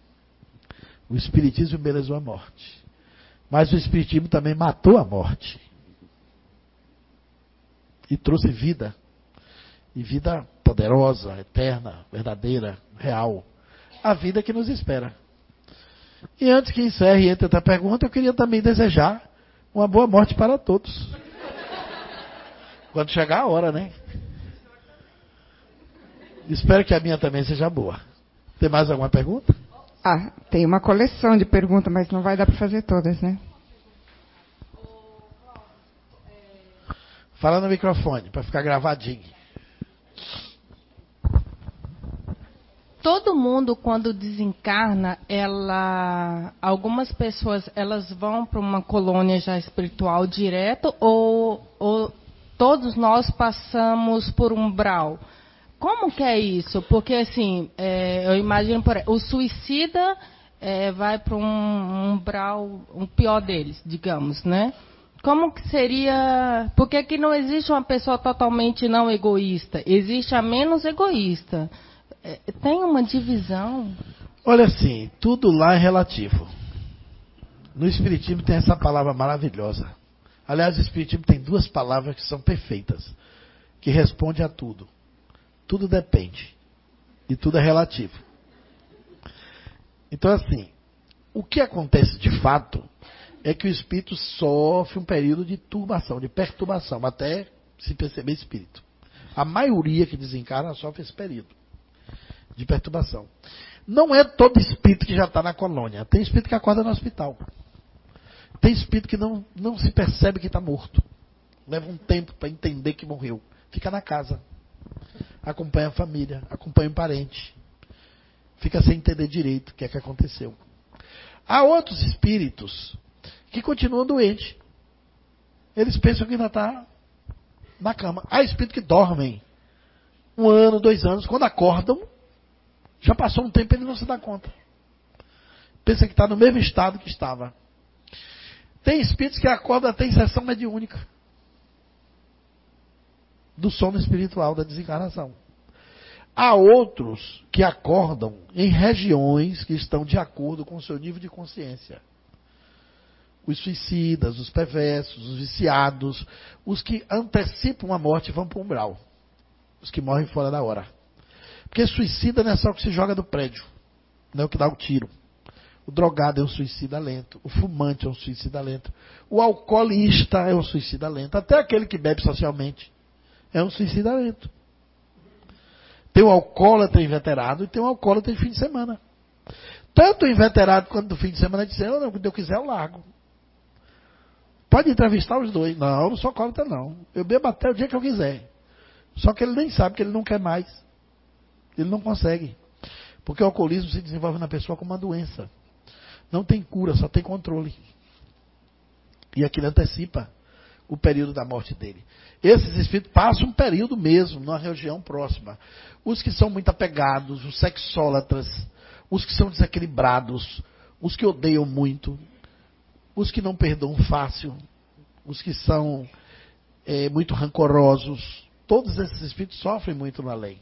O Espiritismo embelezou a morte. Mas o Espiritismo também matou a morte. E trouxe vida. E vida poderosa, eterna, verdadeira, real. A vida que nos espera. E antes que encerre entre outra pergunta, eu queria também desejar uma boa morte para todos. Quando chegar a hora, né? Espero que a minha também seja boa. Tem mais alguma pergunta? Ah, tem uma coleção de perguntas, mas não vai dar para fazer todas, né? Fala no microfone, para ficar gravadinho. Todo mundo quando desencarna, ela, algumas pessoas elas vão para uma colônia já espiritual direto ou, ou todos nós passamos por um umbral? Como que é isso? Porque, assim, é, eu imagino, por, o suicida é, vai para um umbral, um pior deles, digamos, né? Como que seria... Por que, que não existe uma pessoa totalmente não egoísta? Existe a menos egoísta. É, tem uma divisão? Olha assim, tudo lá é relativo. No Espiritismo tem essa palavra maravilhosa. Aliás, o Espiritismo tem duas palavras que são perfeitas, que respondem a tudo. Tudo depende. E tudo é relativo. Então, assim, o que acontece de fato é que o espírito sofre um período de turbação, de perturbação, até se perceber espírito. A maioria que desencarna sofre esse período de perturbação. Não é todo espírito que já está na colônia. Tem espírito que acorda no hospital. Tem espírito que não, não se percebe que está morto. Leva um tempo para entender que morreu. Fica na casa acompanha a família, acompanha o parente. Fica sem entender direito o que é que aconteceu. Há outros espíritos que continuam doentes. Eles pensam que ainda está na cama. Há espíritos que dormem um ano, dois anos. Quando acordam, já passou um tempo e ele não se dá conta. Pensa que está no mesmo estado que estava. Tem espíritos que acordam até em sessão mediúnica do sono espiritual da desencarnação. Há outros que acordam em regiões que estão de acordo com o seu nível de consciência. Os suicidas, os perversos, os viciados, os que antecipam a morte vão para o umbral. Os que morrem fora da hora. Porque suicida não é só o que se joga do prédio, não é o que dá o tiro. O drogado é um suicida lento, o fumante é um suicida lento, o alcoolista é um suicida lento, até aquele que bebe socialmente é um suicida lento. Tem o alcoólatra inveterado e tem o alcoólatra de fim de semana. Tanto o inveterado quanto do fim de semana dizem, oh, não, quando eu quiser eu largo. Pode entrevistar os dois. Não, não sou alcoólatra não. Eu bebo até o dia que eu quiser. Só que ele nem sabe que ele não quer mais. Ele não consegue. Porque o alcoolismo se desenvolve na pessoa como uma doença. Não tem cura, só tem controle. E aquilo antecipa o período da morte dele. Esses espíritos passam um período mesmo numa região próxima. Os que são muito apegados, os sexólatras, os que são desequilibrados, os que odeiam muito, os que não perdoam fácil, os que são é, muito rancorosos, todos esses espíritos sofrem muito na lei.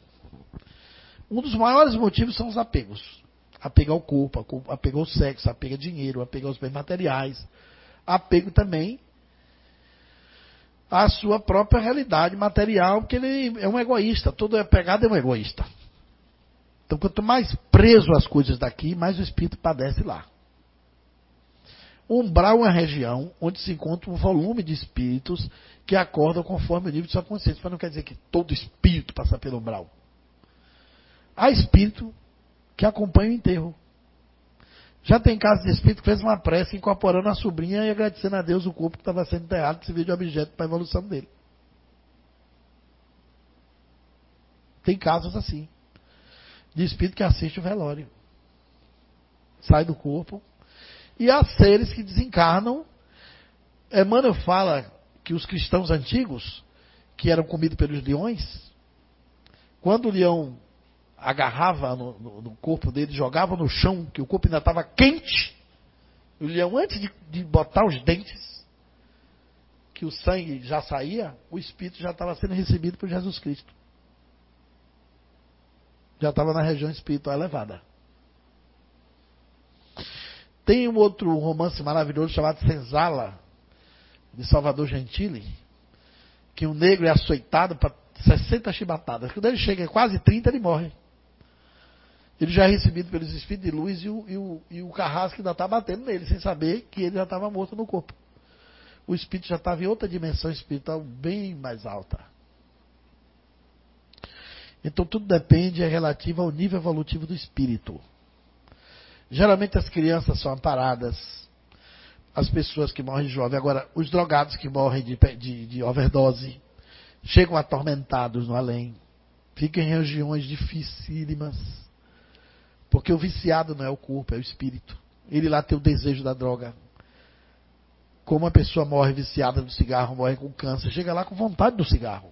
Um dos maiores motivos são os apegos. Apego ao corpo, apego ao sexo, apego ao dinheiro, apego aos bens materiais. Apego também à sua própria realidade material, porque ele é um egoísta. Todo apegado é um egoísta. Então, quanto mais preso às coisas daqui, mais o espírito padece lá. Umbral é uma região onde se encontra um volume de espíritos que acordam conforme o nível de sua consciência. Mas não quer dizer que todo espírito passa pelo umbral. Há espírito que acompanha o enterro. Já tem casos de espírito que fez uma prece incorporando a sobrinha e agradecendo a Deus o corpo que estava sendo enterrado que serviu de objeto para a evolução dele. Tem casos assim. De espírito que assiste o velório. Sai do corpo. E há seres que desencarnam. Emmanuel fala que os cristãos antigos, que eram comidos pelos leões, quando o leão agarrava no, no, no, corpo dele, jogava no chão, que o corpo ainda estava quente. O leão, antes de, de, botar os dentes, que o sangue já saía, o espírito já estava sendo recebido por Jesus Cristo. Já estava na região espiritual elevada. Tem um outro romance maravilhoso chamado Senzala, de Salvador Gentili, que um negro é açoitado para 60 chibatadas. Quando ele chega a quase 30, ele morre. Ele já é recebido pelos espíritos de luz e o, e o, e o carrasco ainda está batendo nele, sem saber que ele já estava morto no corpo. O espírito já estava em outra dimensão espiritual bem mais alta. Então tudo depende, é relativo ao nível evolutivo do espírito. Geralmente as crianças são amparadas, as pessoas que morrem jovens. Agora, os drogados que morrem de, de, de overdose chegam atormentados no além, ficam em regiões dificílimas porque o viciado não é o corpo, é o espírito. Ele lá tem o desejo da droga. Como a pessoa morre viciada do cigarro, morre com câncer, chega lá com vontade do cigarro.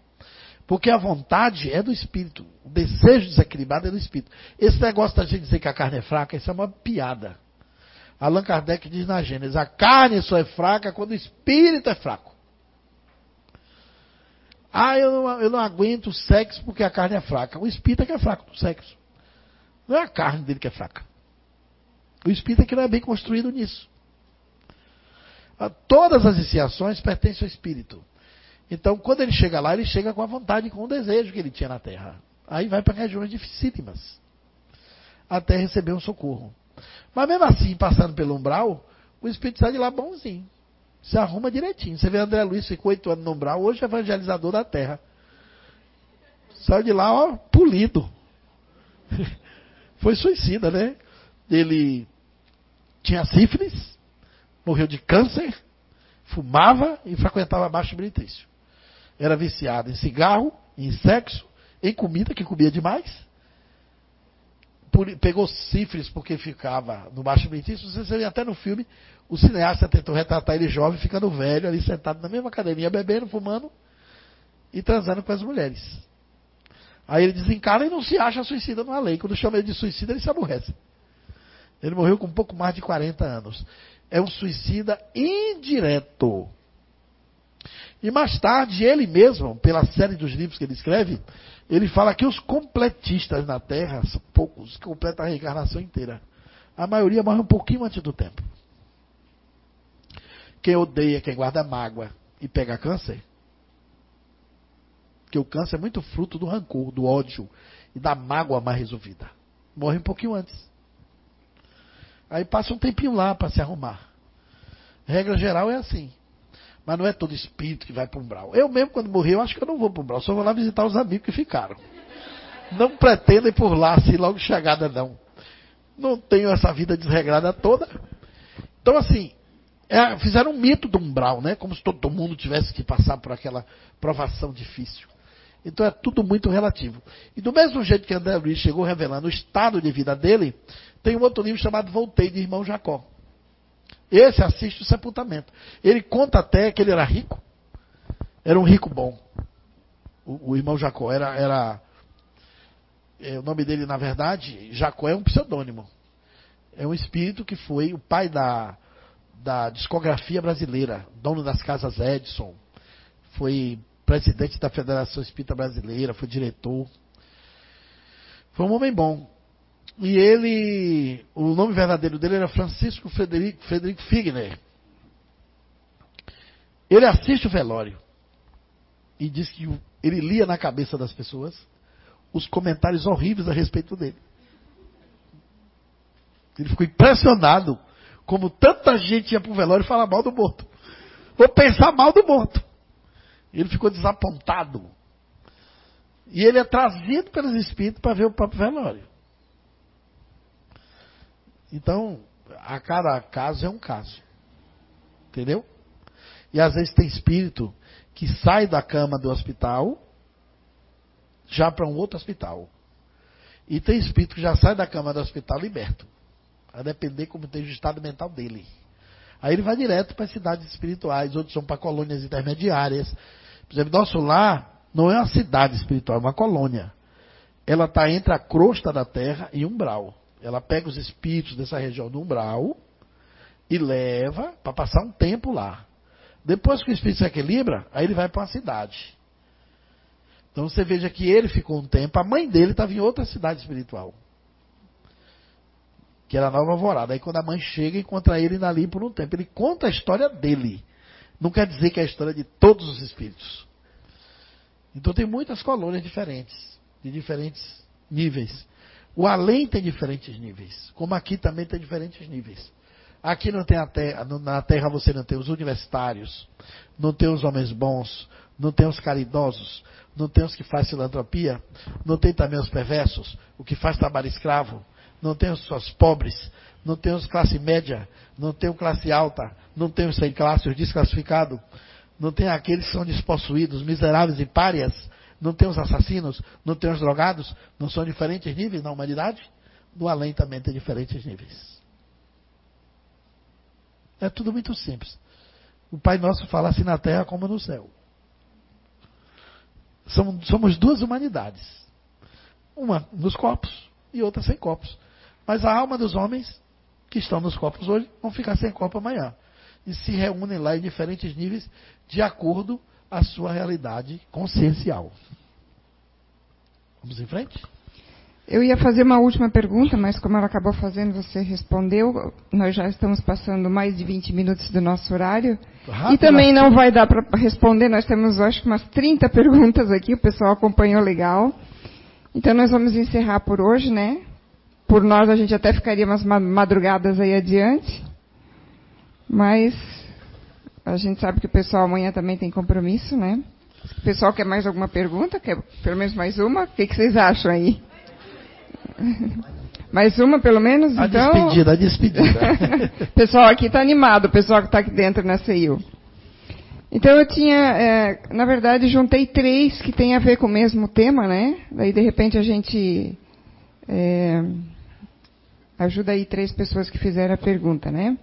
Porque a vontade é do espírito. O desejo desequilibrado é do espírito. Esse negócio da gente dizer que a carne é fraca, isso é uma piada. Allan Kardec diz na Gênesis: a carne só é fraca quando o espírito é fraco. Ah, eu não, eu não aguento o sexo porque a carne é fraca. O espírito é que é fraco do sexo. Não é a carne dele que é fraca. O espírito é que não é bem construído nisso. Ah, todas as iniciações pertencem ao espírito. Então, quando ele chega lá, ele chega com a vontade, com o desejo que ele tinha na terra. Aí vai para regiões dificílimas. Até receber um socorro. Mas mesmo assim, passando pelo umbral, o espírito sai de lá bonzinho. Se arruma direitinho. Você vê André Luiz, ficou oito anos no umbral, hoje é evangelizador da terra. Sai de lá, ó, polido. foi suicida, né? Ele tinha sífilis, morreu de câncer, fumava e frequentava baixo benefício. Era viciado em cigarro, em sexo, em comida, que comia demais. pegou sífilis porque ficava no baixo benefício. Você vê até no filme, o cineasta tentou retratar ele jovem, ficando velho, ali sentado na mesma cadeirinha, bebendo, fumando e transando com as mulheres. Aí ele desencarna e não se acha suicida numa lei. Quando chama ele de suicida, ele se aborrece. Ele morreu com um pouco mais de 40 anos. É um suicida indireto. E mais tarde, ele mesmo, pela série dos livros que ele escreve, ele fala que os completistas na Terra são poucos que completam a reencarnação inteira. A maioria morre um pouquinho antes do tempo. Quem odeia, quem guarda mágoa e pega câncer, porque o câncer é muito fruto do rancor, do ódio e da mágoa mais resolvida. Morre um pouquinho antes. Aí passa um tempinho lá para se arrumar. Regra geral é assim. Mas não é todo espírito que vai para o umbral. Eu mesmo, quando morri, eu acho que eu não vou para o umbral. Só vou lá visitar os amigos que ficaram. Não pretendo ir por lá, assim, logo chegada, não. Não tenho essa vida desregrada toda. Então, assim, é, fizeram um mito do umbral, né? Como se todo mundo tivesse que passar por aquela provação difícil. Então é tudo muito relativo. E do mesmo jeito que André Luiz chegou revelando o estado de vida dele, tem um outro livro chamado Voltei, de Irmão Jacó. Esse assiste o sepultamento. Ele conta até que ele era rico. Era um rico bom. O, o irmão Jacó era. era é, o nome dele, na verdade, Jacó é um pseudônimo. É um espírito que foi o pai da, da discografia brasileira, dono das casas Edson, foi presidente da Federação Espírita Brasileira, foi diretor. Foi um homem bom. E ele, o nome verdadeiro dele era Francisco Frederico, Frederico Figner. Ele assiste o velório e diz que ele lia na cabeça das pessoas os comentários horríveis a respeito dele. Ele ficou impressionado como tanta gente ia para o velório falar mal do morto. Ou pensar mal do morto. Ele ficou desapontado. E ele é trazido pelos espíritos para ver o próprio velório. Então, a cada caso é um caso. Entendeu? E às vezes tem espírito que sai da cama do hospital já para um outro hospital. E tem espírito que já sai da cama do hospital liberto. A depender como tem o estado mental dele. Aí ele vai direto para as cidades espirituais, outros são para colônias intermediárias. Por exemplo, nosso lar não é uma cidade espiritual, é uma colônia. Ela está entre a crosta da terra e umbral. Ela pega os espíritos dessa região do umbral e leva para passar um tempo lá. Depois que o espírito se equilibra, aí ele vai para uma cidade. Então você veja que ele ficou um tempo, a mãe dele estava em outra cidade espiritual. Que era Nova Alvorada. Aí quando a mãe chega, encontra ele ali por um tempo. Ele conta a história dele. Não quer dizer que é a história de todos os espíritos. Então tem muitas colônias diferentes, de diferentes níveis. O além tem diferentes níveis, como aqui também tem diferentes níveis. Aqui não tem a terra, na terra você não tem os universitários, não tem os homens bons, não tem os caridosos, não tem os que fazem filantropia, não tem também os perversos, o que faz trabalho escravo, não tem os, os pobres, não tem os classe média, não tem o classe alta, não tem os sem classe, os desclassificados, não tem aqueles que são despossuídos, miseráveis e párias, não tem os assassinos, não tem os drogados, não são diferentes níveis na humanidade? No além também tem diferentes níveis. É tudo muito simples. O Pai Nosso fala assim na terra como no céu. Somos, somos duas humanidades. Uma nos corpos e outra sem corpos. Mas a alma dos homens que estão nos corpos hoje vão ficar sem corpo amanhã. E se reúnem lá em diferentes níveis de acordo a sua realidade consciencial. Vamos em frente? Eu ia fazer uma última pergunta, mas como ela acabou fazendo, você respondeu. Nós já estamos passando mais de 20 minutos do nosso horário. Rápido, e também não vai dar para responder, nós temos, acho que, umas 30 perguntas aqui, o pessoal acompanhou legal. Então, nós vamos encerrar por hoje, né? Por nós, a gente até ficaria umas madrugadas aí adiante. Mas a gente sabe que o pessoal amanhã também tem compromisso, né? O pessoal quer mais alguma pergunta? Quer pelo menos mais uma? O que, que vocês acham aí? Mais uma, pelo menos? A então... despedida, a despedida. o pessoal aqui está animado, o pessoal que está aqui dentro na CEIU. Então eu tinha, é, na verdade, juntei três que têm a ver com o mesmo tema, né? Daí, de repente, a gente é, ajuda aí três pessoas que fizeram a pergunta, né?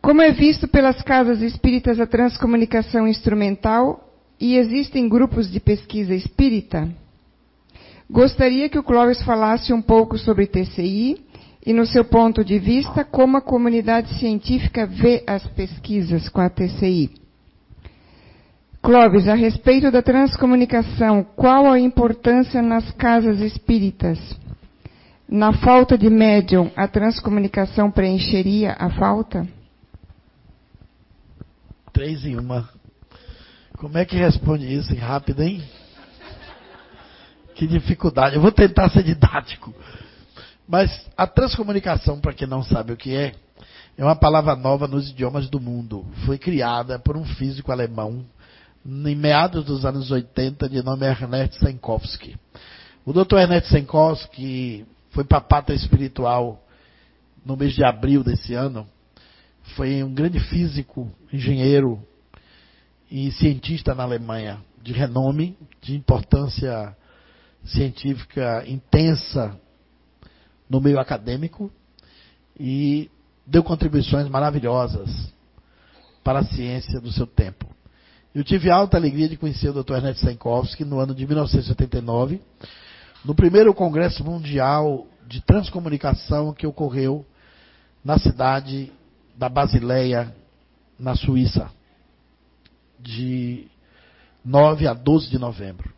Como é visto pelas casas espíritas a transcomunicação instrumental e existem grupos de pesquisa espírita? Gostaria que o Clóvis falasse um pouco sobre TCI e, no seu ponto de vista, como a comunidade científica vê as pesquisas com a TCI. Clóvis, a respeito da transcomunicação, qual a importância nas casas espíritas? Na falta de médium, a transcomunicação preencheria a falta? Três em uma. Como é que responde isso rápido, hein? Que dificuldade. Eu vou tentar ser didático. Mas a transcomunicação, para quem não sabe o que é, é uma palavra nova nos idiomas do mundo. Foi criada por um físico alemão em meados dos anos 80, de nome Ernest Senkowski. O Dr. Ernest Senkowski foi para a pátria espiritual no mês de abril desse ano foi um grande físico, engenheiro e cientista na Alemanha, de renome, de importância científica intensa no meio acadêmico e deu contribuições maravilhosas para a ciência do seu tempo. Eu tive alta alegria de conhecer o Dr. Ernest Senkowski no ano de 1979, no primeiro Congresso Mundial de Transcomunicação que ocorreu na cidade da Basileia, na Suíça, de 9 a 12 de novembro.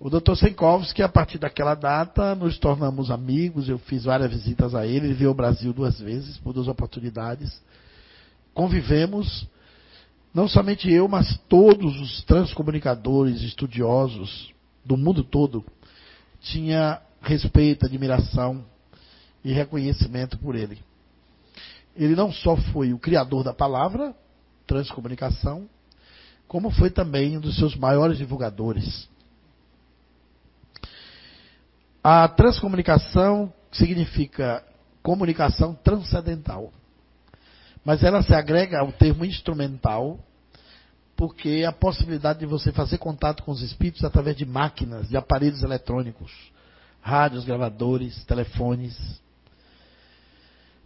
O Dr. Senkowski, a partir daquela data, nos tornamos amigos, eu fiz várias visitas a ele, ele veio ao Brasil duas vezes, por duas oportunidades. Convivemos, não somente eu, mas todos os transcomunicadores, estudiosos do mundo todo, tinha respeito, admiração e reconhecimento por ele. Ele não só foi o criador da palavra, transcomunicação, como foi também um dos seus maiores divulgadores. A transcomunicação significa comunicação transcendental. Mas ela se agrega ao termo instrumental, porque a possibilidade de você fazer contato com os espíritos através de máquinas, de aparelhos eletrônicos, rádios, gravadores, telefones,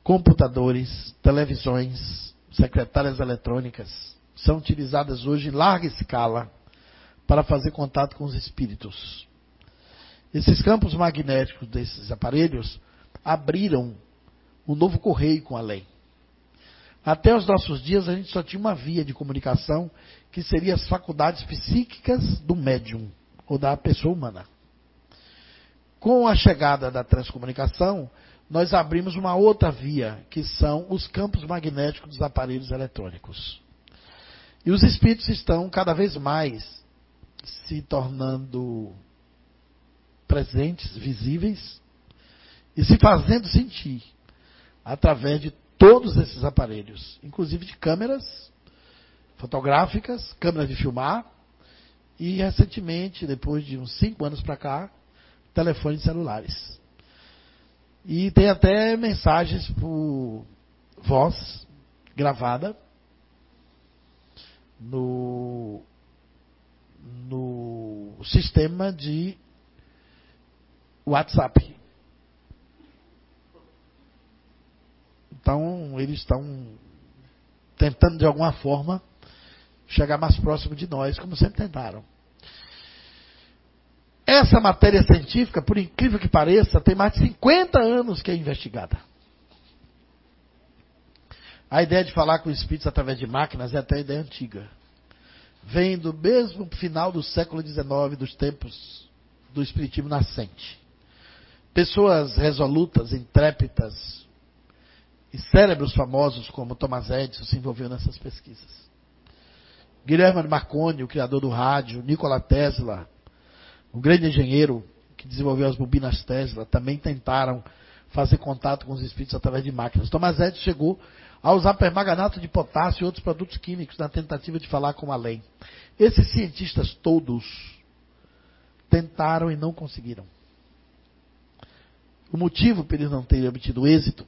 computadores, televisões, secretárias eletrônicas, são utilizadas hoje em larga escala para fazer contato com os espíritos. Esses campos magnéticos desses aparelhos abriram um novo correio com a lei. Até os nossos dias a gente só tinha uma via de comunicação que seria as faculdades psíquicas do médium ou da pessoa humana. Com a chegada da transcomunicação, nós abrimos uma outra via, que são os campos magnéticos dos aparelhos eletrônicos. E os espíritos estão cada vez mais se tornando presentes, visíveis e se fazendo sentir através de todos esses aparelhos, inclusive de câmeras fotográficas, câmeras de filmar e recentemente, depois de uns cinco anos para cá, telefones celulares. E tem até mensagens por voz gravada no, no sistema de WhatsApp. Então, eles estão tentando de alguma forma chegar mais próximo de nós, como sempre tentaram. Essa matéria científica, por incrível que pareça, tem mais de 50 anos que é investigada. A ideia de falar com espíritos através de máquinas é até ideia antiga. Vem do mesmo final do século XIX, dos tempos do espiritismo nascente. Pessoas resolutas, intrépidas e cérebros famosos como Thomas Edison se envolveram nessas pesquisas. Guilherme Marconi, o criador do rádio, Nikola Tesla, o grande engenheiro que desenvolveu as bobinas Tesla, também tentaram fazer contato com os espíritos através de máquinas. Thomas Edison chegou a usar permanganato de potássio e outros produtos químicos na tentativa de falar com a lei. Esses cientistas todos tentaram e não conseguiram. O motivo para eles não terem obtido êxito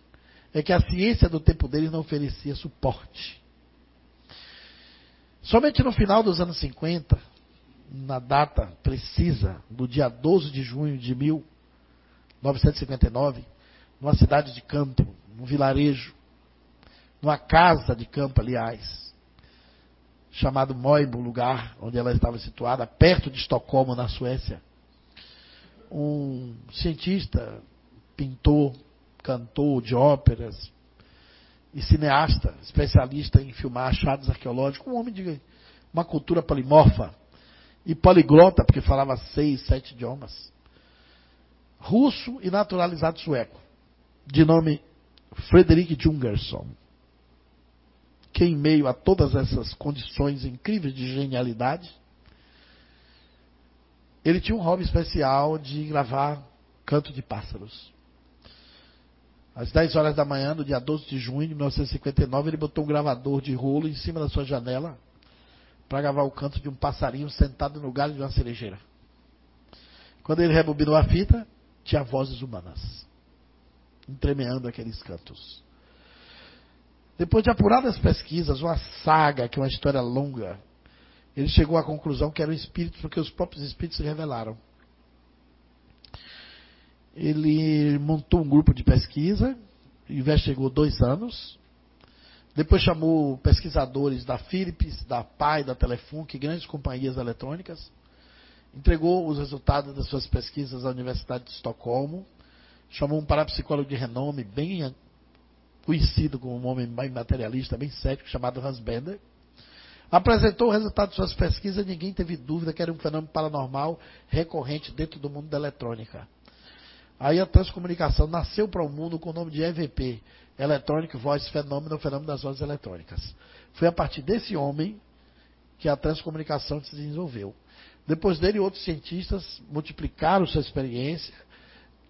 é que a ciência do tempo deles não oferecia suporte. Somente no final dos anos 50, na data precisa, do dia 12 de junho de 1959, numa cidade de campo, num vilarejo, numa casa de campo, aliás, chamado Moibo, lugar onde ela estava situada, perto de Estocolmo, na Suécia. Um cientista pintor, cantor de óperas e cineasta, especialista em filmar achados arqueológicos, um homem de uma cultura polimorfa e poliglota, porque falava seis, sete idiomas. Russo e naturalizado sueco, de nome Frederick Jungerson, que em meio a todas essas condições incríveis de genialidade, ele tinha um hobby especial de gravar canto de pássaros. Às 10 horas da manhã, no dia 12 de junho de 1959, ele botou um gravador de rolo em cima da sua janela para gravar o canto de um passarinho sentado no galho de uma cerejeira. Quando ele rebobinou a fita, tinha vozes humanas, entremeando aqueles cantos. Depois de apuradas pesquisas, uma saga, que é uma história longa, ele chegou à conclusão que eram espíritos, porque os próprios espíritos se revelaram ele montou um grupo de pesquisa investigou dois anos. Depois chamou pesquisadores da Philips, da PAI, da Telefunc, grandes companhias eletrônicas. Entregou os resultados das suas pesquisas à Universidade de Estocolmo. Chamou um parapsicólogo de renome, bem conhecido como um homem bem materialista, bem cético, chamado Hans Bender. Apresentou o resultado de suas pesquisas e ninguém teve dúvida que era um fenômeno paranormal recorrente dentro do mundo da eletrônica. Aí a transcomunicação nasceu para o mundo com o nome de EVP, Electronic Voice Phenomenon, Fenômeno das Vozes Eletrônicas. Foi a partir desse homem que a transcomunicação se desenvolveu. Depois dele, outros cientistas multiplicaram sua experiência,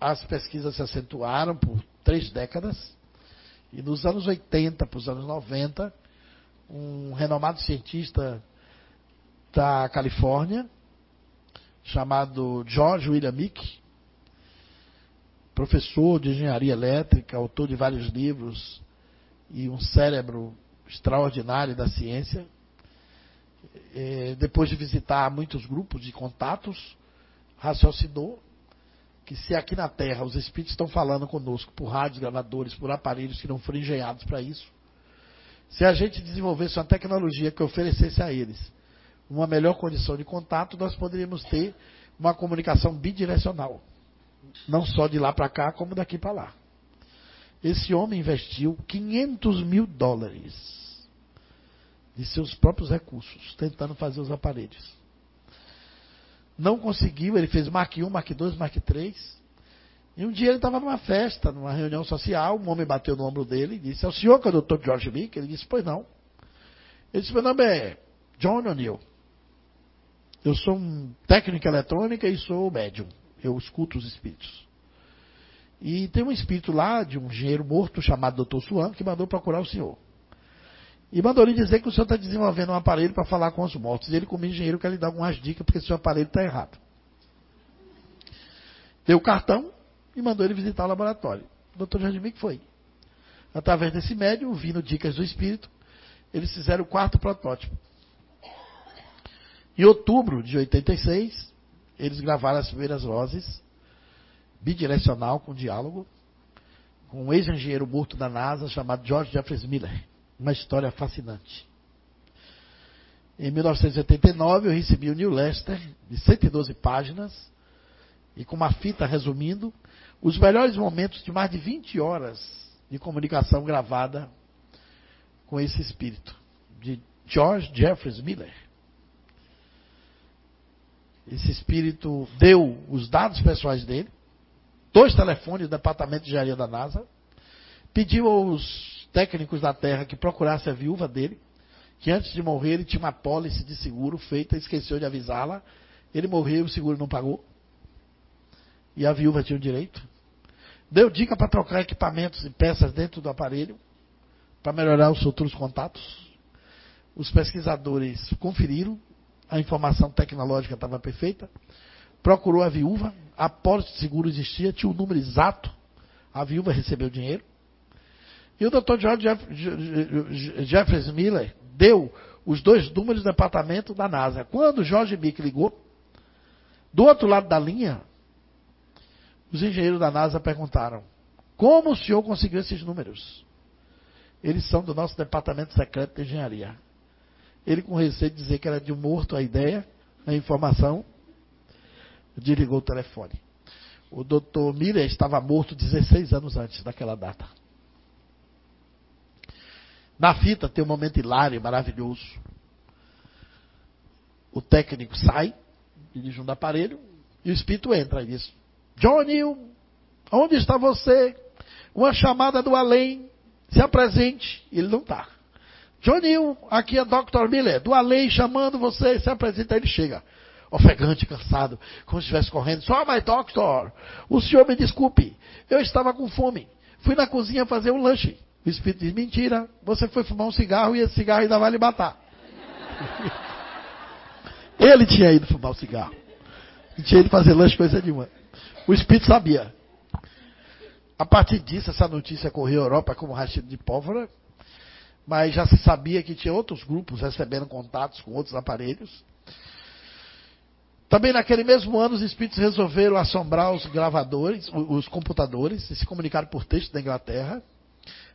as pesquisas se acentuaram por três décadas, e nos anos 80 para os anos 90, um renomado cientista da Califórnia, chamado George William Mick, professor de engenharia elétrica, autor de vários livros e um cérebro extraordinário da ciência. É, depois de visitar muitos grupos de contatos, raciocinou que se aqui na Terra os espíritos estão falando conosco por rádios, gravadores, por aparelhos que não foram engenhados para isso, se a gente desenvolvesse uma tecnologia que oferecesse a eles uma melhor condição de contato, nós poderíamos ter uma comunicação bidirecional. Não só de lá para cá, como daqui para lá. Esse homem investiu 500 mil dólares de seus próprios recursos, tentando fazer os aparelhos. Não conseguiu, ele fez Mark 1, Mark 2, Mark 3. E um dia ele estava numa festa, numa reunião social, um homem bateu no ombro dele e disse, é o senhor que é o Dr. George Mick? Ele disse, pois não. Ele disse, meu nome é John O'Neill. Eu sou um técnico eletrônica e sou médium eu escuto os espíritos. E tem um espírito lá, de um engenheiro morto, chamado Dr. Suan, que mandou procurar o senhor. E mandou lhe dizer que o senhor está desenvolvendo um aparelho para falar com os mortos. E ele, como engenheiro, quer lhe dar algumas dicas, porque seu aparelho está errado. Deu o cartão e mandou ele visitar o laboratório. O Dr. Jardim que foi. Através desse médium, ouvindo dicas do espírito, eles fizeram o quarto protótipo. Em outubro de 86, eles gravaram as primeiras vozes, bidirecional, com diálogo, com um ex-engenheiro morto da NASA chamado George Jeffries Miller. Uma história fascinante. Em 1989, eu recebi o New Lester, de 112 páginas, e com uma fita resumindo os melhores momentos de mais de 20 horas de comunicação gravada com esse espírito, de George Jeffries Miller. Esse espírito deu os dados pessoais dele, dois telefones do Departamento de Engenharia da NASA, pediu aos técnicos da Terra que procurassem a viúva dele, que antes de morrer ele tinha uma pólice de seguro feita, esqueceu de avisá-la. Ele morreu, o seguro não pagou. E a viúva tinha o direito. Deu dica para trocar equipamentos e peças dentro do aparelho, para melhorar os futuros contatos. Os pesquisadores conferiram, a informação tecnológica estava perfeita, procurou a viúva, a pólice de seguro existia, tinha o número exato, a viúva recebeu dinheiro. E o Dr. George Jeff, Jeffries Miller deu os dois números do departamento da NASA. Quando o Jorge Mick ligou, do outro lado da linha, os engenheiros da NASA perguntaram: como o senhor conseguiu esses números? Eles são do nosso departamento secreto de engenharia. Ele, com receio de dizer que era de um morto a ideia, a informação, desligou o telefone. O doutor Miller estava morto 16 anos antes daquela data. Na fita tem um momento hilário, maravilhoso. O técnico sai, dirige um aparelho, e o espírito entra e diz: Johnny, onde está você? Uma chamada do além, se apresente. Ele não está. Johnny, aqui é Dr. Miller, do além chamando você, se apresenta, ele chega. Ofegante, cansado, como se estivesse correndo. Só, mas doctor, o senhor me desculpe, eu estava com fome. Fui na cozinha fazer um lanche. O espírito diz, mentira, você foi fumar um cigarro e esse cigarro ainda vai lhe matar. ele tinha ido fumar um cigarro. E tinha ido fazer lanche, coisa nenhuma. O espírito sabia. A partir disso, essa notícia correu a Europa como rachido de pólvora mas já se sabia que tinha outros grupos recebendo contatos com outros aparelhos. Também naquele mesmo ano, os espíritos resolveram assombrar os gravadores, os computadores, e se comunicaram por texto da Inglaterra.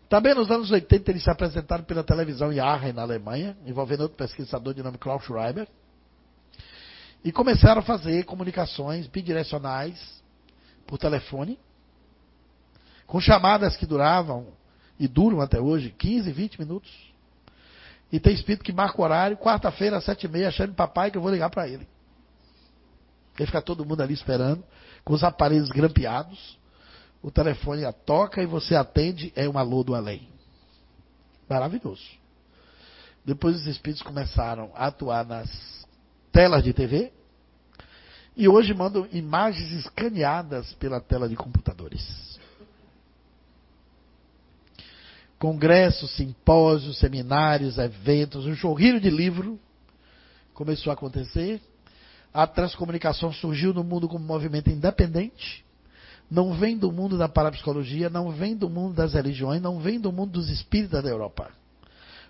Também nos anos 80 eles se apresentaram pela televisão Aachen, na Alemanha, envolvendo outro pesquisador de nome Klaus Schreiber. E começaram a fazer comunicações bidirecionais por telefone, com chamadas que duravam e duram até hoje 15, 20 minutos. E tem espírito que marca o horário, quarta-feira, às sete e meia, achando papai que eu vou ligar para ele. Aí fica todo mundo ali esperando, com os aparelhos grampeados. O telefone toca e você atende, é um alô do além. Maravilhoso. Depois os espíritos começaram a atuar nas telas de TV. E hoje mandam imagens escaneadas pela tela de computadores. Congressos, simpósios, seminários, eventos, um chorrilho de livro começou a acontecer. A transcomunicação surgiu no mundo como movimento independente. Não vem do mundo da parapsicologia, não vem do mundo das religiões, não vem do mundo dos espíritas da Europa.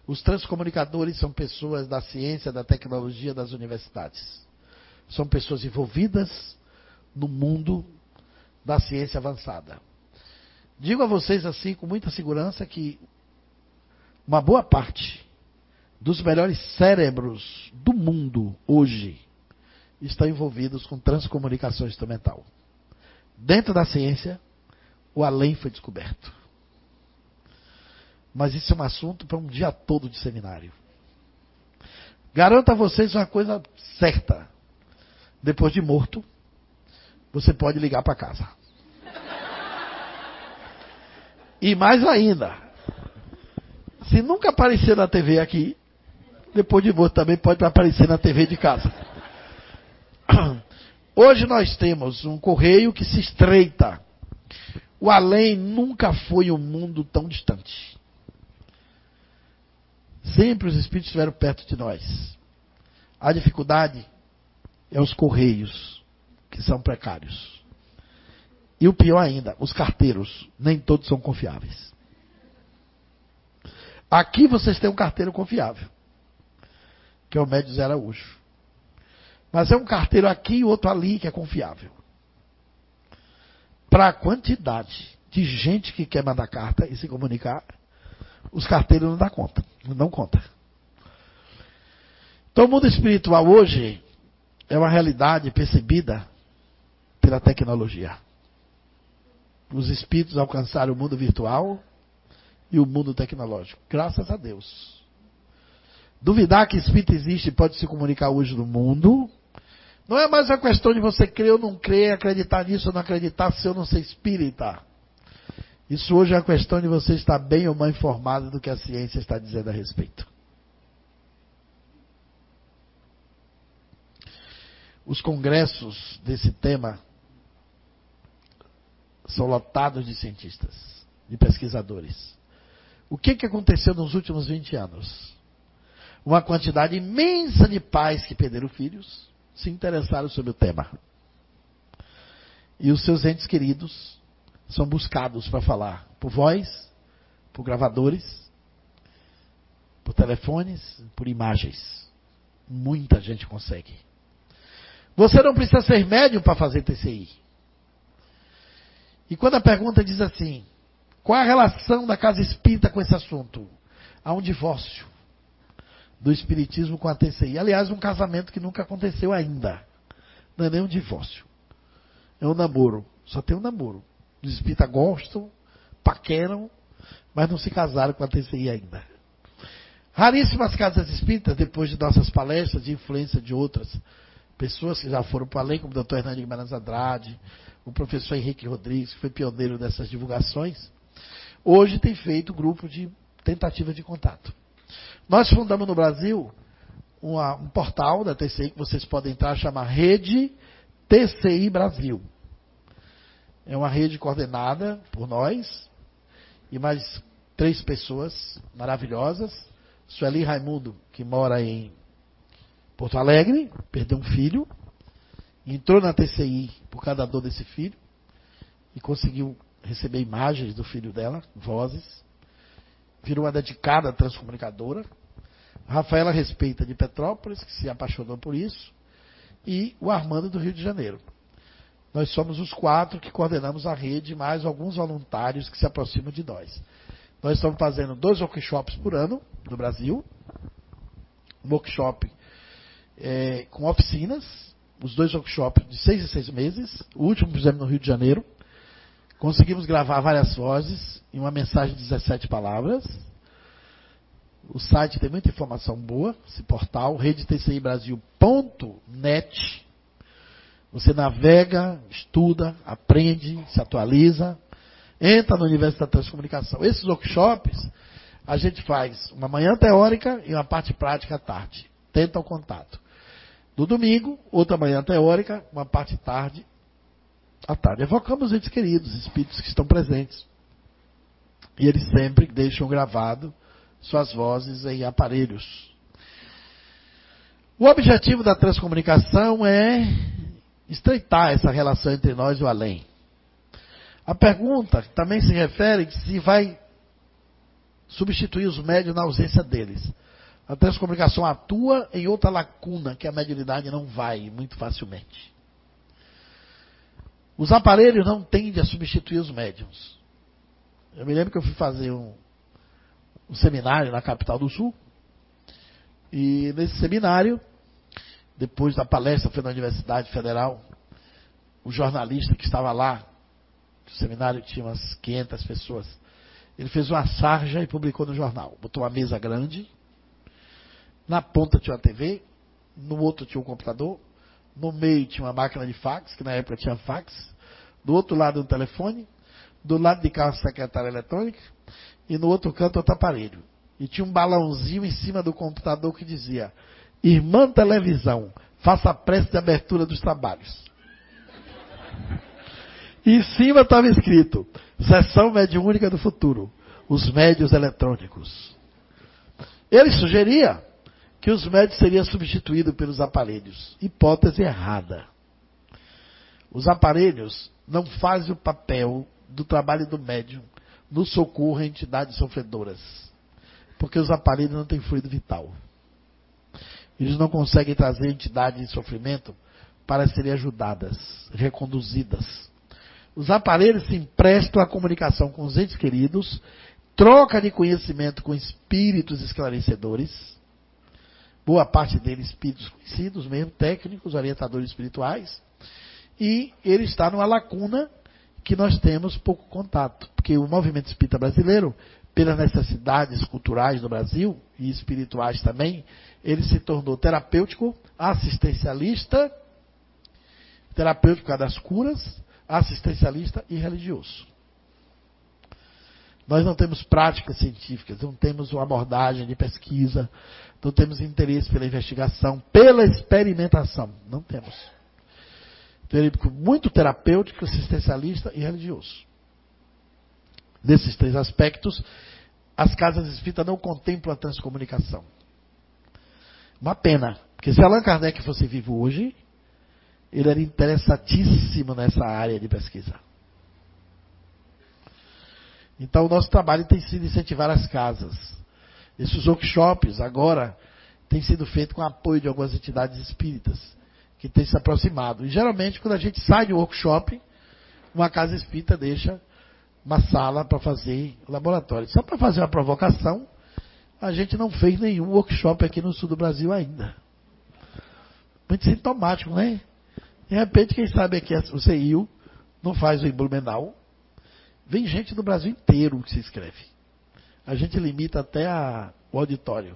Os transcomunicadores são pessoas da ciência, da tecnologia, das universidades. São pessoas envolvidas no mundo da ciência avançada. Digo a vocês assim com muita segurança que uma boa parte dos melhores cérebros do mundo hoje estão envolvidos com transcomunicação instrumental. Dentro da ciência, o além foi descoberto. Mas isso é um assunto para um dia todo de seminário. Garanto a vocês uma coisa certa. Depois de morto, você pode ligar para casa. E mais ainda, se nunca aparecer na TV aqui, depois de morto também pode aparecer na TV de casa. Hoje nós temos um correio que se estreita. O além nunca foi um mundo tão distante. Sempre os espíritos estiveram perto de nós. A dificuldade é os correios, que são precários. E o pior ainda, os carteiros, nem todos são confiáveis. Aqui vocês têm um carteiro confiável, que é o Médio Zé Araújo. Mas é um carteiro aqui e outro ali que é confiável. Para a quantidade de gente que quer mandar carta e se comunicar, os carteiros não dão conta. Não conta. Então o mundo espiritual hoje é uma realidade percebida pela tecnologia. Os espíritos alcançaram o mundo virtual e o mundo tecnológico. Graças a Deus. Duvidar que espírito existe e pode se comunicar hoje no mundo não é mais a questão de você crer ou não crer, acreditar nisso ou não acreditar, se eu não ser espírita. Isso hoje é a questão de você estar bem ou mal informado do que a ciência está dizendo a respeito. Os congressos desse tema são lotados de cientistas, de pesquisadores. O que, que aconteceu nos últimos 20 anos? Uma quantidade imensa de pais que perderam filhos, se interessaram sobre o tema. E os seus entes queridos são buscados para falar por voz, por gravadores, por telefones, por imagens. Muita gente consegue. Você não precisa ser médium para fazer TCI. E quando a pergunta diz assim: qual a relação da casa espírita com esse assunto? Há um divórcio do espiritismo com a TCI. Aliás, um casamento que nunca aconteceu ainda. Não é nem um divórcio. É um namoro. Só tem um namoro. Os espíritas gostam, paqueram, mas não se casaram com a TCI ainda. Raríssimas casas espíritas, depois de nossas palestras, de influência de outras pessoas que já foram para além, como o Dr. Hernani Guimarães Andrade, o professor Henrique Rodrigues, que foi pioneiro dessas divulgações, hoje tem feito grupo de tentativa de contato. Nós fundamos no Brasil uma, um portal da TCI que vocês podem entrar, chama Rede TCI Brasil. É uma rede coordenada por nós e mais três pessoas maravilhosas. Sueli Raimundo, que mora em Porto Alegre, perdeu um filho, entrou na TCI por causa da dor desse filho e conseguiu receber imagens do filho dela, vozes. Virou uma dedicada transcomunicadora. Rafaela Respeita de Petrópolis, que se apaixonou por isso, e o Armando do Rio de Janeiro. Nós somos os quatro que coordenamos a rede, mais alguns voluntários que se aproximam de nós. Nós estamos fazendo dois workshops por ano no Brasil. Um workshop é, com oficinas, os dois workshops de seis em seis meses. O último fizemos no Rio de Janeiro. Conseguimos gravar várias vozes em uma mensagem de 17 palavras. O site tem muita informação boa, esse portal, redetcibrasil.net. Você navega, estuda, aprende, se atualiza, entra no universo da transcomunicação. Esses workshops a gente faz uma manhã teórica e uma parte prática à tarde. Tenta o contato. No domingo, outra manhã teórica, uma parte tarde à tarde. Evocamos entes queridos, espíritos que estão presentes. E eles sempre deixam gravado suas vozes em aparelhos. O objetivo da transcomunicação é estreitar essa relação entre nós e o além. A pergunta também se refere se vai substituir os médios na ausência deles. A transcomunicação atua em outra lacuna que a mediunidade não vai muito facilmente. Os aparelhos não tendem a substituir os médiums. Eu me lembro que eu fui fazer um, um seminário na capital do Sul. E nesse seminário, depois da palestra, foi na Universidade Federal, o jornalista que estava lá, o seminário tinha umas 500 pessoas, ele fez uma sarja e publicou no jornal. Botou uma mesa grande, na ponta tinha uma TV, no outro tinha um computador, no meio tinha uma máquina de fax, que na época tinha fax, do outro lado um telefone, do lado de cá uma secretária eletrônica, e no outro canto outro aparelho. E tinha um balãozinho em cima do computador que dizia: Irmã televisão, faça a prece de abertura dos trabalhos. E em cima estava escrito: Sessão Mediúnica do Futuro, os médios eletrônicos. Ele sugeria que os médios seriam substituídos pelos aparelhos. Hipótese errada. Os aparelhos não fazem o papel do trabalho do médium no socorro a entidades sofredoras. Porque os aparelhos não têm fluido vital. Eles não conseguem trazer entidades em sofrimento para serem ajudadas, reconduzidas. Os aparelhos se emprestam à comunicação com os entes queridos, troca de conhecimento com espíritos esclarecedores, boa parte deles espíritos conhecidos, mesmo técnicos, orientadores espirituais, e ele está numa lacuna que nós temos pouco contato, porque o movimento espírita brasileiro, pelas necessidades culturais do Brasil e espirituais também, ele se tornou terapêutico, assistencialista, terapêutico das curas, assistencialista e religioso. Nós não temos práticas científicas, não temos uma abordagem de pesquisa, não temos interesse pela investigação, pela experimentação. Não temos. Teórico muito terapêutico, assistencialista e religioso. Nesses três aspectos, as casas espíritas não contemplam a transcomunicação. Uma pena, porque se Allan Kardec fosse vivo hoje, ele era interessadíssimo nessa área de pesquisa. Então, o nosso trabalho tem sido incentivar as casas. Esses workshops, agora, têm sido feitos com apoio de algumas entidades espíritas que têm se aproximado. E, geralmente, quando a gente sai de um workshop, uma casa espírita deixa uma sala para fazer laboratório. Só para fazer uma provocação, a gente não fez nenhum workshop aqui no sul do Brasil ainda. Muito sintomático, né? De repente, quem sabe aqui o CIU não faz o Blumenau. Vem gente do Brasil inteiro que se inscreve. A gente limita até a, o auditório.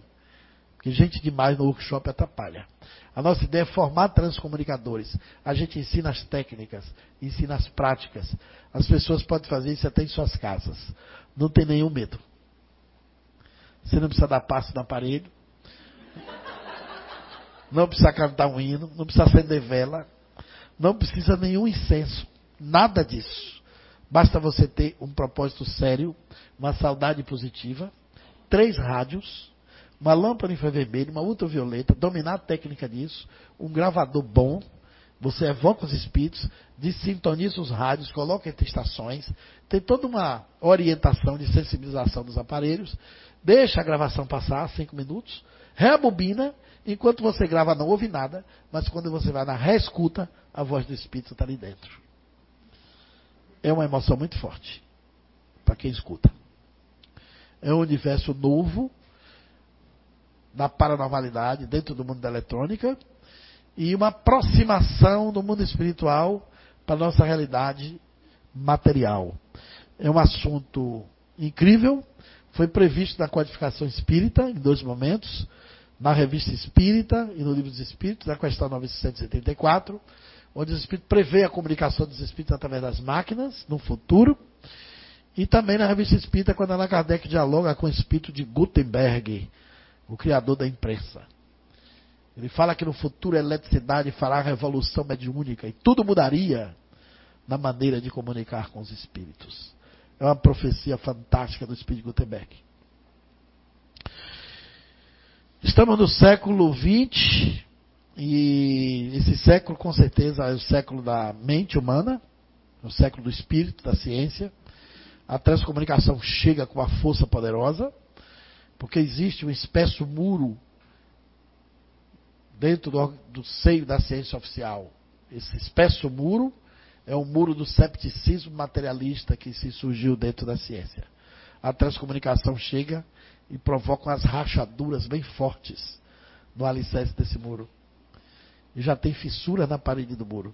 Porque gente demais no workshop atrapalha. A nossa ideia é formar transcomunicadores. A gente ensina as técnicas, ensina as práticas. As pessoas podem fazer isso até em suas casas. Não tem nenhum medo. Você não precisa dar passo no aparelho. Não precisa cantar um hino. Não precisa acender vela. Não precisa nenhum incenso. Nada disso. Basta você ter um propósito sério, uma saudade positiva, três rádios, uma lâmpada infravermelha, uma ultravioleta, dominar a técnica disso, um gravador bom, você evoca os espíritos, desintoniza os rádios, coloca entre estações, tem toda uma orientação de sensibilização dos aparelhos, deixa a gravação passar, cinco minutos, rebobina, enquanto você grava não ouve nada, mas quando você vai na reescuta, a voz do espírito está ali dentro é uma emoção muito forte para quem escuta. é um universo novo da paranormalidade dentro do mundo da eletrônica e uma aproximação do mundo espiritual para a nossa realidade material. É um assunto incrível, foi previsto na codificação espírita em dois momentos, na revista Espírita e no livro dos Espíritos, na questão 974, onde o Espírito prevê a comunicação dos Espíritos através das máquinas no futuro, e também na revista Espírita, quando Allan Kardec dialoga com o Espírito de Gutenberg, o criador da imprensa. Ele fala que no futuro a eletricidade fará a revolução mediúnica e tudo mudaria na maneira de comunicar com os espíritos. É uma profecia fantástica do Espírito de Gutenberg. Estamos no século XX e esse século com certeza é o século da mente humana, o século do espírito, da ciência. A transcomunicação chega com uma força poderosa, porque existe um espesso muro dentro do, do seio da ciência oficial. Esse espesso muro é o muro do cepticismo materialista que se surgiu dentro da ciência. A transcomunicação chega e provoca umas rachaduras bem fortes no alicerce desse muro. Já tem fissura na parede do muro.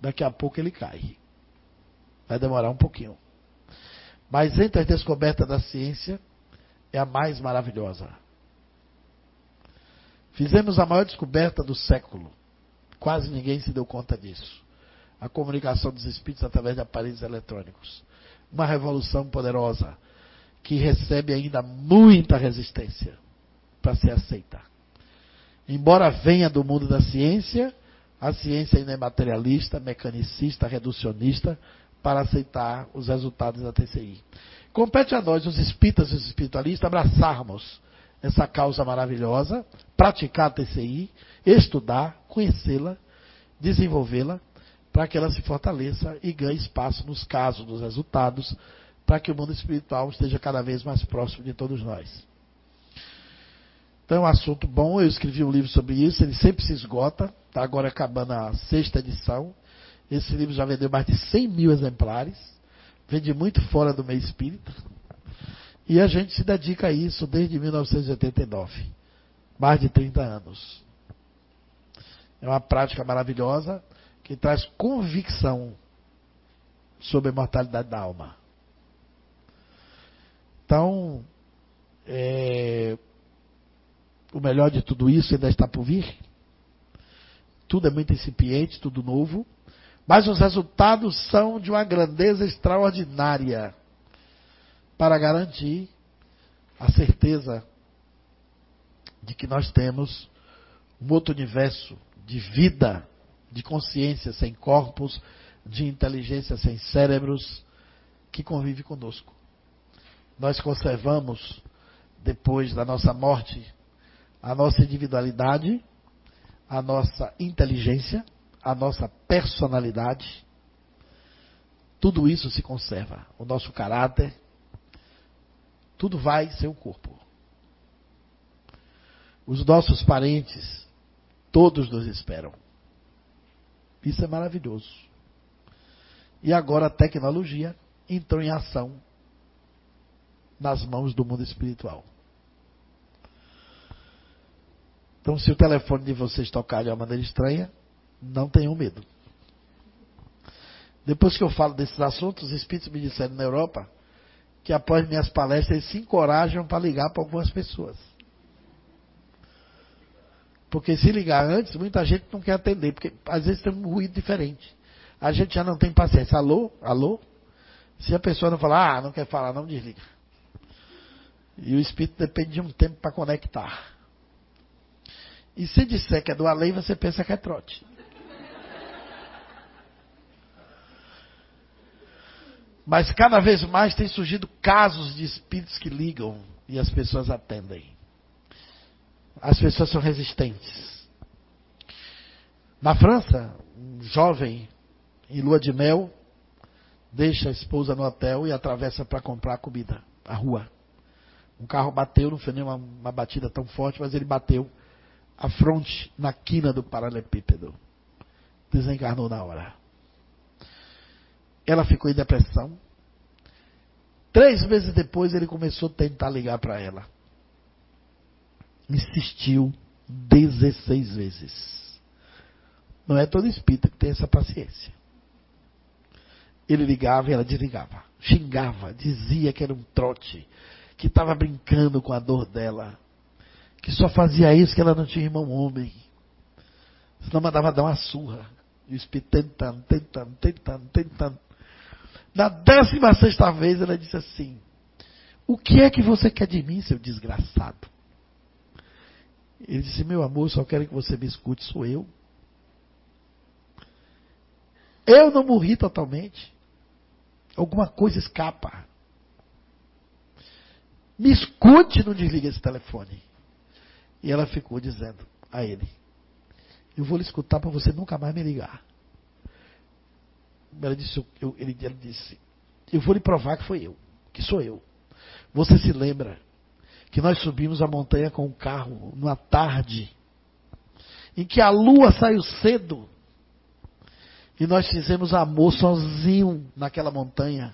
Daqui a pouco ele cai. Vai demorar um pouquinho. Mas entre as descobertas da ciência, é a mais maravilhosa. Fizemos a maior descoberta do século. Quase ninguém se deu conta disso. A comunicação dos espíritos através de aparelhos eletrônicos. Uma revolução poderosa que recebe ainda muita resistência para ser aceita. Embora venha do mundo da ciência, a ciência ainda é materialista, mecanicista, reducionista para aceitar os resultados da TCI. Compete a nós, os espíritas e os espiritualistas, abraçarmos essa causa maravilhosa, praticar a TCI, estudar, conhecê-la, desenvolvê-la, para que ela se fortaleça e ganhe espaço nos casos, nos resultados, para que o mundo espiritual esteja cada vez mais próximo de todos nós. Então é um assunto bom, eu escrevi um livro sobre isso, ele sempre se esgota, está agora acabando a sexta edição. Esse livro já vendeu mais de 100 mil exemplares, vende muito fora do meio espírita. E a gente se dedica a isso desde 1989, mais de 30 anos. É uma prática maravilhosa que traz convicção sobre a imortalidade da alma. Então, é, o melhor de tudo isso ainda está por vir. Tudo é muito incipiente, tudo novo. Mas os resultados são de uma grandeza extraordinária para garantir a certeza de que nós temos um outro universo de vida, de consciência sem corpos, de inteligência sem cérebros, que convive conosco. Nós conservamos, depois da nossa morte, a nossa individualidade, a nossa inteligência, a nossa personalidade. Tudo isso se conserva. O nosso caráter, tudo vai ser o corpo. Os nossos parentes, todos nos esperam. Isso é maravilhoso. E agora a tecnologia entrou em ação nas mãos do mundo espiritual. Então, se o telefone de vocês tocar de uma maneira estranha, não tenham medo. Depois que eu falo desses assuntos, os espíritos me disseram na Europa que após minhas palestras eles se encorajam para ligar para algumas pessoas. Porque se ligar antes, muita gente não quer atender, porque às vezes tem um ruído diferente. A gente já não tem paciência. Alô? Alô? Se a pessoa não falar, ah, não quer falar, não desliga. E o espírito depende de um tempo para conectar. E se disser que é do além, você pensa que é trote. Mas cada vez mais tem surgido casos de espíritos que ligam e as pessoas atendem. As pessoas são resistentes. Na França, um jovem em lua de mel deixa a esposa no hotel e atravessa para comprar comida, a rua. Um carro bateu, não foi nem uma, uma batida tão forte, mas ele bateu a fronte na quina do paralelepípedo. Desencarnou na hora. Ela ficou em depressão. Três meses depois ele começou a tentar ligar para ela. Insistiu 16 vezes. Não é todo espírita que tem essa paciência. Ele ligava e ela desligava. Xingava, dizia que era um trote, que estava brincando com a dor dela, que só fazia isso que ela não tinha irmão homem. Senão mandava dar uma surra. E o espírito tentando, tentando, tentando, tentando. Na décima sexta vez ela disse assim: O que é que você quer de mim, seu desgraçado? Ele disse: Meu amor, só quero que você me escute, sou eu. Eu não morri totalmente. Alguma coisa escapa. Me escute, não desliga esse telefone. E ela ficou dizendo a ele: Eu vou lhe escutar para você nunca mais me ligar. Ela disse, eu, ele, disse: Eu vou lhe provar que foi eu, que sou eu. Você se lembra que nós subimos a montanha com o carro numa tarde em que a lua saiu cedo e nós fizemos amor sozinho naquela montanha.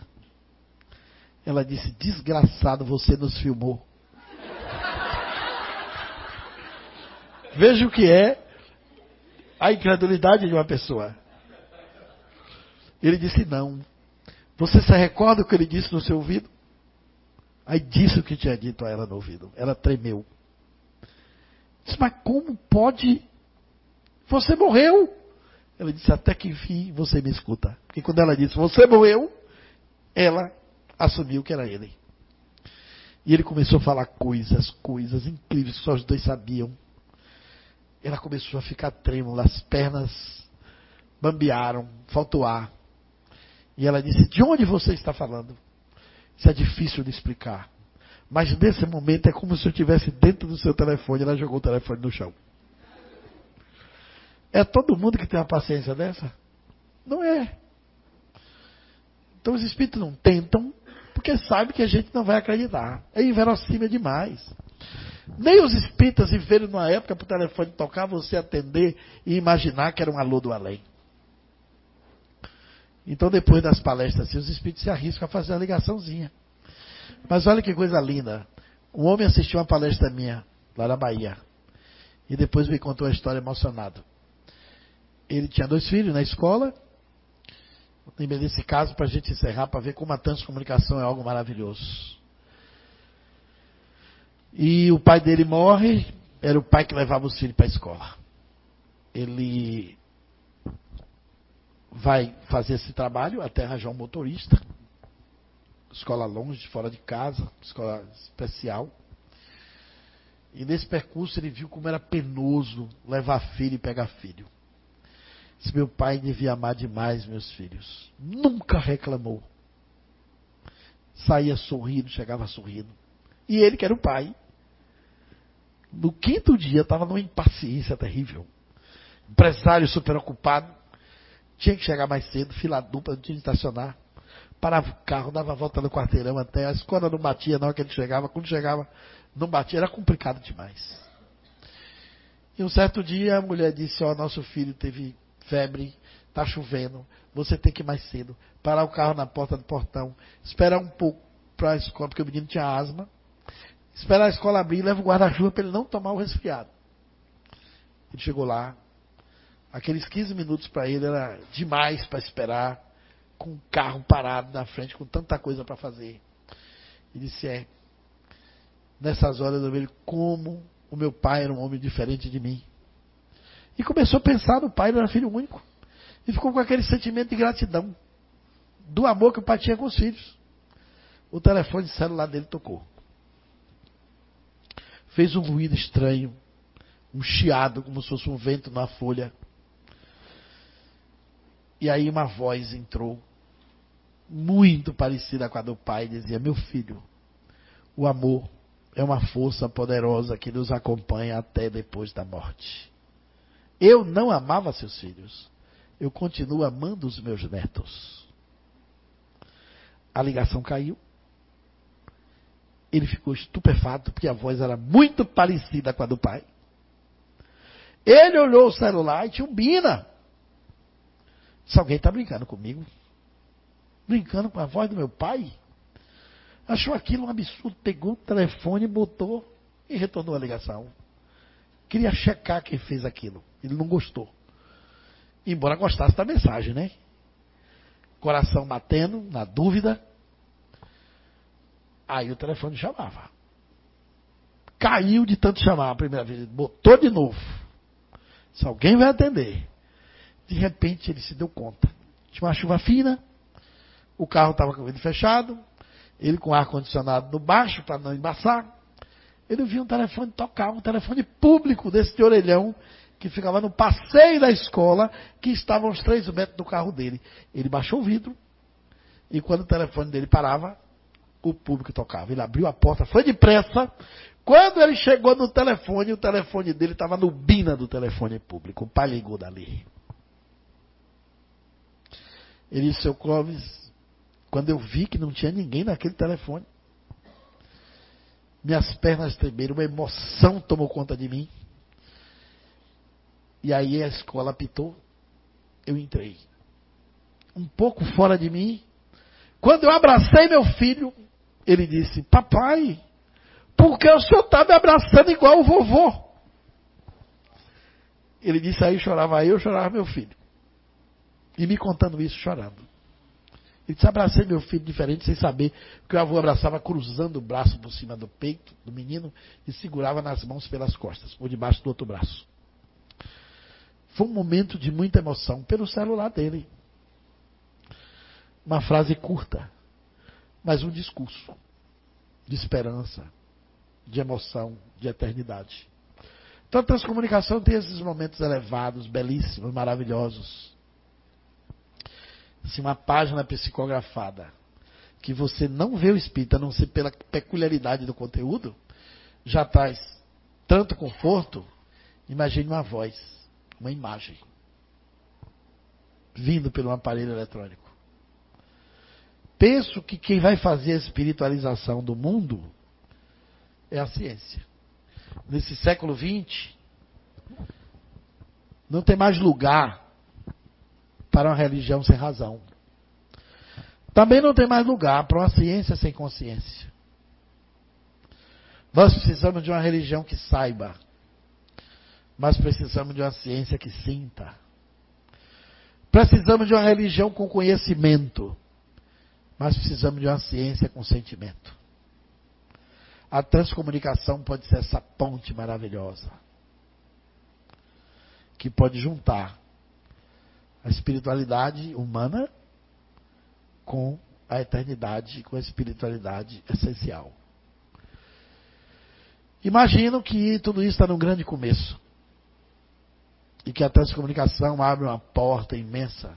Ela disse: Desgraçado, você nos filmou. Veja o que é a incredulidade de uma pessoa. Ele disse: Não. Você se recorda o que ele disse no seu ouvido? Aí disse o que tinha dito a ela no ouvido. Ela tremeu. Disse, mas como pode? Você morreu. Ela disse, até que enfim você me escuta. Porque quando ela disse, você morreu, ela assumiu que era ele. E ele começou a falar coisas, coisas incríveis que só os dois sabiam. Ela começou a ficar trêmula, as pernas bambearam, faltou ar. E ela disse: De onde você está falando? Isso é difícil de explicar. Mas nesse momento é como se eu estivesse dentro do seu telefone. Ela jogou o telefone no chão. É todo mundo que tem uma paciência dessa? Não é. Então os espíritos não tentam, porque sabem que a gente não vai acreditar. É inverossímil demais. Nem os espíritas viveram numa época para o telefone tocar, você atender e imaginar que era um alô do além. Então, depois das palestras, assim, os espíritos se arriscam a fazer a ligaçãozinha. Mas olha que coisa linda. Um homem assistiu uma palestra minha, lá na Bahia. E depois me contou uma história emocionado. Ele tinha dois filhos na escola. Lembrei desse caso para a gente encerrar, para ver como a transcomunicação é algo maravilhoso. E o pai dele morre, era o pai que levava os filhos para a escola. Ele vai fazer esse trabalho até arranjar um motorista. Escola longe, fora de casa, escola especial. E nesse percurso ele viu como era penoso levar filho e pegar filho. Disse, meu pai devia amar demais meus filhos. Nunca reclamou. Saía sorrindo, chegava sorrindo. E ele, que era o pai, no quinto dia estava numa impaciência terrível. Empresário super ocupado, tinha que chegar mais cedo, fila dupla, não tinha que estacionar. Parava o carro, dava a volta no quarteirão até. A escola não batia na hora que ele chegava. Quando chegava, não batia. Era complicado demais. E um certo dia a mulher disse: Ó, oh, nosso filho teve febre, está chovendo, você tem que ir mais cedo. Parar o carro na porta do portão, esperar um pouco para a escola, porque o menino tinha asma. Esperar a escola abrir leva o guarda-chuva para ele não tomar o resfriado. Ele chegou lá, Aqueles 15 minutos para ele era demais para esperar, com o carro parado na frente, com tanta coisa para fazer. E disse: É, nessas horas eu vejo como o meu pai era um homem diferente de mim. E começou a pensar no pai, ele era filho único. E ficou com aquele sentimento de gratidão, do amor que o pai tinha com os filhos. O telefone celular dele tocou. Fez um ruído estranho, um chiado, como se fosse um vento na folha. E aí uma voz entrou, muito parecida com a do pai, dizia: Meu filho, o amor é uma força poderosa que nos acompanha até depois da morte. Eu não amava seus filhos, eu continuo amando os meus netos. A ligação caiu. Ele ficou estupefato porque a voz era muito parecida com a do pai. Ele olhou o celular e tinha um Bina. Se alguém está brincando comigo, brincando com a voz do meu pai, Achou aquilo um absurdo, pegou o telefone, botou e retornou a ligação. Queria checar quem fez aquilo. Ele não gostou. Embora gostasse da mensagem, né? Coração batendo, na dúvida. Aí o telefone chamava. Caiu de tanto chamar a primeira vez. Botou de novo. Se alguém vai atender. De repente ele se deu conta. Tinha uma chuva fina. O carro estava com o vidro fechado. Ele com ar-condicionado no baixo para não embaçar. Ele viu um telefone tocar, um telefone público desse de orelhão, que ficava no passeio da escola, que estava uns três metros do carro dele. Ele baixou o vidro, e quando o telefone dele parava, o público tocava. Ele abriu a porta, foi depressa. Quando ele chegou no telefone, o telefone dele estava no bina do telefone público. O pai ligou dali. Ele disse, seu Clóvis, quando eu vi que não tinha ninguém naquele telefone, minhas pernas tremeram, uma emoção tomou conta de mim. E aí a escola apitou, eu entrei. Um pouco fora de mim. Quando eu abracei meu filho, ele disse: Papai, por que o senhor está me abraçando igual o vovô? Ele disse: Aí chorava eu, chorava meu filho. E me contando isso, chorando. Ele disse, abracei meu filho diferente, sem saber que o avô abraçava cruzando o braço por cima do peito do menino e segurava nas mãos pelas costas, por debaixo do outro braço. Foi um momento de muita emoção pelo celular dele. Uma frase curta, mas um discurso de esperança, de emoção, de eternidade. Então a transcomunicação tem esses momentos elevados, belíssimos, maravilhosos se uma página psicografada que você não vê o espírito, a não ser pela peculiaridade do conteúdo, já traz tanto conforto, imagine uma voz, uma imagem, vindo pelo aparelho eletrônico. Penso que quem vai fazer a espiritualização do mundo é a ciência. Nesse século XX, não tem mais lugar para uma religião sem razão. Também não tem mais lugar para uma ciência sem consciência. Nós precisamos de uma religião que saiba, mas precisamos de uma ciência que sinta. Precisamos de uma religião com conhecimento, mas precisamos de uma ciência com sentimento. A transcomunicação pode ser essa ponte maravilhosa que pode juntar a espiritualidade humana com a eternidade, com a espiritualidade essencial. Imagino que tudo isso está num grande começo. E que a transcomunicação abre uma porta imensa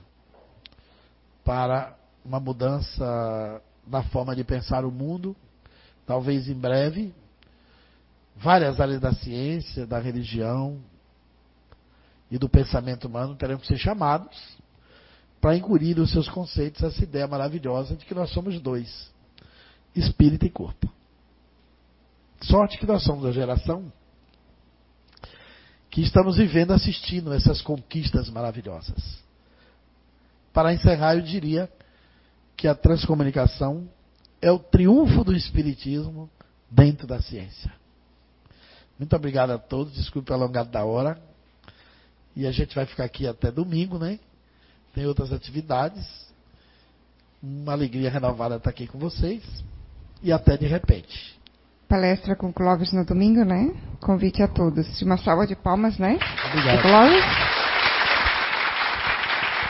para uma mudança na forma de pensar o mundo, talvez em breve, várias áreas da ciência, da religião, e do pensamento humano terão que ser chamados para incurir os seus conceitos essa ideia maravilhosa de que nós somos dois, espírito e corpo. Sorte que nós somos a geração que estamos vivendo, assistindo essas conquistas maravilhosas. Para encerrar, eu diria que a transcomunicação é o triunfo do espiritismo dentro da ciência. Muito obrigado a todos, desculpe o alongado da hora. E a gente vai ficar aqui até domingo, né? Tem outras atividades. Uma alegria renovada estar aqui com vocês. E até de repente. Palestra com Clóvis no domingo, né? Convite a todos. Uma salva de palmas, né? Obrigado. Clóvis.